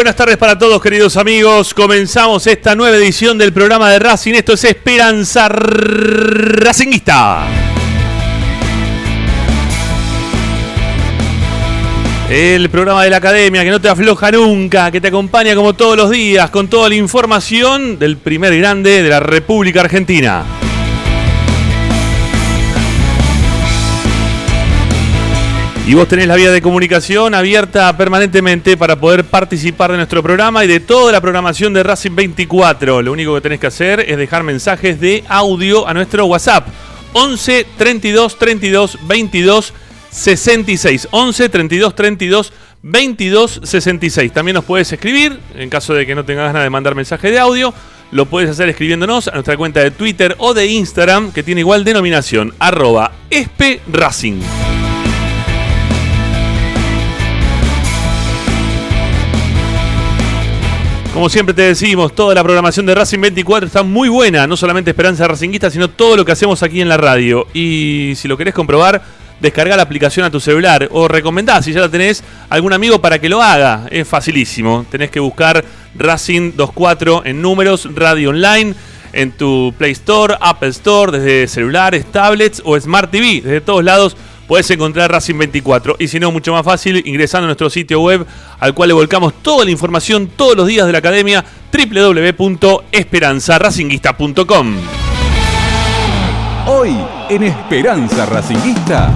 buenas tardes para todos, queridos amigos. Comenzamos esta nueva edición del programa de Racing. Esto es Esperanza Racinguista. El programa de la academia que no te afloja nunca, que te acompaña como todos los días con toda la información del primer grande de la República Argentina. Y vos tenés la vía de comunicación abierta permanentemente para poder participar de nuestro programa y de toda la programación de Racing 24. Lo único que tenés que hacer es dejar mensajes de audio a nuestro WhatsApp. 11 32 32 22 66. 11 32 32 22 66. También nos puedes escribir, en caso de que no tengas ganas de mandar mensaje de audio. Lo puedes hacer escribiéndonos a nuestra cuenta de Twitter o de Instagram, que tiene igual denominación, arroba espracing. Como siempre te decimos, toda la programación de Racing 24 está muy buena, no solamente Esperanza Racinguista, sino todo lo que hacemos aquí en la radio. Y si lo querés comprobar, descarga la aplicación a tu celular o recomendá, si ya la tenés, algún amigo para que lo haga. Es facilísimo. Tenés que buscar Racing 24 en números, radio online, en tu Play Store, Apple Store, desde celulares, tablets o Smart TV. Desde todos lados puedes encontrar Racing 24. Y si no, mucho más fácil, ingresando a nuestro sitio web, al cual le volcamos toda la información todos los días de la academia, www.esperanzaracinguista.com. Hoy en Esperanza Racinguista.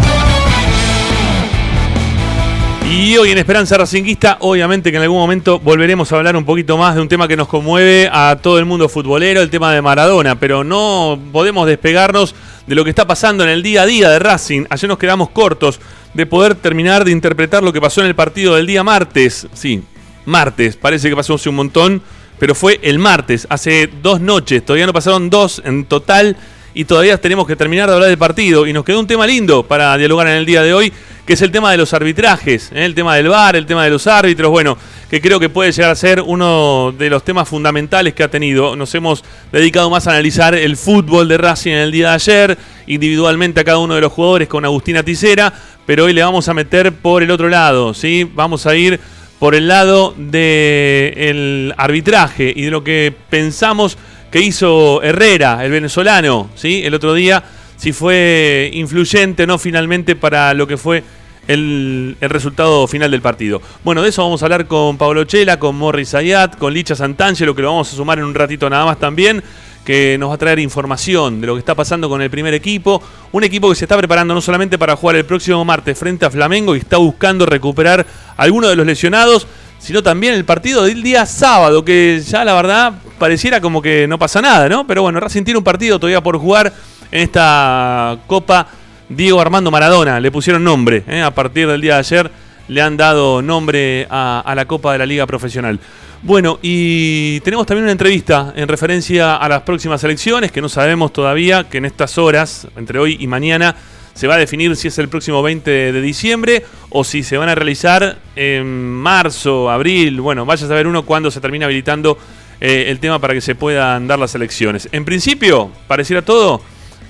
Y hoy en Esperanza Racinguista, obviamente que en algún momento volveremos a hablar un poquito más de un tema que nos conmueve a todo el mundo futbolero, el tema de Maradona, pero no podemos despegarnos de lo que está pasando en el día a día de Racing. Ayer nos quedamos cortos de poder terminar de interpretar lo que pasó en el partido del día martes. Sí, martes, parece que pasó un montón, pero fue el martes, hace dos noches, todavía no pasaron dos en total y todavía tenemos que terminar de hablar del partido. Y nos quedó un tema lindo para dialogar en el día de hoy, que es el tema de los arbitrajes, ¿eh? el tema del VAR, el tema de los árbitros, bueno, que creo que puede llegar a ser uno de los temas fundamentales que ha tenido. Nos hemos dedicado más a analizar el fútbol de Racing en el día de ayer, individualmente a cada uno de los jugadores con Agustina Ticera, pero hoy le vamos a meter por el otro lado, ¿sí? Vamos a ir por el lado del arbitraje y de lo que pensamos que hizo Herrera, el venezolano, ¿sí? El otro día, si fue influyente o no finalmente para lo que fue el, el, resultado final del partido. Bueno, de eso vamos a hablar con Pablo Chela, con Morris Ayat, con Licha Santangelo, que lo vamos a sumar en un ratito nada más también. que nos va a traer información de lo que está pasando con el primer equipo. Un equipo que se está preparando no solamente para jugar el próximo martes frente a Flamengo y está buscando recuperar a algunos de los lesionados, sino también el partido del día sábado, que ya la verdad pareciera como que no pasa nada, ¿no? Pero bueno, Racing tiene un partido todavía por jugar en esta Copa Diego Armando Maradona. Le pusieron nombre, ¿eh? a partir del día de ayer le han dado nombre a, a la Copa de la Liga Profesional. Bueno, y tenemos también una entrevista en referencia a las próximas elecciones, que no sabemos todavía, que en estas horas, entre hoy y mañana, se va a definir si es el próximo 20 de diciembre o si se van a realizar en marzo, abril. Bueno, vaya a saber uno cuándo se termina habilitando eh, el tema para que se puedan dar las elecciones. En principio, pareciera todo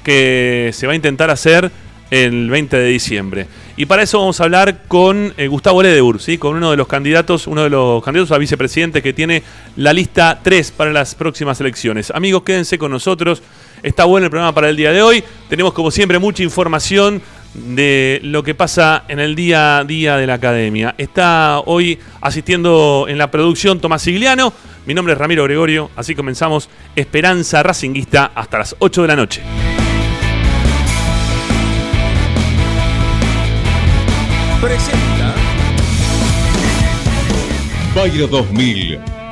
que se va a intentar hacer el 20 de diciembre. Y para eso vamos a hablar con eh, Gustavo Ledebur, ¿sí? con uno de los candidatos, uno de los candidatos a vicepresidente que tiene la lista 3 para las próximas elecciones. Amigos, quédense con nosotros. Está bueno el programa para el día de hoy. Tenemos como siempre mucha información de lo que pasa en el día a día de la academia. Está hoy asistiendo en la producción Tomás Sigliano. Mi nombre es Ramiro Gregorio, así comenzamos Esperanza Racinguista hasta las 8 de la noche. Presenta Bayro 2000,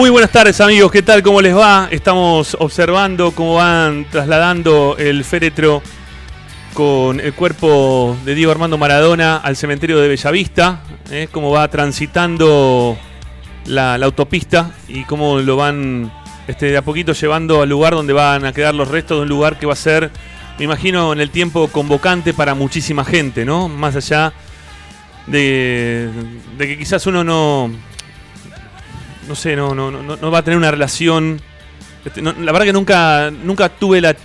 Muy buenas tardes amigos, ¿qué tal? ¿Cómo les va? Estamos observando cómo van trasladando el féretro con el cuerpo de Diego Armando Maradona al cementerio de Bellavista, ¿eh? cómo va transitando la, autopista y cómo lo van este, de a poquito llevando al lugar donde van a quedar los restos de un lugar que va a ser, me imagino, en el tiempo convocante para muchísima gente, ¿no? Más allá de que quizás uno no, no sé, no, no, no, no va a tener una relación. este, no, la verdad que nunca, nunca tuve la,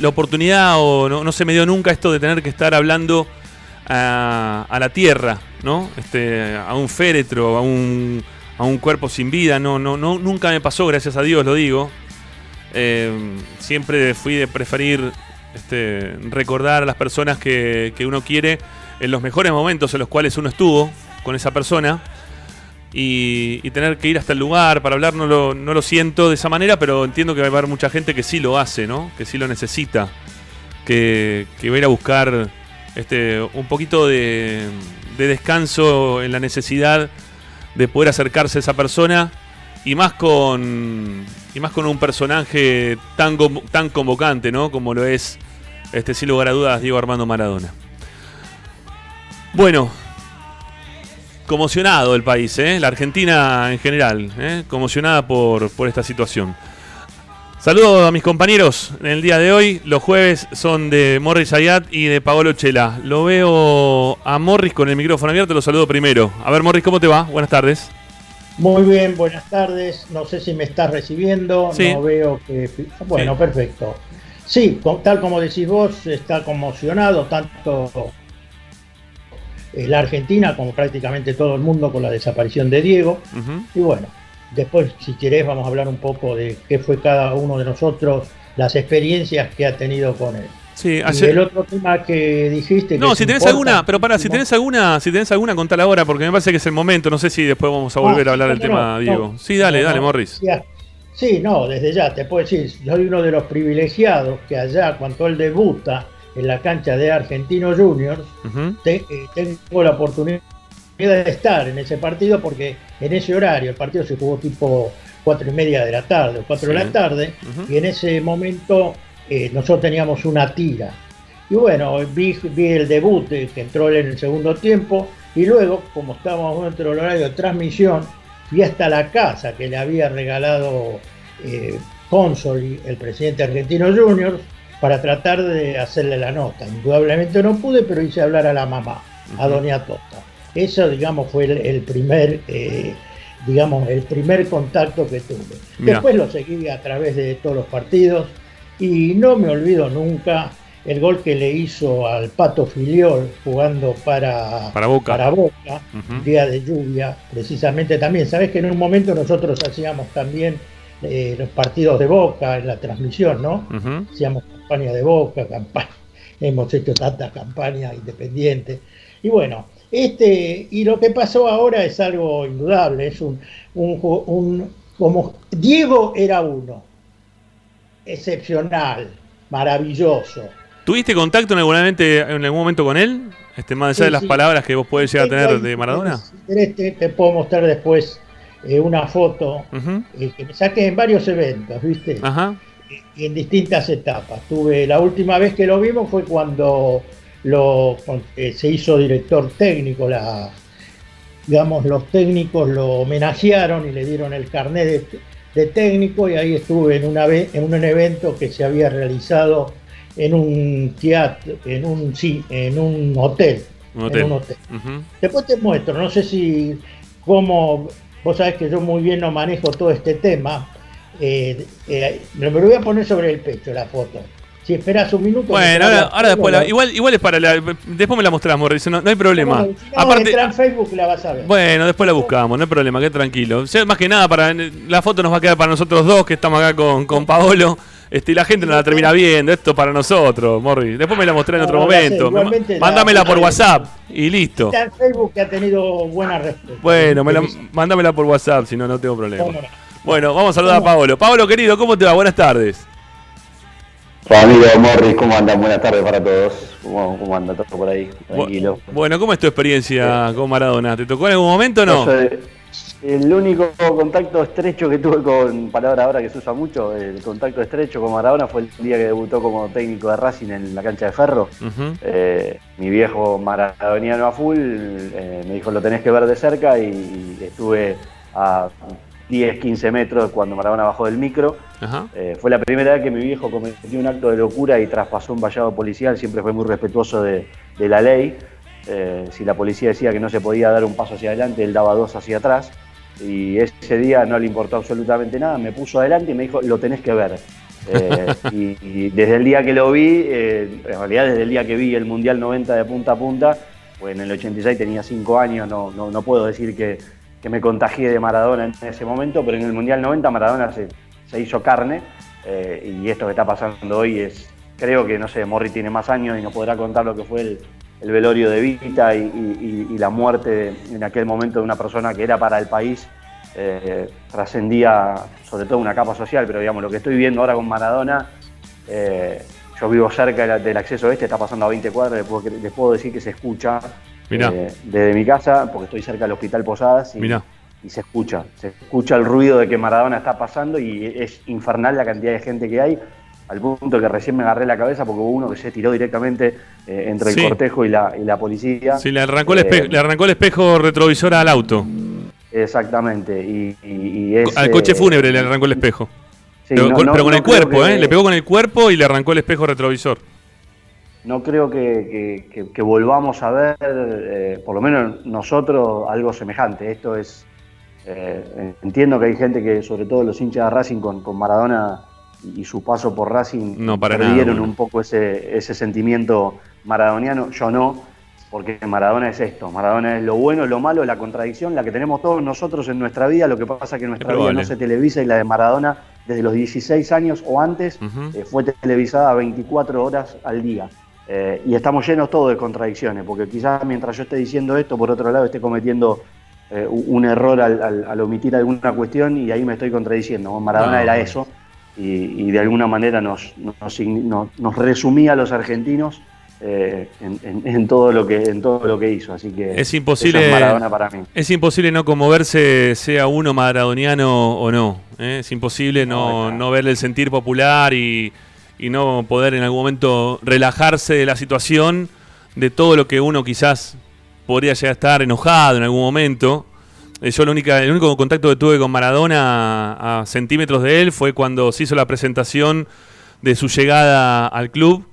la, oportunidad o no, no se me dio nunca esto de tener que estar hablando a, a la tierra, ¿no? Este, a un féretro, a un, a un cuerpo sin vida. No, no, no, nunca me pasó, gracias a Dios lo digo. Eh, siempre fui de preferir este, recordar a las personas que, que uno quiere en los mejores momentos en los cuales uno estuvo con esa persona y, tener que ir hasta el lugar para hablar no lo, no lo siento de esa manera, pero entiendo que va a haber mucha gente que sí lo hace, ¿no? Que sí lo necesita, que, que va a ir a buscar este, un poquito de, de descanso en la necesidad de poder acercarse a esa persona y más con y más con un personaje tan tan convocante, ¿no? Como lo es este sin lugar a dudas Diego Armando Maradona. Bueno, conmocionado el país, ¿eh? la Argentina en general, ¿eh? conmocionada por, por esta situación. Saludo a mis compañeros en el día de hoy. Los jueves son de Morris Ayat y de Paolo Chela. Lo veo a Morris con el micrófono abierto, lo saludo primero. A ver, Morris, ¿cómo te va? Buenas tardes. Muy bien, buenas tardes. No sé si me estás recibiendo. Sí. No veo que. Bueno, Sí. perfecto. Sí, tal como decís vos, está conmocionado tanto la Argentina como prácticamente todo el mundo con la desaparición de Diego. Y bueno, después, si querés, vamos a hablar un poco de qué fue cada uno de nosotros, las experiencias que ha tenido con él. Sí, Y el ayer... otro tema que dijiste. No, si tenés alguna, pero para, si tenés alguna, si tenés alguna, contala ahora, porque me parece que es el momento. No sé si después vamos a volver Ah, a hablar del tema, no, Diego. no. Sí, dale, dale, no, Morris. ya. Sí, no, desde ya te puedo decir, soy uno de los privilegiados que allá cuando él debuta en la cancha de Argentinos Juniors, te- eh, tengo la oportunidad de estar en ese partido porque en ese horario el partido se jugó tipo cuatro y media de la tarde o cuatro de la tarde y en ese momento eh, nosotros teníamos una tira. Y bueno vi, vi el debut que entró en el segundo tiempo y luego como estábamos dentro del horario de transmisión fui hasta la casa que le había regalado eh, Consoli, el presidente argentino Juniors para tratar de hacerle la nota indudablemente no pude pero hice hablar a la mamá a doña Tota eso digamos fue el, el primer eh, digamos el primer contacto que tuve Mirá. después lo seguí a través de todos los partidos y no me olvido nunca el gol que le hizo al Pato Filiol jugando para, Para Boca. para Boca, día de lluvia, precisamente también. Sabes que en un momento nosotros hacíamos también eh, los partidos de Boca en la transmisión, ¿no? Ujú. Hacíamos campaña de Boca, campaña, hemos hecho tantas campañas independientes. Y bueno, este, y lo que pasó ahora es algo indudable, es un, un, un- como Diego era uno, excepcional, maravilloso. ¿Tuviste contacto en algún, en algún momento con él? Este, más allá Sí, de las sí. palabras que vos podés llegar a tener de Maradona. si querés, Te, te puedo mostrar después eh, una foto eh, que me saqué en varios eventos, ¿viste? Ajá. y en distintas etapas. Tuve la última vez que lo vimos fue cuando lo eh, se hizo director técnico, la digamos los técnicos lo homenajearon y le dieron el carnet de, de técnico y ahí estuve en una en un evento que se había realizado en un teatro, en un sí, en un hotel, Un hotel. en un hotel. Después te muestro, no sé si cómo, vos sabés que yo muy bien no manejo todo este tema, eh, eh, me lo voy a poner sobre el pecho la foto. Si esperas un minuto... Bueno, ahora, ahora después, la- igual, igual es para la, después me la mostrás, Morris, no, no hay problema. no, si Aparte, entra en Facebook la vas a ver. bueno, después la buscamos, no hay problema, qué tranquilo. O sea, más que nada, para la foto nos va a quedar para nosotros dos, que estamos acá con, con Paolo. Este, y la gente no la termina viendo, esto para nosotros, Morris. Después me la mostré en otro no la sé, momento. La- Mándamela por WhatsApp y listo. Está en Facebook que ha tenido buena respuesta. Bueno, me la, mándamela por WhatsApp, si no, no tengo problema. No. Bueno, vamos a saludar a Paolo. Paolo, querido, ¿cómo te va? Buenas tardes. Amigo Morris, ¿cómo andan? Buenas tardes para todos. ¿Cómo, cómo anda todo por ahí? Tranquilo. Bu- Bueno, ¿cómo es tu experiencia con Maradona? ¿Te tocó en algún momento o no? Yo soy- el único contacto estrecho que tuve con, palabra ahora que se usa mucho, el contacto estrecho con Maradona fue el día que debutó como técnico de Racing en la cancha de Ferro. Ujú. Eh, mi viejo maradoniano a full eh, me dijo lo tenés que ver de cerca y, y estuve a 10, 15 metros cuando Maradona bajó del micro. Eh, fue la primera vez que mi viejo cometió un acto de locura y traspasó un vallado policial, siempre fue muy respetuoso de, de la ley. Eh, si la policía decía que no se podía dar un paso hacia adelante, él daba dos hacia atrás. Y ese día no le importó absolutamente nada, me puso adelante y me dijo, lo tenés que ver. Eh, y, y desde el día que lo vi, eh, en realidad desde el día que vi el Mundial 90 de punta a punta, pues en el 86 tenía 5 años, no, no, no puedo decir que, que me contagié de Maradona en ese momento, pero en el Mundial 90 Maradona se, se hizo carne eh, y esto que está pasando hoy es, creo que, no sé, Morri tiene más años y nos podrá contar lo que fue el, el velorio de Vita y, y- y- y la muerte en aquel momento de una persona que era para el país, eh, trascendía sobre todo una capa social, pero digamos, lo que estoy viendo ahora con Maradona, eh, yo vivo cerca del acceso este, está pasando a 20 cuadras, les puedo, les puedo decir que se escucha eh, desde mi casa, porque estoy cerca del Hospital Posadas, y, y se escucha, se escucha el ruido de que Maradona está pasando y es infernal la cantidad de gente que hay, al punto que recién me agarré la cabeza porque hubo uno que se tiró directamente eh, entre Sí. el cortejo y la, y la policía. Sí, le arrancó, el Eh, espejo, le arrancó el espejo retrovisor al auto. Exactamente, y, y- Al coche eh, fúnebre le arrancó el espejo. sí, pero no- con, no- pero con no el cuerpo, que- ¿eh? Le pegó con el cuerpo y le arrancó el espejo retrovisor. No creo que, que- que- que volvamos a ver, eh, por lo menos nosotros, algo semejante. Esto es. eh, entiendo que hay gente que, sobre todo los hinchas de Racing, con, con Maradona y, su paso por Racing, No, para nada, perdieron bueno. un poco ese, ese sentimiento maradoniano. Yo no, porque Maradona es esto. Maradona es lo bueno, lo malo, la contradicción, la que tenemos todos nosotros en nuestra vida. Lo que pasa es que nuestra vida no se televisa y la de Maradona, desde los 16 años o antes, eh, fue televisada 24 horas al día. Eh, y estamos llenos todos de contradicciones, porque quizás mientras yo esté diciendo esto, por otro lado esté cometiendo eh, un error al, al- al omitir alguna cuestión y ahí me estoy contradiciendo. Maradona No, era eso. Y, y de alguna manera nos, nos, nos- nos resumía a los argentinos eh, en, en- en todo lo que, en todo lo que hizo. Así que Es imposible- es Maradona para mí. Es imposible no conmoverse, sea uno maradoniano o no. ¿eh? Es imposible no, No, no ver el sentir popular y, y no poder en algún momento relajarse de la situación, de todo lo que uno quizás podría llegar a estar enojado en algún momento. Eh, Yo el único contacto que tuve con Maradona a, centímetros de él fue cuando se hizo la presentación de su llegada al club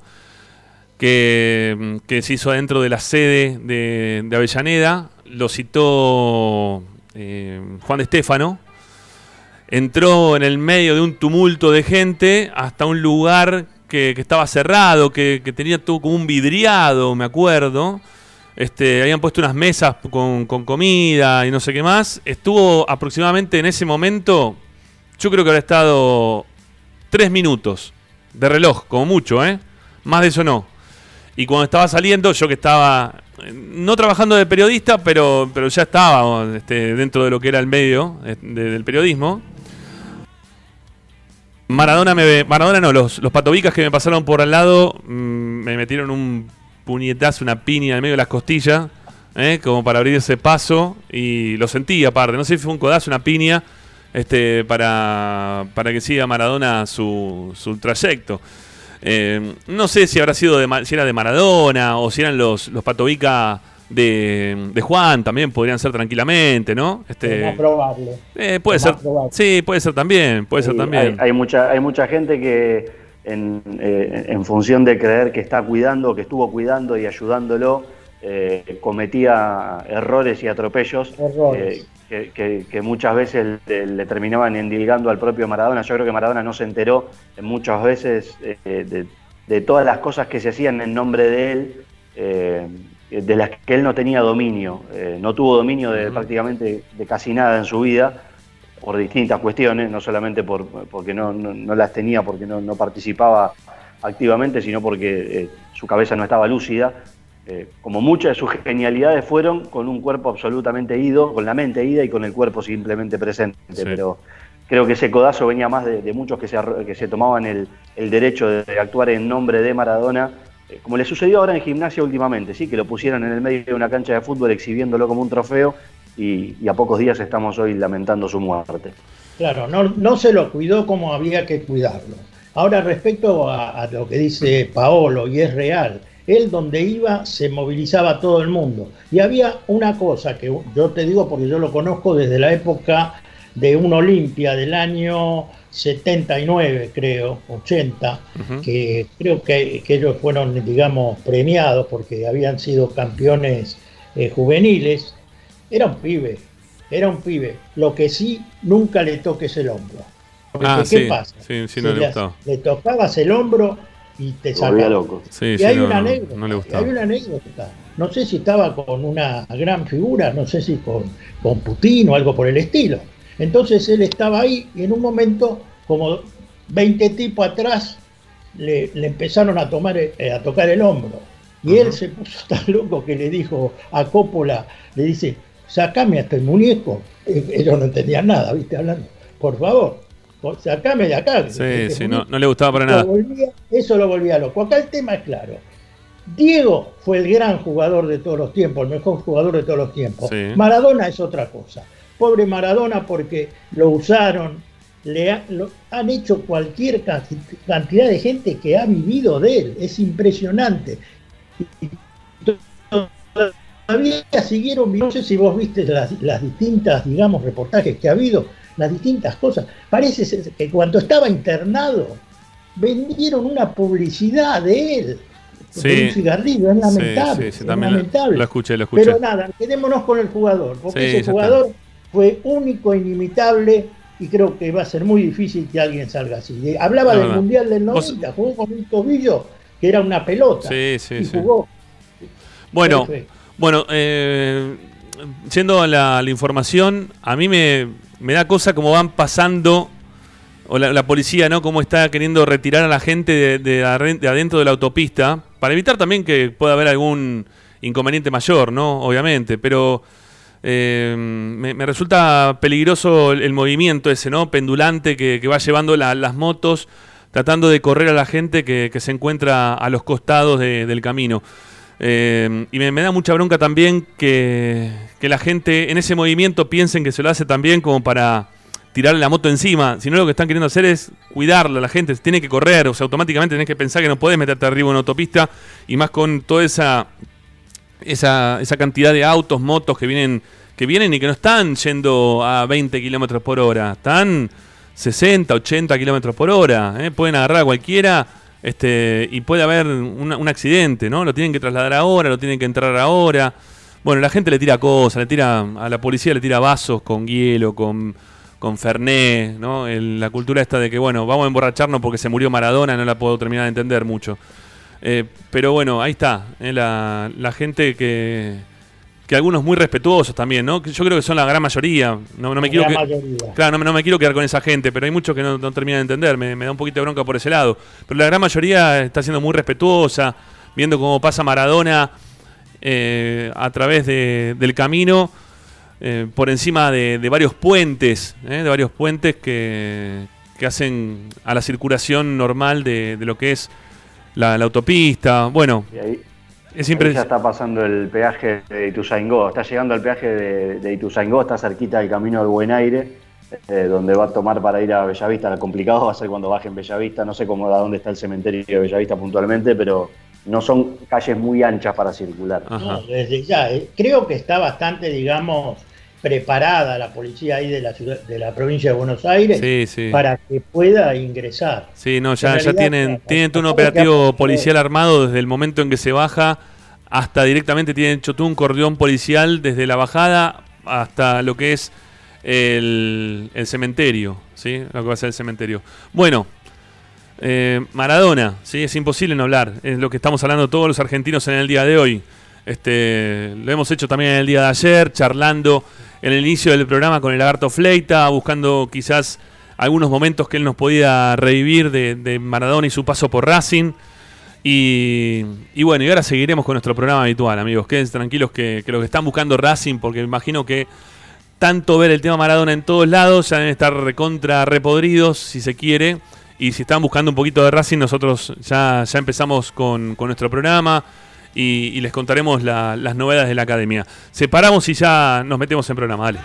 que, se hizo dentro de la sede de, Avellaneda. Lo citó eh, Juan de Estéfano. Entró en el medio de un tumulto de gente hasta un lugar que, que estaba cerrado, que, que tenía todo como un vidriado, me acuerdo. Este, habían puesto unas mesas con, con comida y no sé qué más. Estuvo aproximadamente en ese momento, yo creo que habrá estado tres minutos de reloj, como mucho, ¿eh? Más de eso no. Y cuando estaba saliendo, yo que estaba eh, no trabajando de periodista, pero, pero ya estaba este, dentro de lo que era el medio eh, de- del periodismo. Maradona me Maradona no, los, los patobicas que me pasaron por al lado mm, me metieron un puñetazo, una piña en el medio de las costillas, ¿eh? como para abrir ese paso, y lo sentí aparte, no sé si fue un codazo, una piña, este, para, para que siga Maradona su, su trayecto. Eh, no sé si habrá sido de, si era de Maradona o si eran los, los Patovica de, de Juan, también podrían ser tranquilamente, ¿no? Es Este, más probable. eh, puede es ser, probable. sí, puede ser también, puede ser también. Hay, hay mucha, hay mucha gente que en, eh, en función de creer que está cuidando, que estuvo cuidando y ayudándolo, eh, cometía errores y atropellos Errores. eh, que, que- que muchas veces le, le terminaban endilgando al propio Maradona. Yo creo que Maradona no se enteró muchas veces de, de todas las cosas que se hacían en nombre de él. de las que él no tenía dominio, no tuvo dominio de prácticamente de casi nada en su vida, por distintas cuestiones, no solamente por, porque no, no- no las tenía, porque no, no participaba activamente, sino porque eh, su cabeza no estaba lúcida. Eh, como muchas de sus genialidades fueron con un cuerpo absolutamente ido, con la mente ida y con el cuerpo simplemente presente. Sí. Pero creo que ese codazo venía más de, de muchos que se, que se tomaban el, el derecho de, actuar en nombre de Maradona, eh, como le sucedió ahora en gimnasia últimamente, ¿sí? que lo pusieran en el medio de una cancha de fútbol exhibiéndolo como un trofeo y, y a pocos días estamos hoy lamentando su muerte. Claro, no, no se lo cuidó como había que cuidarlo. Ahora, respecto a, a lo que dice Paolo, y es real, él donde iba se movilizaba todo el mundo. Y había una cosa que yo te digo porque yo lo conozco desde la época de un Olimpia del año 79, creo, 80, Ujú. que creo que, que ellos fueron, digamos, premiados porque habían sido campeones eh, juveniles. Era un pibe, era un pibe. Lo que sí, nunca le toques el hombro. Porque, Ah, ¿qué sí, pasa? sí, sí, no le le, gustaba. le tocabas el hombro y te sacaba. loco. Sí, Y sí, hay no, una anécdota. no le y gustaba. hay una anécdota. No sé si estaba con una gran figura, no sé si con, con Putin o algo por el estilo. Entonces él estaba ahí y en un momento, como 20 tipos atrás, le, le empezaron a, tomar, eh, a tocar el hombro. Y él se puso tan loco que le dijo a Coppola, le dice, sacame a este muñeco. Eh, Ellos no entendían nada, ¿viste? Hablando, por favor, sacame de acá. Sí, Este sí, no, muñeco". no le gustaba para Lo nada. volvía- eso lo volvía loco. Acá el tema es claro. Diego fue el gran jugador de todos los tiempos, el mejor jugador de todos los tiempos. Sí. Maradona es otra cosa. Pobre Maradona porque lo usaron, le ha- lo- han hecho cualquier canti- cantidad de gente que ha vivido de él. Es impresionante. Y todavía siguieron, no sé si vos viste las, las distintas, digamos, reportajes que ha habido, las distintas cosas. Parece ser que cuando estaba internado, vendieron una publicidad de él. Sí. un cigarrillo, es lamentable. Sí, sí, también lo- lamentable. lo escuché, lo escuché. Pero nada, quedémonos con el jugador, porque Sí, ese está. jugador fue único, inimitable, y creo que va a ser muy difícil que alguien salga así. Eh, Hablaba No, del no. Mundial del Vos- 90, jugó con un tobillo que era una pelota. Sí, sí, y sí. jugó. Bueno, Perfecto. Bueno, eh, yendo a la, información, a mí me, me da cosa como van pasando, o la, policía, ¿no? Cómo está queriendo retirar a la gente de, de de adentro de la autopista, para evitar también que pueda haber algún inconveniente mayor, ¿no? Obviamente, pero Eh, me, resulta peligroso el, movimiento ese, ¿no? Pendulante que, va llevando la- las motos, tratando de correr a la gente que, que se encuentra a los costados de- del camino. Eh, y me, da mucha bronca también que, que la gente en ese movimiento piensen que se lo hace también como para tirarle la moto encima. Si no, lo que están queriendo hacer es cuidarla. La gente tiene que correr, o sea, automáticamente tenés que pensar que no podés meterte arriba en una autopista y más con toda esa esa, esa cantidad de autos, motos que vienen, que vienen y que no están yendo a 20 kilómetros por hora, están 60, 80 kilómetros por hora, ¿eh? pueden agarrar a cualquiera este, y puede haber una- un accidente, ¿no? Lo tienen que trasladar ahora, lo tienen que entrar ahora. Bueno, la gente le tira cosas, le tira a la policía le tira vasos con hielo, con, con Fernet, ¿no? La cultura esta de que, bueno, vamos a emborracharnos porque se murió Maradona, no la puedo terminar de entender mucho. Eh, pero bueno, ahí está, eh, la, la gente que, que algunos muy respetuosos también, ¿no? Yo creo que son la gran mayoría. No, no me La quiero gran que- mayoría. Claro, no, me- no me quiero quedar con esa gente, pero hay muchos que no, no terminan de entender, me, me da un poquito de bronca por ese lado. Pero la gran mayoría está siendo muy respetuosa, viendo cómo pasa Maradona eh, a través de- del camino, eh, por encima de, de varios puentes, eh, de varios puentes que, que hacen a la circulación normal de, de lo que es la, la autopista. Bueno, Y ahí, es ahí ya impresionante. está pasando el peaje de Ituzaingó. Está llegando al peaje de, de Ituzaingó, está cerquita del camino del Buen Aire, eh, donde va a tomar para ir a Bellavista. Lo complicado va a ser cuando baje en Bellavista. No sé cómo a dónde está el cementerio de Bellavista puntualmente, pero no son calles muy anchas para circular. No, desde ya. eh, Creo que está bastante, digamos, preparada la policía ahí de la ciudad, de la provincia de Buenos Aires Sí, sí. para que pueda ingresar. Sí, no, ya, ya tienen, tienen un operativo policial armado desde el momento en que se baja hasta directamente tienen hecho un cordón policial desde la bajada hasta lo que es el, el cementerio, ¿sí? Lo que va a ser el cementerio. Bueno, eh, Maradona, ¿sí? Es imposible no hablar, es lo que estamos hablando todos los argentinos en el día de hoy. Este, lo hemos hecho también en el día de ayer, charlando en el inicio del programa con el lagarto Fleita, buscando quizás algunos momentos que él nos podía revivir de, de Maradona y su paso por Racing. Y, bueno, y ahora seguiremos con nuestro programa habitual, amigos. Quédense tranquilos que, los que están buscando Racing, porque imagino que tanto ver el tema Maradona en todos lados, ya deben estar recontra repodridos, si se quiere. Y si están buscando un poquito de Racing, nosotros ya, ya empezamos con, con nuestro programa y, y les contaremos la- las novedades de la academia. Separamos y ya nos metemos en programa, dale.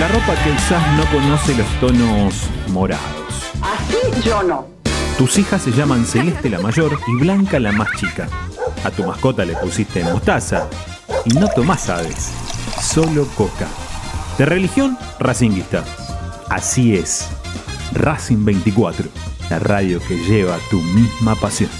La ropa que usás no conoce los tonos morados. Así yo no. Tus hijas se llaman Celeste la mayor y Blanca la más chica. A tu mascota le pusiste mostaza y no tomás aves, solo coca. De religión, racinguista. Así es. Racing 24, la radio que lleva tu misma pasión.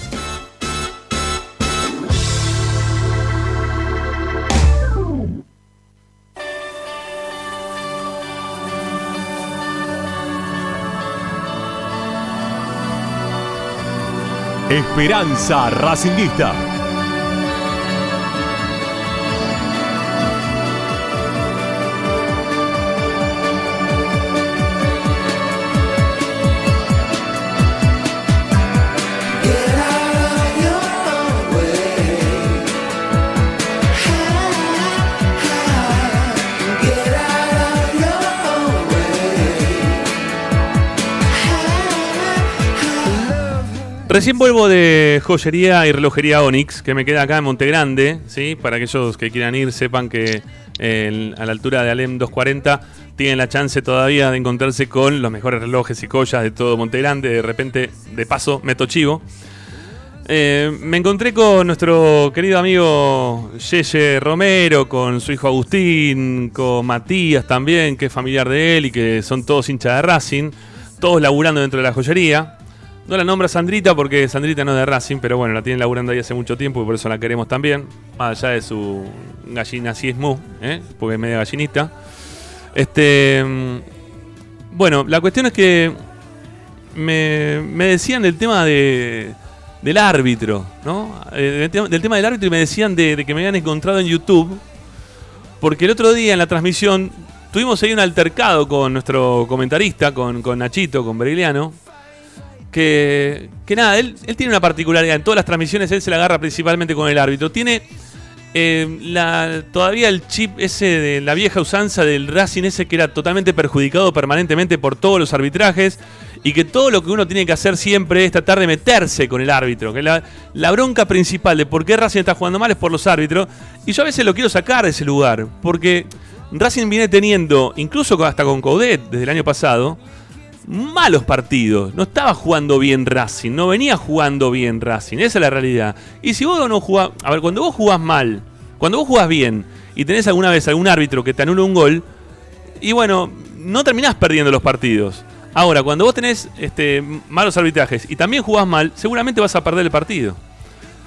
Esperanza Racinguista. Recién vuelvo de joyería y relojería Onyx, que me queda acá en Montegrande, ¿sí? Para aquellos que quieran ir, sepan que a la altura de Alem 240 tienen la chance todavía de encontrarse con los mejores relojes y joyas de todo Montegrande. De repente, de paso, meto chivo. Eh, me encontré con nuestro querido amigo Yeye Romero, con su hijo Agustín, con Matías también, que es familiar de él y que son todos hinchas de Racing, todos laburando dentro de la joyería. No la nombra Sandrita porque Sandrita no es de Racing, pero bueno, la tienen laburando ahí hace mucho tiempo y por eso la queremos también. Más allá de su gallinacismo, ¿eh? porque es media gallinita. Este. mm, Bueno, la cuestión es que me, me decían del tema de, del árbitro, ¿no? Eh, del, tema, del árbitro y me decían de, que me habían encontrado en YouTube. Porque el otro día en la transmisión tuvimos ahí un altercado con nuestro comentarista, con, con Nachito, con Berigliano. Que, que nada, él, él tiene una particularidad. En todas las transmisiones él se la agarra principalmente con el árbitro. Tiene eh, la, todavía el chip ese de la vieja usanza del Racing ese que era totalmente perjudicado permanentemente por todos los arbitrajes y que todo lo que uno tiene que hacer siempre es tratar de meterse con el árbitro. Que la, la bronca principal de por qué Racing está jugando mal es por los árbitros. Y yo a veces lo quiero sacar de ese lugar. Porque Racing viene teniendo, incluso hasta con Coudet desde el año pasado, malos partidos. No estaba jugando bien Racing, no venía jugando bien Racing. Esa es la realidad. Y si vos no jugás. A ver, cuando vos jugás mal, cuando vos jugás bien y tenés alguna vez algún árbitro que te anula un gol, y bueno, no terminás perdiendo los partidos. Ahora, cuando vos tenés este, malos arbitrajes y también jugás mal, seguramente vas a perder el partido.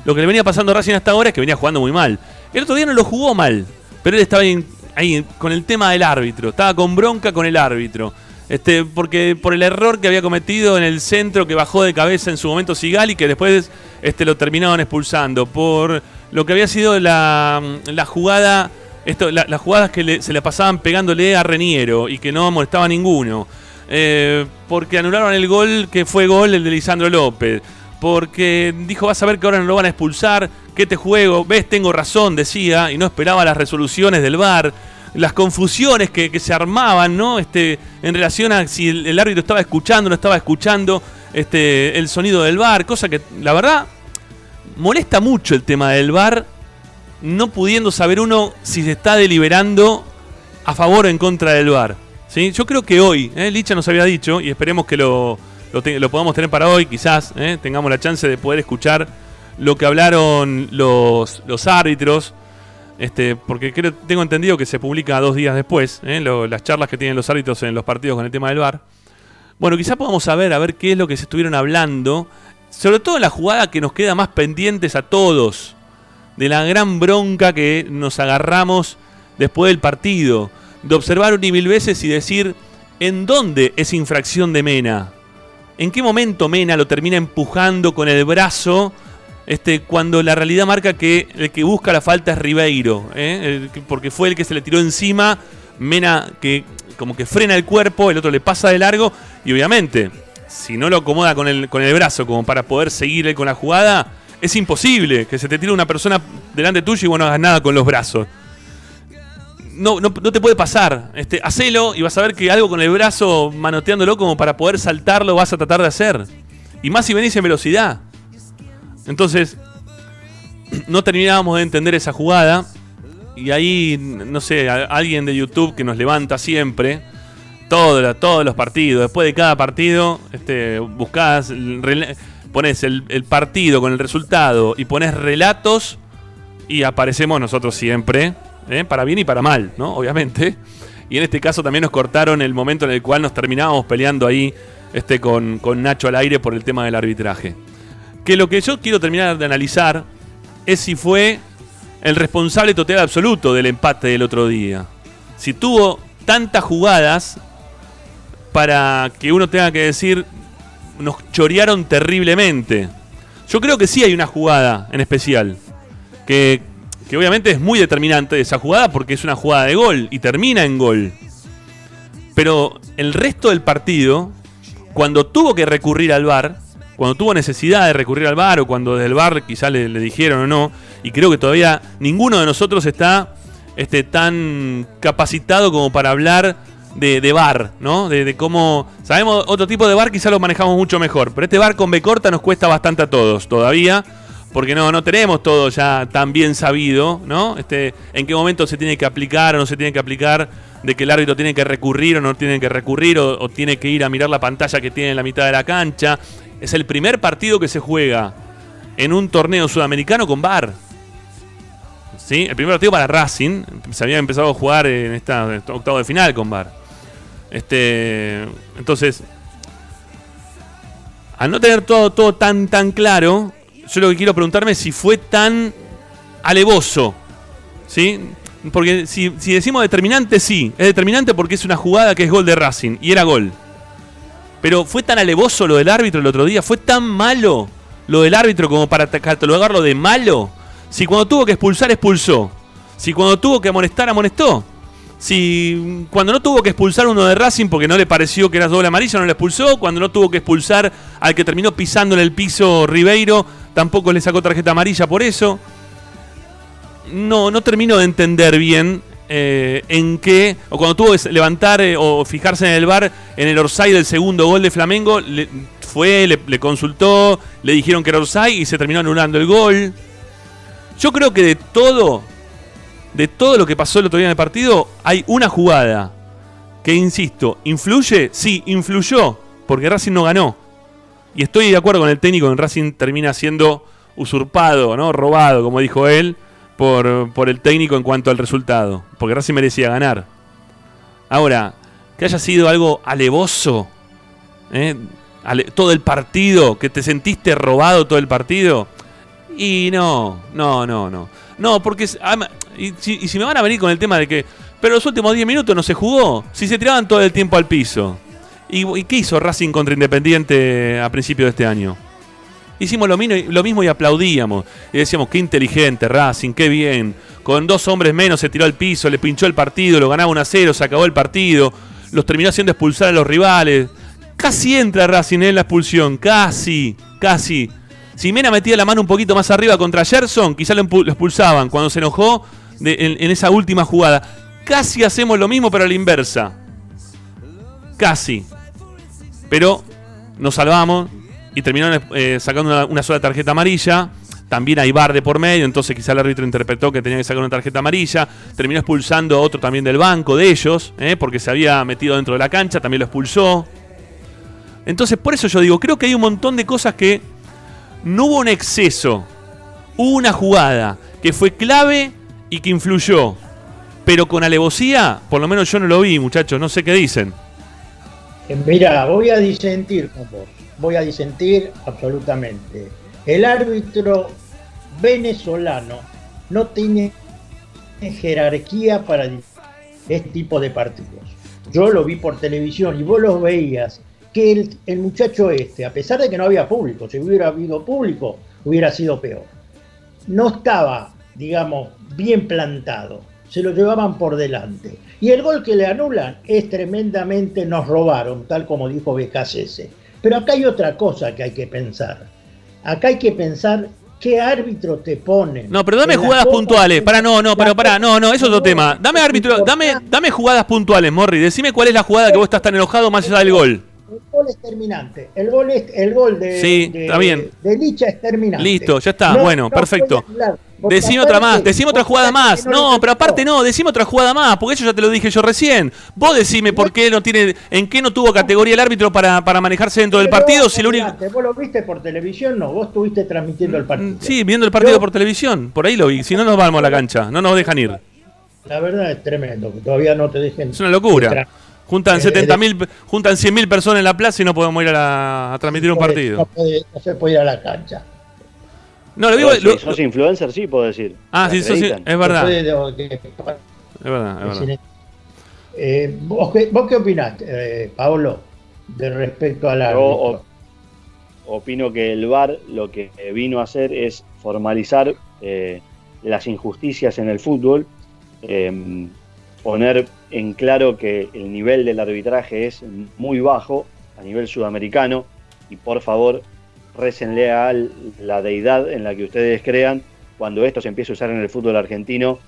Lo que le venía pasando a Racing hasta ahora es que venía jugando muy mal. El otro día no lo jugó mal, pero él estaba ahí, ahí con el tema del árbitro, estaba con bronca con el árbitro. Este, porque por el error que había cometido en el centro que bajó de cabeza en su momento Sigali, que después este, lo terminaron expulsando. Por lo que había sido la, la jugada, esto, la- las jugadas que le- se le pasaban pegándole a Reniero y que no molestaba a ninguno. Eh, porque anularon el gol que fue gol el de Lisandro López. Porque dijo, vas a ver que ahora no lo van a expulsar, que te juego, ves, tengo razón, decía, y no esperaba las resoluciones del VAR las confusiones que, que se armaban, ¿no? Este, en relación a si el, árbitro estaba escuchando no estaba escuchando este, el sonido del bar, cosa que la verdad molesta mucho el tema del bar, no pudiendo saber uno si se está deliberando a favor o en contra del bar. ¿sí? Yo creo que hoy, ¿eh? Licha nos había dicho, y esperemos que lo, lo, lo podamos tener para hoy, quizás ¿eh? tengamos la chance de poder escuchar lo que hablaron los, los árbitros. Este, porque creo, tengo entendido que se publica dos días después, ¿eh? Las charlas que tienen los árbitros en los partidos con el tema del VAR. Bueno, quizá podamos saber a ver qué es lo que se estuvieron hablando, sobre todo la jugada que nos queda más pendientes a todos, de la gran bronca que nos agarramos después del partido, de observar un y mil veces y decir en dónde es infracción de Mena, en qué momento Mena lo termina empujando con el brazo este, cuando la realidad marca que el que busca la falta es Ribeiro, ¿eh? Porque fue el que se le tiró encima, Mena que como que frena el cuerpo, el otro le pasa de largo y obviamente si no lo acomoda con el, con el brazo como para poder seguir con la jugada, es imposible que se te tire una persona delante tuyo y vos no hagas nada con los brazos. No, no, no te puede pasar. Este, hacelo y vas a ver que algo con el brazo manoteándolo como para poder saltarlo vas a tratar de hacer. Y más si venís en velocidad. Entonces, no terminábamos de entender esa jugada. Y ahí, no sé, alguien de YouTube que nos levanta siempre. Todos los partidos. Después de cada partido, este, buscás, pones el, el partido con el resultado y pones relatos. Y aparecemos nosotros siempre. ¿eh? Para bien y para mal, ¿no? Obviamente. Y en este caso también nos cortaron el momento en el cual nos terminábamos peleando ahí este, con, con Nacho al aire por el tema del arbitraje que lo que yo quiero terminar de analizar es si fue el responsable total absoluto del empate del otro día. Si tuvo tantas jugadas para que uno tenga que decir nos chorearon terriblemente. Yo creo que sí hay una jugada en especial que, que obviamente es muy determinante esa jugada porque es una jugada de gol y termina en gol. Pero el resto del partido, cuando tuvo que recurrir al VAR, cuando tuvo necesidad de recurrir al VAR o cuando del VAR quizá le, dijeron o no, y creo que todavía ninguno de nosotros está este, tan capacitado como para hablar de, VAR, ¿no? De, cómo... Sabemos otro tipo de VAR quizá lo manejamos mucho mejor, pero este VAR con B corta nos cuesta bastante a todos todavía, porque no, no tenemos todo ya tan bien sabido, ¿no? Este, en qué momento se tiene que aplicar o no se tiene que aplicar, de que el árbitro tiene que recurrir o no tiene que recurrir, o tiene que ir a mirar la pantalla que tiene en la mitad de la cancha. Es el primer partido que se juega en un torneo sudamericano con VAR. ¿Sí? El primer partido para Racing. Se había empezado a jugar en esta esta octavo de final con VAR. Este, entonces, al no tener todo, todo tan, tan claro, yo lo que quiero preguntarme es si fue tan alevoso. ¿Sí? Porque si, si decimos determinante, sí. Es determinante porque es una jugada que es gol de Racing. Y era gol. Pero fue tan alevoso lo del árbitro el otro día. Fue tan malo lo del árbitro como para catalogarlo de malo. Si cuando tuvo que expulsar, expulsó. Si cuando tuvo que amonestar, amonestó. Si cuando no tuvo que expulsar uno de Racing porque no le pareció que era doble amarilla, no le expulsó. Cuando no tuvo que expulsar al que terminó pisando en el piso Ribeiro, tampoco le sacó tarjeta amarilla por eso. No, no termino de entender bien eh, en qué, o cuando tuvo que levantar eh, o fijarse en el bar en el Orsay del segundo gol de Flamengo, fue, le, le consultó, le dijeron que era Orsay y se terminó anulando el gol. Yo creo que de todo, de todo lo que pasó el otro día en el partido, hay una jugada que, insisto, ¿influye? Sí, influyó, porque Racing no ganó. Y estoy de acuerdo con el técnico en Racing termina siendo usurpado, ¿no? Robado, como dijo él, por, por el técnico en cuanto al resultado. Porque Racing merecía ganar. Ahora, que haya sido algo alevoso, ¿eh? Todo el partido, que te sentiste robado todo el partido. Y no, no, no, no. No, porque y, si, y si me van a venir con el tema de que, pero los últimos 10 minutos no se jugó, si se tiraban todo el tiempo al piso. ¿Y, y qué hizo Racing contra Independiente a principio de este año? Hicimos lo mismo, y aplaudíamos. Y decíamos, qué inteligente Racing, qué bien. Con dos hombres menos se tiró al piso, le pinchó el partido, lo ganaba 1 a 0, se acabó el partido. Los terminó haciendo expulsar a los rivales. Casi entra Racing en la expulsión, casi, casi. Si Mena metía la mano un poquito más arriba contra Gerson, quizá lo, expulsaban cuando se enojó en, en esa última jugada. Casi hacemos lo mismo, pero a la inversa. Casi. Pero nos salvamos y terminaron eh, sacando una, sola tarjeta amarilla. También hay bar de por medio, entonces quizá el árbitro interpretó que tenía que sacar una tarjeta amarilla. Terminó expulsando a otro también del banco de ellos, eh, porque se había metido dentro de la cancha, también lo expulsó. Entonces, por eso yo digo, creo que hay un montón de cosas que no hubo un exceso. Hubo una jugada que fue clave y que influyó. Pero con alevosía, por lo menos yo no lo vi, muchachos, no sé qué dicen. Mira, voy a disentir con. Voy a disentir absolutamente. El árbitro venezolano no tiene jerarquía para este tipo de partidos. Yo lo vi por televisión y vos los veías que el, muchacho este, a pesar de que no había público, si hubiera habido público, hubiera sido peor. No estaba, digamos, bien plantado. Se lo llevaban por delante. Y el gol que le anulan es tremendamente nos robaron, tal como dijo BKCS. Pero acá hay otra cosa que hay que pensar. Acá hay que pensar qué árbitro te ponen. No, pero dame jugadas puntuales. Para, no, no, pero para, no, no, eso es otro tema. Dame árbitro, dame, dame jugadas puntuales, Morri. Decime cuál es la jugada que vos estás tan enojado más allá del gol. El gol es terminante. El gol, es, el gol de, Sí, de- está bien. de Licha es terminante. Listo, ya está, bueno, perfecto. hablar, Decime otra más, decime otra jugada más. no pero aparte no, decime otra jugada más, porque eso ya te lo dije yo recién. Vos decime por qué no tiene, en qué no tuvo categoría el árbitro para, para manejarse dentro del partido, vos si lo único. ¿Vos lo viste por televisión? No, vos estuviste transmitiendo el partido. Mm, Sí, viendo el partido por televisión, por ahí lo vi. Si no nos vamos a la cancha, no nos dejan ir. La verdad es tremendo, que todavía no te dejen. Es una locura. Juntan Eh, 70.000, juntan 100.000 personas en la plaza y no podemos ir a, la- a transmitir un partido. No se puede ir a la cancha. No, lo digo. Pero lo- si sos influencer, sí, puedo decir. ah, sí, acreditan. es verdad. Es verdad, es verdad. Eh, ¿vos, qué, vos qué opinás, eh, Paolo, de respecto al Yo árbitro? op- opino que el VAR lo que vino a hacer es formalizar eh, las injusticias en el fútbol, eh, poner en claro que el nivel del arbitraje es muy bajo a nivel sudamericano y por favor récenle a la deidad en la que ustedes crean cuando esto se empiece a usar en el fútbol argentino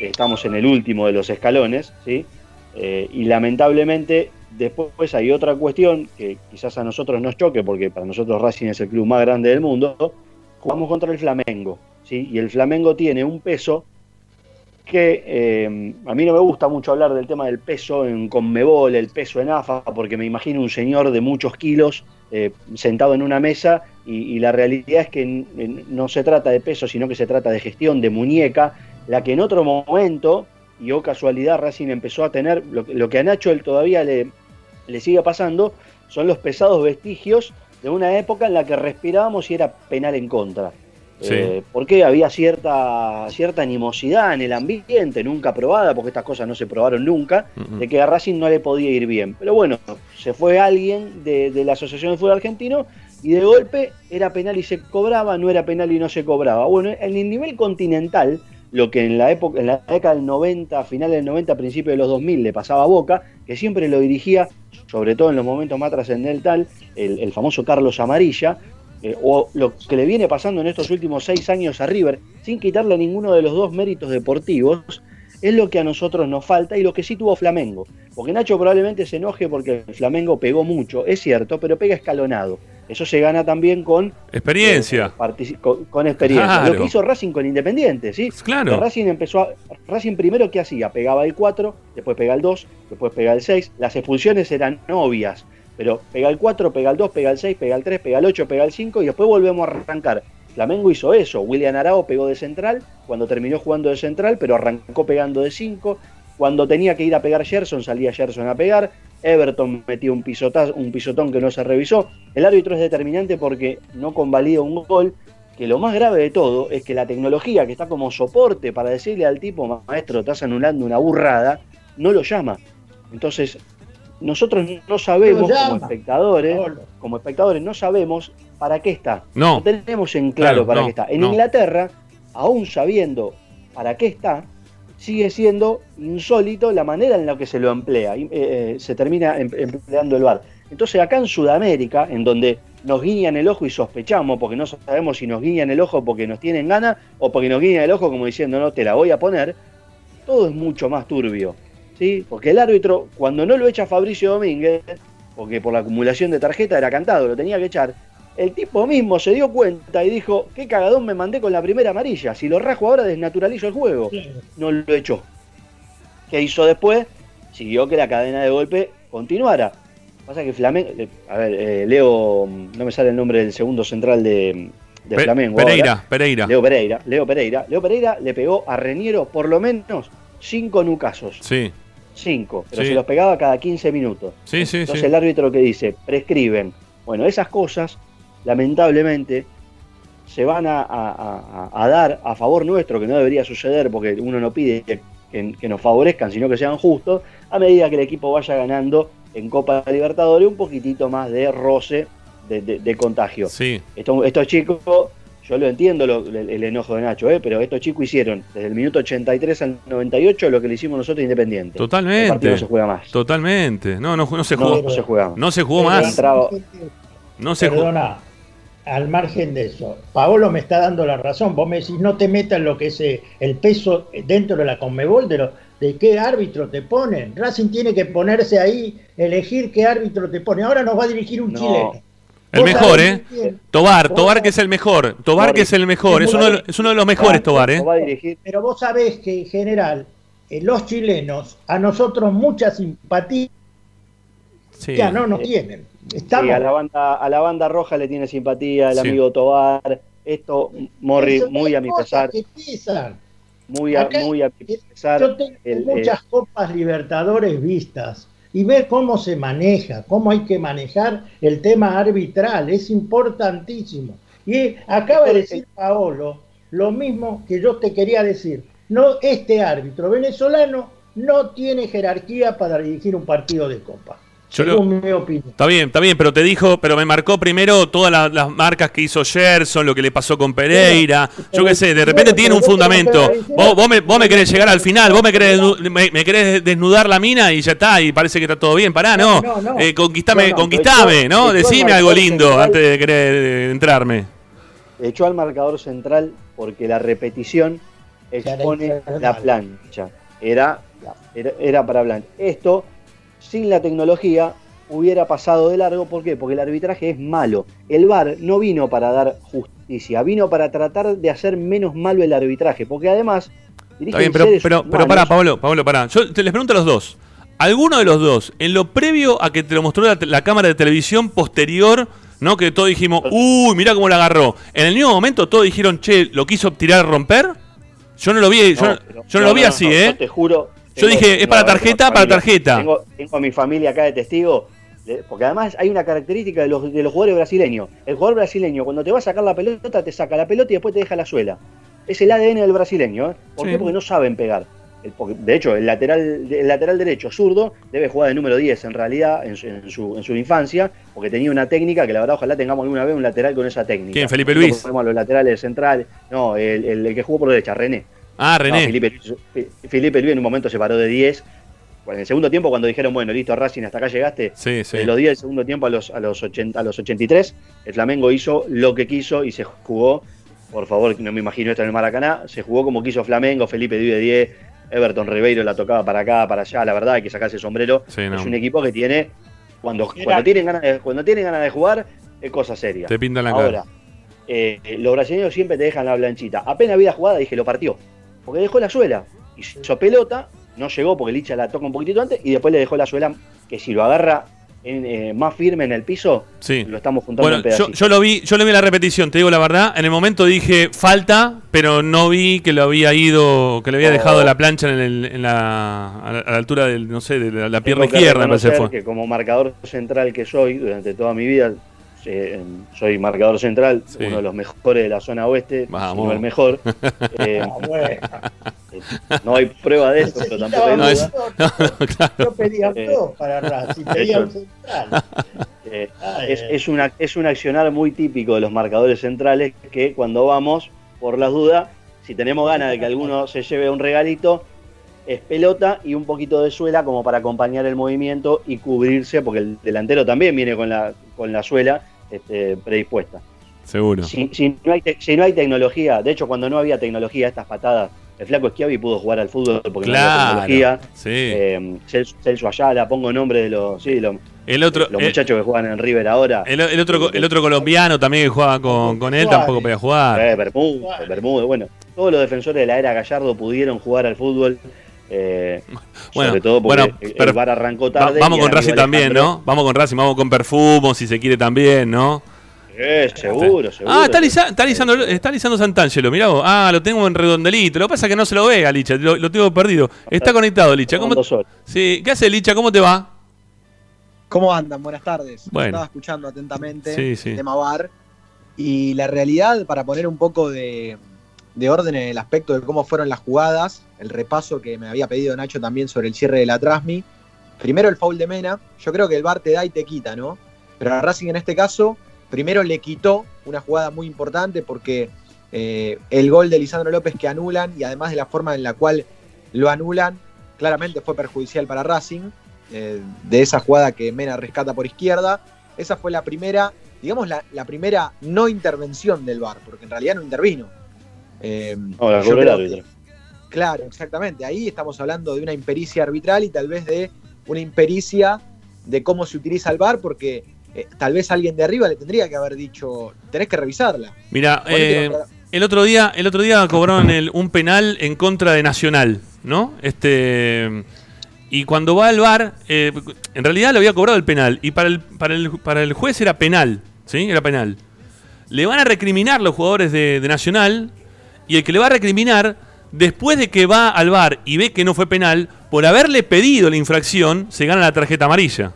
estamos en el último de los escalones ¿sí? Eh, y lamentablemente después hay otra cuestión que quizás a nosotros nos choque porque para nosotros Racing es el club más grande del mundo jugamos contra el Flamengo ¿sí? y el Flamengo tiene un peso que eh, a mí no me gusta mucho hablar del tema del peso en Conmebol, el peso en AFA, porque me imagino un señor de muchos kilos eh, sentado en una mesa y, la realidad es que no se trata de peso, sino que se trata de gestión, de muñeca, la que en otro momento, y o casualidad, Racing empezó a tener, lo, lo que a Nacho él todavía le, le sigue pasando, son los pesados vestigios de una época en la que respirábamos y era penal en contra. Sí. Eh, porque había cierta, cierta animosidad en el ambiente, nunca probada, porque estas cosas no se probaron nunca, de que a Racing no le podía ir bien. Pero bueno, se fue alguien de, de la Asociación de Fútbol Argentino y de golpe era penal y se cobraba, no era penal y no se cobraba. Bueno, en el nivel continental, lo que en la época, en la década del 90, finales del 90, principios de los 2000 le pasaba a Boca, que siempre lo dirigía, sobre todo en los momentos más trascendentales, el, el famoso Carlos Amarilla, eh, o lo que le viene pasando en estos últimos seis años a River, sin quitarle ninguno de los dos méritos deportivos, es lo que a nosotros nos falta y lo que sí tuvo Flamengo. Porque Nacho probablemente se enoje porque el Flamengo pegó mucho, es cierto, pero pega escalonado. Eso se gana también con Experiencia. eh, con, con experiencia. Claro. Lo que hizo Racing con Independiente, ¿sí? Claro. Que Racing empezó a, Racing primero ¿qué hacía? Pegaba el 4, después pega el 2, después pega el 6. Las expulsiones eran obvias, pero pega el 4, pega el 2, pega el 6, pega el 3, pega el 8, pega el 5 y después volvemos a arrancar. Flamengo hizo eso. William Arao pegó de central cuando terminó jugando de central, pero arrancó pegando de 5. Cuando tenía que ir a pegar Gerson, salía Gerson a pegar. Everton metió un, pisotaz- un pisotón que no se revisó. El árbitro es determinante porque no convalida un gol. Que lo más grave de todo es que la tecnología que está como soporte para decirle al tipo, maestro, estás anulando una burrada, no lo llama. Entonces, nosotros no sabemos como espectadores, como espectadores no sabemos para qué está. No. tenemos en claro, Claro, para no, qué está. En no. Inglaterra, aún sabiendo para qué está, sigue siendo insólito la manera en la que se lo emplea. eh, eh, se termina em- empleando el VAR. Entonces acá en Sudamérica, en donde nos guiñan el ojo y sospechamos, porque no sabemos si nos guiñan el ojo porque nos tienen ganas o porque nos guiñan el ojo como diciendo no te la voy a poner, todo es mucho más turbio. ¿Sí? Porque el árbitro, cuando no lo echa Fabricio Domínguez, porque por la acumulación de tarjeta era cantado, lo tenía que echar, el tipo mismo se dio cuenta y dijo, qué cagadón me mandé con la primera amarilla, si lo rajo ahora desnaturalizo el juego. No lo echó. ¿Qué hizo después? Siguió que la cadena de golpe continuara. Pasa que Flamengo, eh, a ver, eh, Leo, no me sale el nombre del segundo central de, de Pe- Flamengo. Pereira, ahora. Pereira. Leo Pereira, Leo Pereira. Leo Pereira le pegó a Reñero por lo menos cinco nucasos. Sí, Cinco, pero Sí. se los pegaba cada 15 minutos. sí, sí. Entonces el árbitro que dice, prescriben. Bueno, esas cosas, lamentablemente, se van a, a- a- a dar a favor nuestro, que no debería suceder porque uno no pide que, que- que nos favorezcan, sino que sean justos, a medida que el equipo vaya ganando en Copa Libertadores un poquitito más de roce, de, de- de contagio. Sí. Esto- estos chicos, yo lo entiendo lo- el, el enojo de Nacho, ¿eh? pero estos chicos hicieron desde el minuto 83 al 98 lo que le hicimos nosotros Independiente. El partido Totalmente. no se juega más. Totalmente. No, no, no se jugó. no se juega más. No se jugó más. Entraba- No se jugó. Perdona, al margen de eso, Paolo me está dando la razón. Vos me decís, no te metas en lo que es eh, el peso dentro de la Conmebol, de, lo, de qué árbitro te ponen. Racing tiene que ponerse ahí, elegir qué árbitro te pone. Ahora nos va a dirigir un No. chileno. El mejor, ¿eh? Tobar, Tobar que es el mejor. Tobar que es el mejor. Es uno de los, es uno de los mejores, Tobar, ¿eh? Pero vos sabés que en general eh, los chilenos a nosotros mucha simpatía Sí. no nos tienen. Sí, Estamos a la banda a la banda roja le tiene simpatía el Sí. amigo Tobar. Esto, Morri, muy a mi pesar, muy a, Acá- muy a mi pesar. Yo tengo el- muchas copas Libertadores vistas y ver cómo se maneja, cómo hay que manejar el tema arbitral, es importantísimo. Y acaba de decir Paolo lo mismo que yo te quería decir. No, este árbitro venezolano no tiene jerarquía para dirigir un partido de copa. Yo lo- mi opinión. Está bien, está bien, pero te dijo, pero me marcó primero todas las, las marcas que hizo Gerson, lo que le pasó con Pereira. Yo qué sé, de repente tiene un fundamento. Vos, vos me, vos me querés llegar al final, vos me querés, me, me querés desnudar la mina y ya está, y parece que está todo bien. Pará, no. No, no, no. Eh, conquistame, No, no, conquistame, ¿no? Decime algo lindo central. antes de querer eh, entrarme. Echó al marcador central porque la repetición expone la plancha. Era, era, era para plancha. Esto, sin la tecnología, hubiera pasado de largo. ¿Por qué? Porque el arbitraje es malo. El VAR no vino para dar justicia, vino para tratar de hacer menos malo el arbitraje. Porque además. Está bien, pero, pero, pero pará, Pablo, Pablo, pará. Yo te les pregunto a los dos. ¿Alguno de los dos, en lo previo a que te lo mostró la, la cámara de televisión posterior, ¿no? Que todos dijimos, uy, mirá cómo la agarró. En el mismo momento todos dijeron, che, ¿lo quiso tirar romper? Yo no lo vi, yo, No, pero- yo no, lo vi así, ¿eh? Yo te juro. Yo dije, es para tarjeta, para tarjeta. Tengo, tengo a mi familia acá de testigo. de- Porque además hay una característica de los, de los jugadores brasileños. El jugador brasileño, cuando te va a sacar la pelota, te saca la pelota y después te deja la suela. Es el ADN del brasileño. ¿eh? ¿Por Sí. qué? Porque no saben pegar. El- porque, de hecho, el lateral, el lateral derecho zurdo debe jugar de número 10 en realidad en su, en su- en su infancia, porque tenía una técnica que la verdad ojalá tengamos alguna vez un lateral con esa técnica. ¿Quién, Felipe Luis? a los laterales centrales. No, el, el- el que jugó por derecha, René. Ah, No, René. Felipe, Felipe Luis en un momento se paró de 10. Bueno, en el segundo tiempo, cuando dijeron, bueno, listo, Racing, hasta acá llegaste, Sí, sí. de los 10 del segundo tiempo a los, a, los 80, a los 83, el Flamengo hizo lo que quiso y se jugó, por favor, no me imagino esto en el Maracaná, se jugó como quiso Flamengo, Felipe Luis de 10, Everton Ribeiro la tocaba para acá, para allá, la verdad hay que sacarse el sombrero. Sí, no. Es un equipo que tiene, cuando, cuando, tienen ganas de, cuando tienen ganas de jugar, es cosa seria. Te pintan la Ahora, cara. eh, los brasileños siempre te dejan la planchita. Apenas vi la jugada, dije, lo partió. Porque dejó la suela. Y se hizo pelota, no llegó porque Licha la toca un poquitito antes, y después le dejó la suela, que si lo agarra en, eh, más firme en el piso, Sí. lo estamos juntando Bueno, en yo, yo lo vi, yo lo vi en la repetición, te digo la verdad. En el momento dije falta, pero no vi que lo había ido, que le había Oh. dejado la plancha en, el- en la, a la, altura del, no sé, de la, la pierna izquierda, me parece reconocer fue. que como marcador central que soy, durante toda mi vida, eh, soy marcador central, Sí. uno de los mejores de la zona oeste, no el mejor. Eh, Ah, bueno. no hay prueba de eso, pero tampoco hay No, es- duda. No, no, claro. Yo pedía Eh, dos para Racing, pedía un central. Eh, es, ay. es, una, es un accionar muy típico de los marcadores centrales que cuando vamos, por las dudas, si tenemos ganas de que alguno se lleve un regalito, es pelota y un poquito de suela como para acompañar el movimiento y cubrirse, porque el delantero también viene con la, con la suela este, predispuesta. Seguro. Si, si no hay si no hay tecnología, de hecho cuando no había tecnología, estas patadas, el flaco Schiavi pudo jugar al fútbol porque no había Claro. tecnología. Sí. Eh, Celso, Celso Ayala, pongo nombre de los, sí, los, el otro, los el, muchachos que juegan en River ahora. el- el otro, el otro colombiano también que jugaba con, con él tampoco podía jugar. Eh, Bermúdez, Bermúdez, bueno, todos los defensores de la era Gallardo pudieron jugar al fútbol. Eh, Bueno, sobre todo porque bueno, pero- el arrancó Va- tarde. vamos con Racing también, ¿no? Vamos con Racing, vamos con Perfumo, si se quiere también, ¿no? Eh, seguro, seguro. Ah, está, lisa- está, lisando, está lisando Santangelo, mirá vos. Ah, lo tengo en redondelito. Lo que pasa es que no se lo ve a Licha, lo, lo tengo perdido. Está conectado, Licha. ¿Cómo, sí, ¿Qué hace, Licha? ¿Cómo te va? ¿Cómo andan? Buenas tardes. Bueno. Estaba escuchando atentamente Sí, sí. el tema VAR. Y la realidad, para poner un poco de, de orden en el aspecto de cómo fueron las jugadas, el repaso que me había pedido Nacho también sobre el cierre de la Trasmi. Primero el foul de Mena. Yo creo que el VAR te da y te quita, ¿no? Pero a Racing en este caso, primero le quitó una jugada muy importante porque eh, el gol de Lisandro López que anulan y además de la forma en la cual lo anulan, claramente fue perjudicial para Racing eh, de esa jugada que Mena rescata por izquierda. Esa fue la primera, digamos, la, la primera no intervención del VAR, porque en realidad no intervino. Eh, No, la yo cobró el árbitro. que- claro, exactamente. Ahí estamos hablando de una impericia arbitral y tal vez de una impericia de cómo se utiliza el VAR, porque eh, tal vez alguien de arriba le tendría que haber dicho, tenés que revisarla. Mira, eh, el otro día, el otro día cobraron el- un penal en contra de Nacional, ¿no? Este y cuando va al bar, en realidad le había cobrado el penal y para el, para el, para el juez era penal, ¿sí? Era penal. Le van a recriminar los jugadores de, de Nacional y el que le va a recriminar después de que va al bar y ve que no fue penal por haberle pedido la infracción se gana la tarjeta amarilla.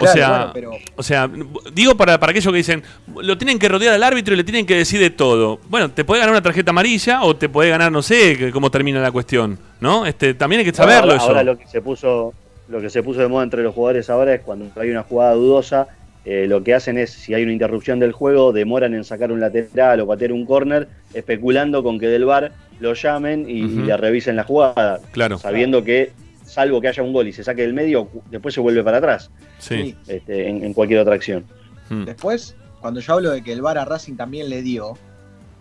O Claro, sea, bueno, pero- o sea, digo para, para aquellos que dicen, lo tienen que rodear al árbitro y le tienen que decir de todo. Bueno, te puede ganar una tarjeta amarilla o te puede ganar, no sé, cómo termina la cuestión, ¿no? Este, también hay que saberlo ahora, eso. ahora lo que se puso lo que se puso de moda entre los jugadores ahora es cuando hay una jugada dudosa eh, lo que hacen es si hay una interrupción del juego demoran en sacar un lateral o patear un córner especulando con que del bar lo llamen y, le revisen la jugada Claro. sabiendo que salvo que haya un gol y se saque del medio después se vuelve para atrás Sí. este, en, en cualquier otra acción Mm. Después, cuando yo hablo de que el VAR a Racing también le dio,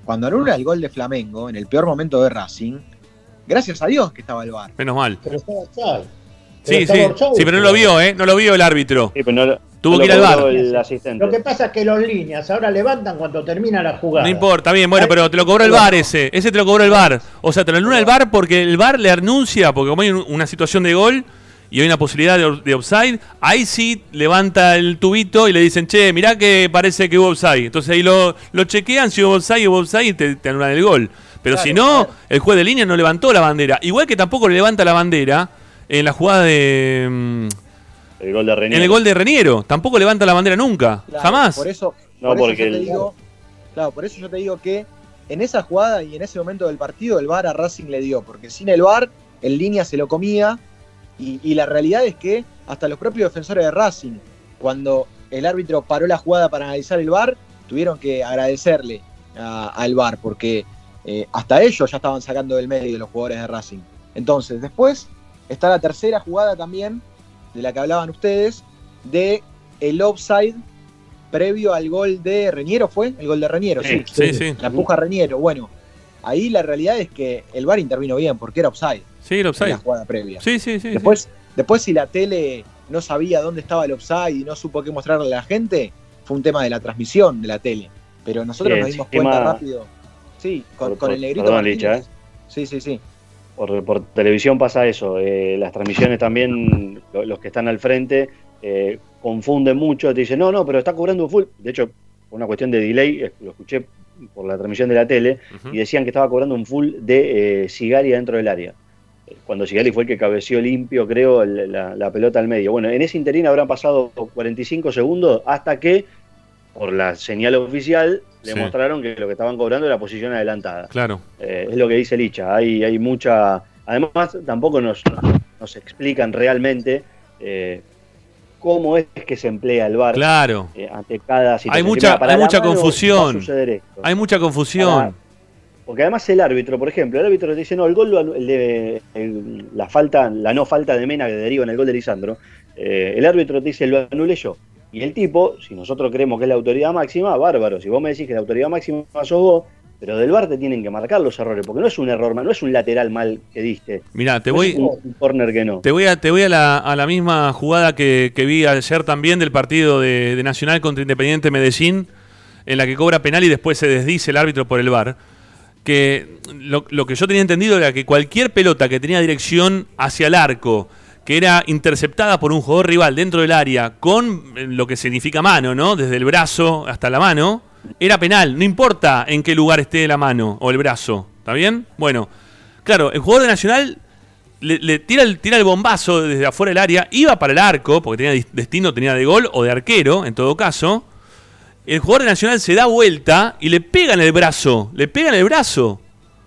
cuando anula el gol de Flamengo, en el peor momento de Racing, gracias a Dios que estaba el VAR. Menos mal. Pero estaba. Sí, Pero sí, sí, pero no lo vio, ¿eh? No lo vio el árbitro. Sí, pero no lo- Tuvo no que lo ir al VAR. el asistente Lo que pasa es que los líneas ahora levantan cuando termina la jugada. No importa, bien, bueno, pero te lo cobró el VAR ese. Ese te lo cobró el VAR. O sea, te lo anula el VAR porque el VAR le anuncia, porque como hay un- una situación de gol y hay una posibilidad de, de offside, ahí sí levanta el tubito y le dicen, che, mirá que parece que hubo offside. Entonces ahí lo, lo chequean, si hubo offside, hubo offside y te, te anulan el gol. Pero Claro, si no, claro. el juez de línea no levantó la bandera. Igual que tampoco le levanta la bandera en la jugada de... mm, el gol de René En el gol de Reniero. Tampoco levanta la bandera nunca. Claro, Jamás. Por eso, No, por eso porque yo te el- digo, claro, por eso yo te digo que en esa jugada y en ese momento del partido el VAR a Racing le dio, porque sin el VAR en línea se lo comía y, y la realidad es que hasta los propios defensores de Racing, cuando el árbitro paró la jugada para analizar el VAR, tuvieron que agradecerle al VAR porque eh, hasta ellos ya estaban sacando del medio los jugadores de Racing. Entonces, después está la tercera jugada también, de la que hablaban ustedes, de el offside previo al gol de Reñero, ¿fue? El gol de Reñero, sí. Sí, sí. La empuja Reñero. Bueno, ahí la realidad es que el VAR intervino bien porque era offside. Sí, el en offside. la jugada previa. Sí, sí, sí. Después, después si la tele no sabía dónde estaba el offside y no supo qué mostrarle a la gente, fue un tema de la transmisión de la tele. Pero nosotros Sí, nos dimos cuenta rápido. Sí, con, Por- con el negrito perdón, Martínez. Licha, ¿eh? Sí, sí, sí. Por, por televisión pasa eso. eh, las transmisiones también, lo- los que están al frente, eh, confunden mucho. Te dicen, no, no, pero está cobrando un full. De hecho, por una cuestión de delay, eh, lo escuché por la transmisión de la tele, y decían que estaba cobrando un full de eh, Sigali dentro del área. Cuando Sigali fue el que cabeció limpio, creo, la, la pelota al medio. Bueno, en ese interín habrán pasado 45 segundos hasta que, por la señal oficial, le Sí. mostraron que lo que estaban cobrando era posición adelantada. Claro. Eh, es lo que dice Licha. Hay, hay mucha. Además, tampoco nos, nos explican realmente eh, cómo es que se emplea el VAR Claro. eh, ante cada situación. Hay mucha- para hay mucha mano confusión. Hay mucha confusión. Para- porque además el árbitro, por ejemplo, el árbitro te dice, no, el gol, el de- el- la falta, la no falta de Mena que deriva en el gol de Lisandro, eh, el árbitro te dice, lo anulé yo. Y el tipo, si nosotros creemos que es la autoridad máxima, bárbaro. Si vos me decís que la autoridad máxima sos vos, pero del VAR te tienen que marcar los errores, porque no es un error mal, no es un lateral mal que diste. Mirá, te no voy, un, un corner que no. te voy, a, te voy a, la, a la misma jugada que, que vi ayer también del partido de, de Nacional contra Independiente Medellín, en la que cobra penal y después se desdice el árbitro por el VAR. Que lo, lo que yo tenía entendido era que cualquier pelota que tenía dirección hacia el arco, que era interceptada por un jugador rival dentro del área, con eh, lo que significa mano, ¿no? Desde el brazo hasta la mano, era penal. No importa en qué lugar esté la mano o el brazo. ¿Está bien? Bueno, claro, el jugador de Nacional le, tira, el, tira el bombazo desde afuera del área, iba para el arco, porque tenía destino, tenía de gol o de arquero, en todo caso. El jugador de Nacional se da vuelta y le pega en el brazo, le pega en el brazo.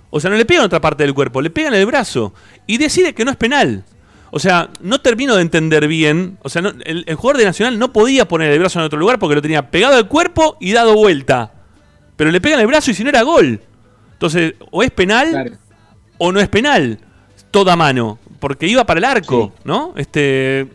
O sea, no le pega en otra parte del cuerpo, le pega en el brazo. Y decide que no es penal. O sea, no termino de entender bien. O sea, no- el, el jugador de Nacional no podía poner el brazo en otro lugar porque lo tenía pegado al cuerpo y dado vuelta. Pero le pega en el brazo y si no era gol. Entonces, o es penal Claro. o no es penal. Toda mano. Porque iba para el arco, ¿no? Este,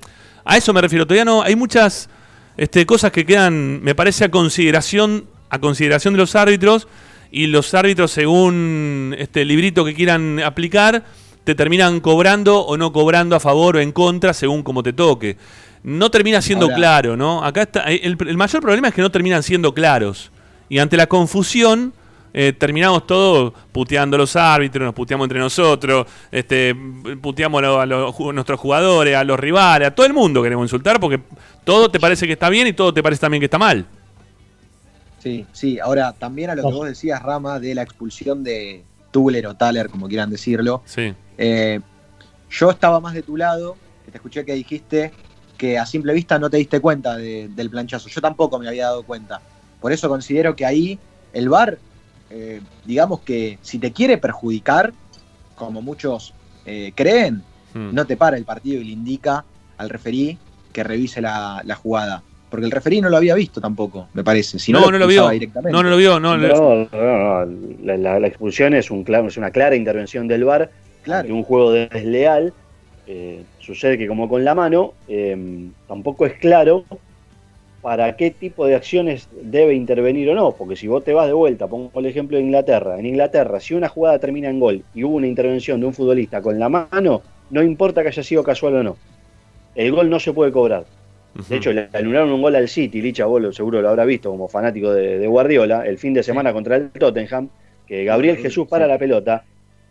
a eso me refiero. Todavía no. Hay muchas este, cosas que quedan, me parece, a consideración, a consideración de los árbitros. Y los árbitros, según este librito que quieran aplicar, te terminan cobrando o no cobrando a favor o en contra, según como te toque. No termina siendo Ahora- claro, ¿no? Acá está. El, el mayor problema es que no terminan siendo claros. Y ante la confusión, eh, terminamos todos puteando a los árbitros, nos puteamos entre nosotros, este, puteamos a, a nuestros jugadores, a los rivales, a todo el mundo queremos insultar porque todo te parece que está bien y todo te parece también que está mal. Sí, sí. Ahora, también a lo que vos decías, Rama, de la expulsión de Tugler o Thaler, como quieran decirlo. Sí. Eh, yo estaba más de tu lado, que te escuché que dijiste que a simple vista no te diste cuenta de- del planchazo. Yo tampoco me había dado cuenta. Por eso considero que ahí el VAR, eh, digamos que si te quiere perjudicar, como muchos eh, creen, Mm. no te para el partido y le indica al referí que revise la, la jugada. Porque el referí no lo había visto tampoco, me parece. Si no, no, no lo vio. directamente. No, no lo vio. No, No, no, no, La, la- la expulsión es, un, es una clara intervención del VAR Claro. un juego desleal. eh, sucede que como con la mano, eh, tampoco es claro para qué tipo de acciones debe intervenir o no, porque si vos te vas de vuelta, pongo el ejemplo de Inglaterra, en Inglaterra, si una jugada termina en gol y hubo una intervención de un futbolista con la mano, no importa que haya sido casual o no, el gol no se puede cobrar. De hecho, le anularon un gol al City, Licha, vos lo- seguro lo habrá visto como fanático de, de Guardiola, el fin de semana contra el Tottenham, que Gabriel Jesús para la pelota,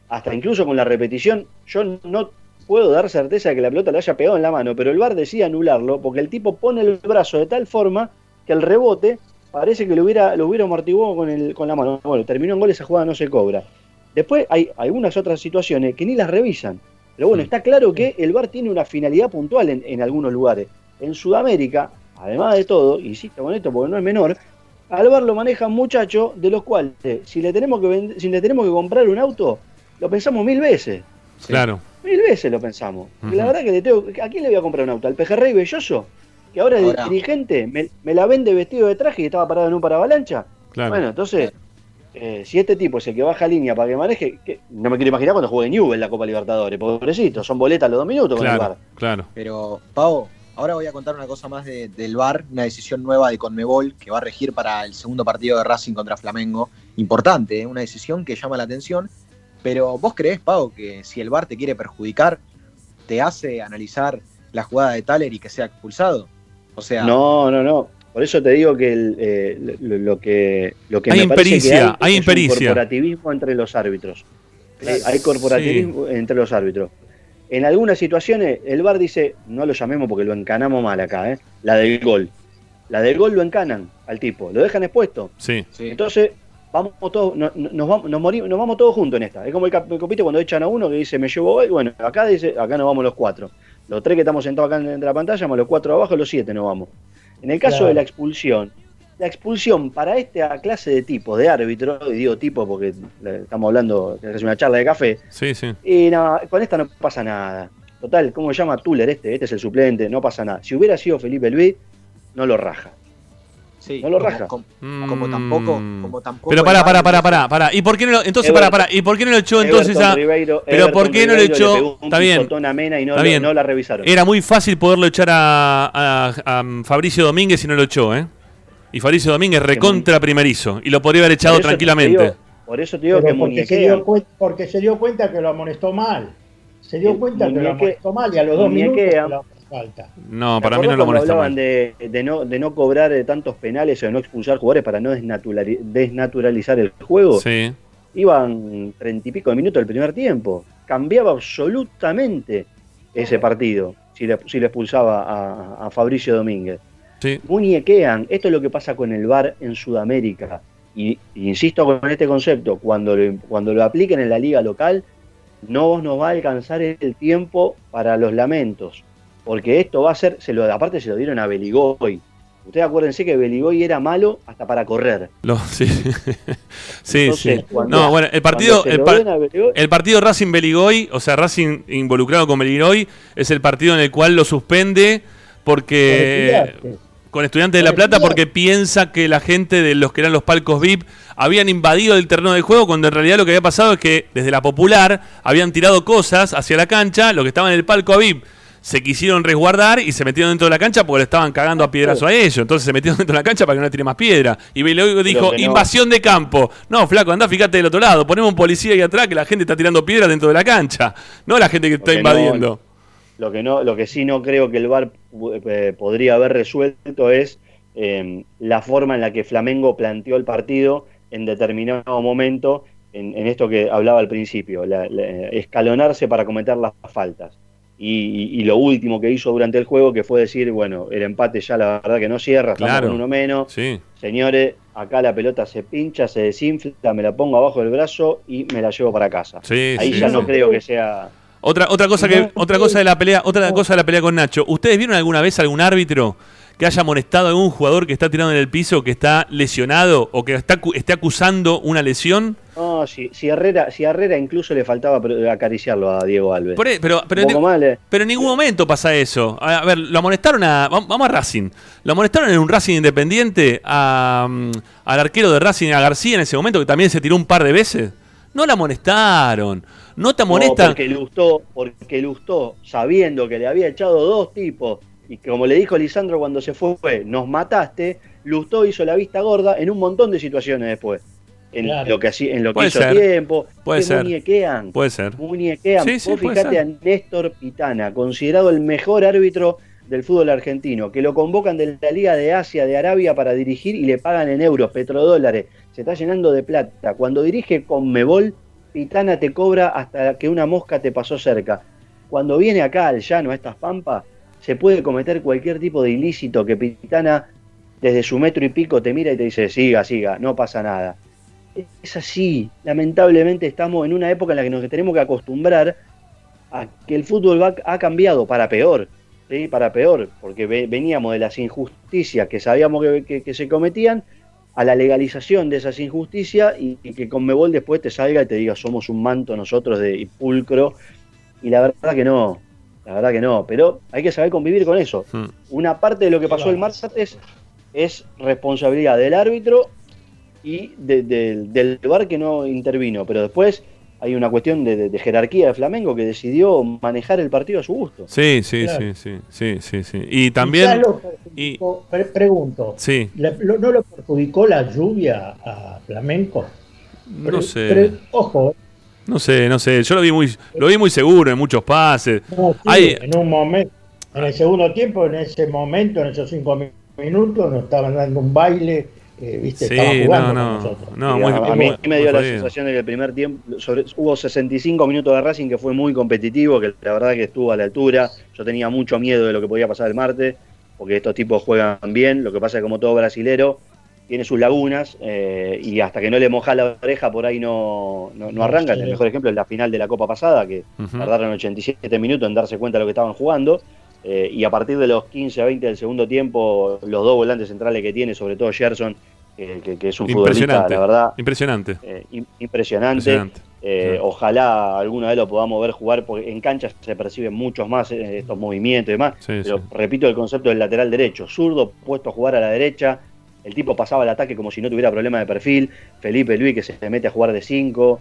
hasta incluso con la repetición, yo no puedo dar certeza de que la pelota le haya pegado en la mano, pero el VAR decide anularlo porque el tipo pone el brazo de tal forma que el rebote parece que lo hubiera, lo hubiera amortiguado con, el, con la mano. Bueno, terminó en gol, esa jugada no se cobra. Después hay algunas otras situaciones que ni las revisan. Pero bueno, está claro que el VAR tiene una finalidad puntual en, en algunos lugares. En Sudamérica, además de todo, insisto con esto porque no es menor, al VAR lo manejan muchachos de los cuales, si le tenemos que vend- si le tenemos que comprar un auto, lo pensamos mil veces. Claro. Mil veces lo pensamos. La verdad que le tengo, ¿a quién le voy a comprar un auto? ¿Al pejerrey Belloso? Que ahora es dirigente, me, me la vende vestido de traje y estaba parado en un paravalancha. Claro. Bueno, entonces, eh, si este tipo es el que baja línea para que maneje, que- no me quiero imaginar cuando juegue Newell en la Copa Libertadores, pobrecito, son boletas los dos minutos con el Claro, VAR. claro. Pero, Pau, ahora voy a contar una cosa más de- del VAR, una decisión nueva de Conmebol que va a regir para el segundo partido de Racing contra Flamengo. Importante, ¿eh? una decisión que llama la atención. Pero vos creés, Pau, que si el VAR te quiere perjudicar, te hace analizar la jugada de Taler y que sea expulsado. O sea, No, no, no. Por eso te digo que el, eh, lo, lo que lo que Hay me parece que impericia, hay es impericia. un corporativismo entre los árbitros. Hay corporativismo entre los árbitros. En algunas situaciones el VAR dice, no lo llamemos porque lo encanamos mal acá, ¿eh? la del gol. La del gol lo encanan al tipo, lo dejan expuesto. Sí. sí. Entonces, vamos todos, no- no- nos, vamos, nos, morimos, nos vamos todos juntos en esta. Es como el, cap- el copito cuando echan a uno que dice, me llevo gol. Bueno, acá dice, acá nos vamos los cuatro. Los tres que estamos sentados acá en la pantalla, más los cuatro abajo, los siete nos vamos. En el caso Claro. de la expulsión, la expulsión para esta clase de tipos de árbitro, y digo tipo porque estamos hablando, que es una charla de café, Sí, sí. y no, con esta no pasa nada. Total, ¿cómo se llama Tuller este? Este es el suplente, no pasa nada. Si hubiera sido Felipe Luis, no lo raja. sí, no lo como- raja. Como, como tampoco, como tampoco. Pero pará, pará, pará, pará, pará. ¿Y por qué no lo, entonces Everton- pará, pará. ¿Y por qué no lo echó entonces Everton a Ribeiro- Pero ¿por qué no le Ribeiro echó? Está bien. a Mena y no, Está lo- no la revisaron. Era muy fácil poderlo echar a, a- a Fabricio Domínguez y no lo echó, ¿eh? Y Fabricio Domínguez recontra primerizo. Y lo podría haber echado tranquilamente. digo- por eso te digo Pero que porque, se dio cuen- porque se dio cuenta que lo amonestó mal. Se dio Eh, cuenta que lo amonestó mal y a los dos minutos lo falta. No, ¿Te para mí no lo hablaban mal. de, de no, de no cobrar eh, tantos penales o de no expulsar jugadores para no desnaturali- desnaturalizar el juego? Sí. Iban treinta y pico de minutos el primer tiempo. Cambiaba absolutamente ese partido si le, si le expulsaba a, a Fabricio Domínguez. Sí. muñequean. Esto es lo que pasa con el VAR en Sudamérica. Y, y insisto con este concepto, cuando lo, cuando lo apliquen en la liga local, no nos va a alcanzar el tiempo para los lamentos. Porque esto va a ser, se lo, aparte se lo dieron a Beligoy. Ustedes acuérdense que Beligoy era malo hasta para correr. Lo- sí. sí, Entonces, sí. cuando- No, bueno, el partido, el, par- Beligoy- el partido Racing Beligoy, o sea, Racing involucrado con Beligoy, es el partido en el cual lo suspende porque Con Estudiantes. de La Plata porque piensa que la gente de los que eran los palcos VIP habían invadido el terreno del juego cuando en realidad lo que había pasado es que desde la popular habían tirado cosas hacia la cancha, lo que estaba en el palco a VIP se quisieron resguardar y se metieron dentro de la cancha porque le estaban cagando a piedrazo a ellos. Entonces se metieron dentro de la cancha para que no le tire más piedra. Y Beligoy dijo, no. invasión de campo. No, flaco, andá, fíjate del otro lado. Ponemos un policía ahí atrás que la gente está tirando piedra dentro de la cancha. No la gente que está Porque no- invadiendo. Lo que no, lo que sí no creo que el VAR eh, podría haber resuelto es eh, la forma en la que Flamengo planteó el partido en determinado momento, en, en esto que hablaba al principio, la- la- escalonarse para cometer las faltas. Y, y- y lo último que hizo durante el juego, que fue decir, bueno, el empate ya la verdad que no cierra, estamos Claro. con uno menos. Sí. Señores, acá la pelota se pincha, se desinfla, me la pongo abajo del brazo y me la llevo para casa. Sí, Ahí sí, ya no creo que sea... Otra, otra cosa que, No, otra cosa de la pelea, otra cosa de la pelea con Nacho. ¿Ustedes vieron alguna vez algún árbitro que haya amonestado a algún jugador que está tirado en el piso, que está lesionado o que está, esté acusando una lesión? No, si, si, Herrera, si a Herrera incluso le faltaba pero- acariciarlo a Diego Alves. E- pero, pero, poco mal, eh. pero en ningún momento pasa eso. A, a ver, lo amonestaron a. vam- Vamos a Racing. Lo amonestaron en un Racing independiente a, mm, al arquero de Racing, a García en ese momento, que también se tiró un par de veces. No la amonestaron. No te No, amonestan. porque Lustó, porque Lustó, sabiendo que le había echado dos tipos, y que como le dijo Lisandro cuando se fue, nos mataste, Lustó hizo la vista gorda en un montón de situaciones después. En Claro. lo que, así- en lo que Puede hizo ser. tiempo, Puede que ser. muñequean. Puede ser. Muñequean. Sí, sí, Vos ser. a Néstor Pitana, considerado el mejor árbitro del fútbol argentino, que lo convocan de la Liga de Asia, de Arabia, para dirigir y le pagan en euros, petrodólares. Se está llenando de plata. Cuando dirige con Mebol, Pitana te cobra hasta que una mosca te pasó cerca. Cuando viene acá al llano, a estas pampas, se puede cometer cualquier tipo de ilícito que Pitana, desde su metro y pico, te mira y te dice, siga, siga, no pasa nada. Es así. Lamentablemente estamos en una época en la que nos tenemos que acostumbrar a que el fútbol ha cambiado para peor, ¿sí? para peor, porque ve- veníamos de las injusticias que sabíamos que, que- que se cometían a la legalización de esas injusticias y, y que Conmebol después te salga y te diga somos un manto nosotros de pulcro y la verdad que no, la verdad que no, pero hay que saber convivir con eso. Hmm. Una parte de lo que pasó el martes es responsabilidad del árbitro y de- de- del VAR que no intervino. Pero después hay una cuestión de, de- de jerarquía de Flamengo que decidió manejar el partido a su gusto. Sí, sí, Claro. sí, sí, sí, sí, sí. Y también... Lo pre- pregunto, Sí, ¿le- lo- ¿no lo perjudicó la lluvia a Flamenco? no sé. pre- ojo, No sé, no sé. Yo lo vi muy, lo vi muy seguro en muchos pases. no, sí, Hay- en un momento, en el segundo tiempo, en ese momento, en esos cinco mi- minutos, nos estaban dando un baile, eh, viste, Sí, estaban jugando no, con no, nosotros. no, Y muy- a, mí muy me dio la sensación de que el primer tiempo, sobre- hubo 65 minutos de Racing que fue muy competitivo, que la verdad que estuvo a la altura. Yo tenía mucho miedo de lo que podía pasar el martes, porque estos tipos juegan bien. Lo que pasa es que como todo brasilero, tiene sus lagunas eh, y hasta que no le moja la oreja por ahí no, no, no arrancan. El mejor ejemplo es la final de la Copa pasada, que Ujú. tardaron 87 minutos en darse cuenta de lo que estaban jugando. Eh, y a partir de los 15 a 20 del segundo tiempo, los dos volantes centrales que tiene, sobre todo Gerson, que, que- que es un futbolista, la verdad, Impresionante. eh, im- impresionante. Impresionante. Eh, Sí. Ojalá alguno de los podamos ver jugar, porque en cancha se perciben muchos más estos movimientos y demás. Sí, pero sí. repito el concepto del lateral derecho, zurdo puesto a jugar a la derecha, el tipo pasaba al ataque como si no tuviera problema de perfil, Felipe Luis que se mete a jugar de 5,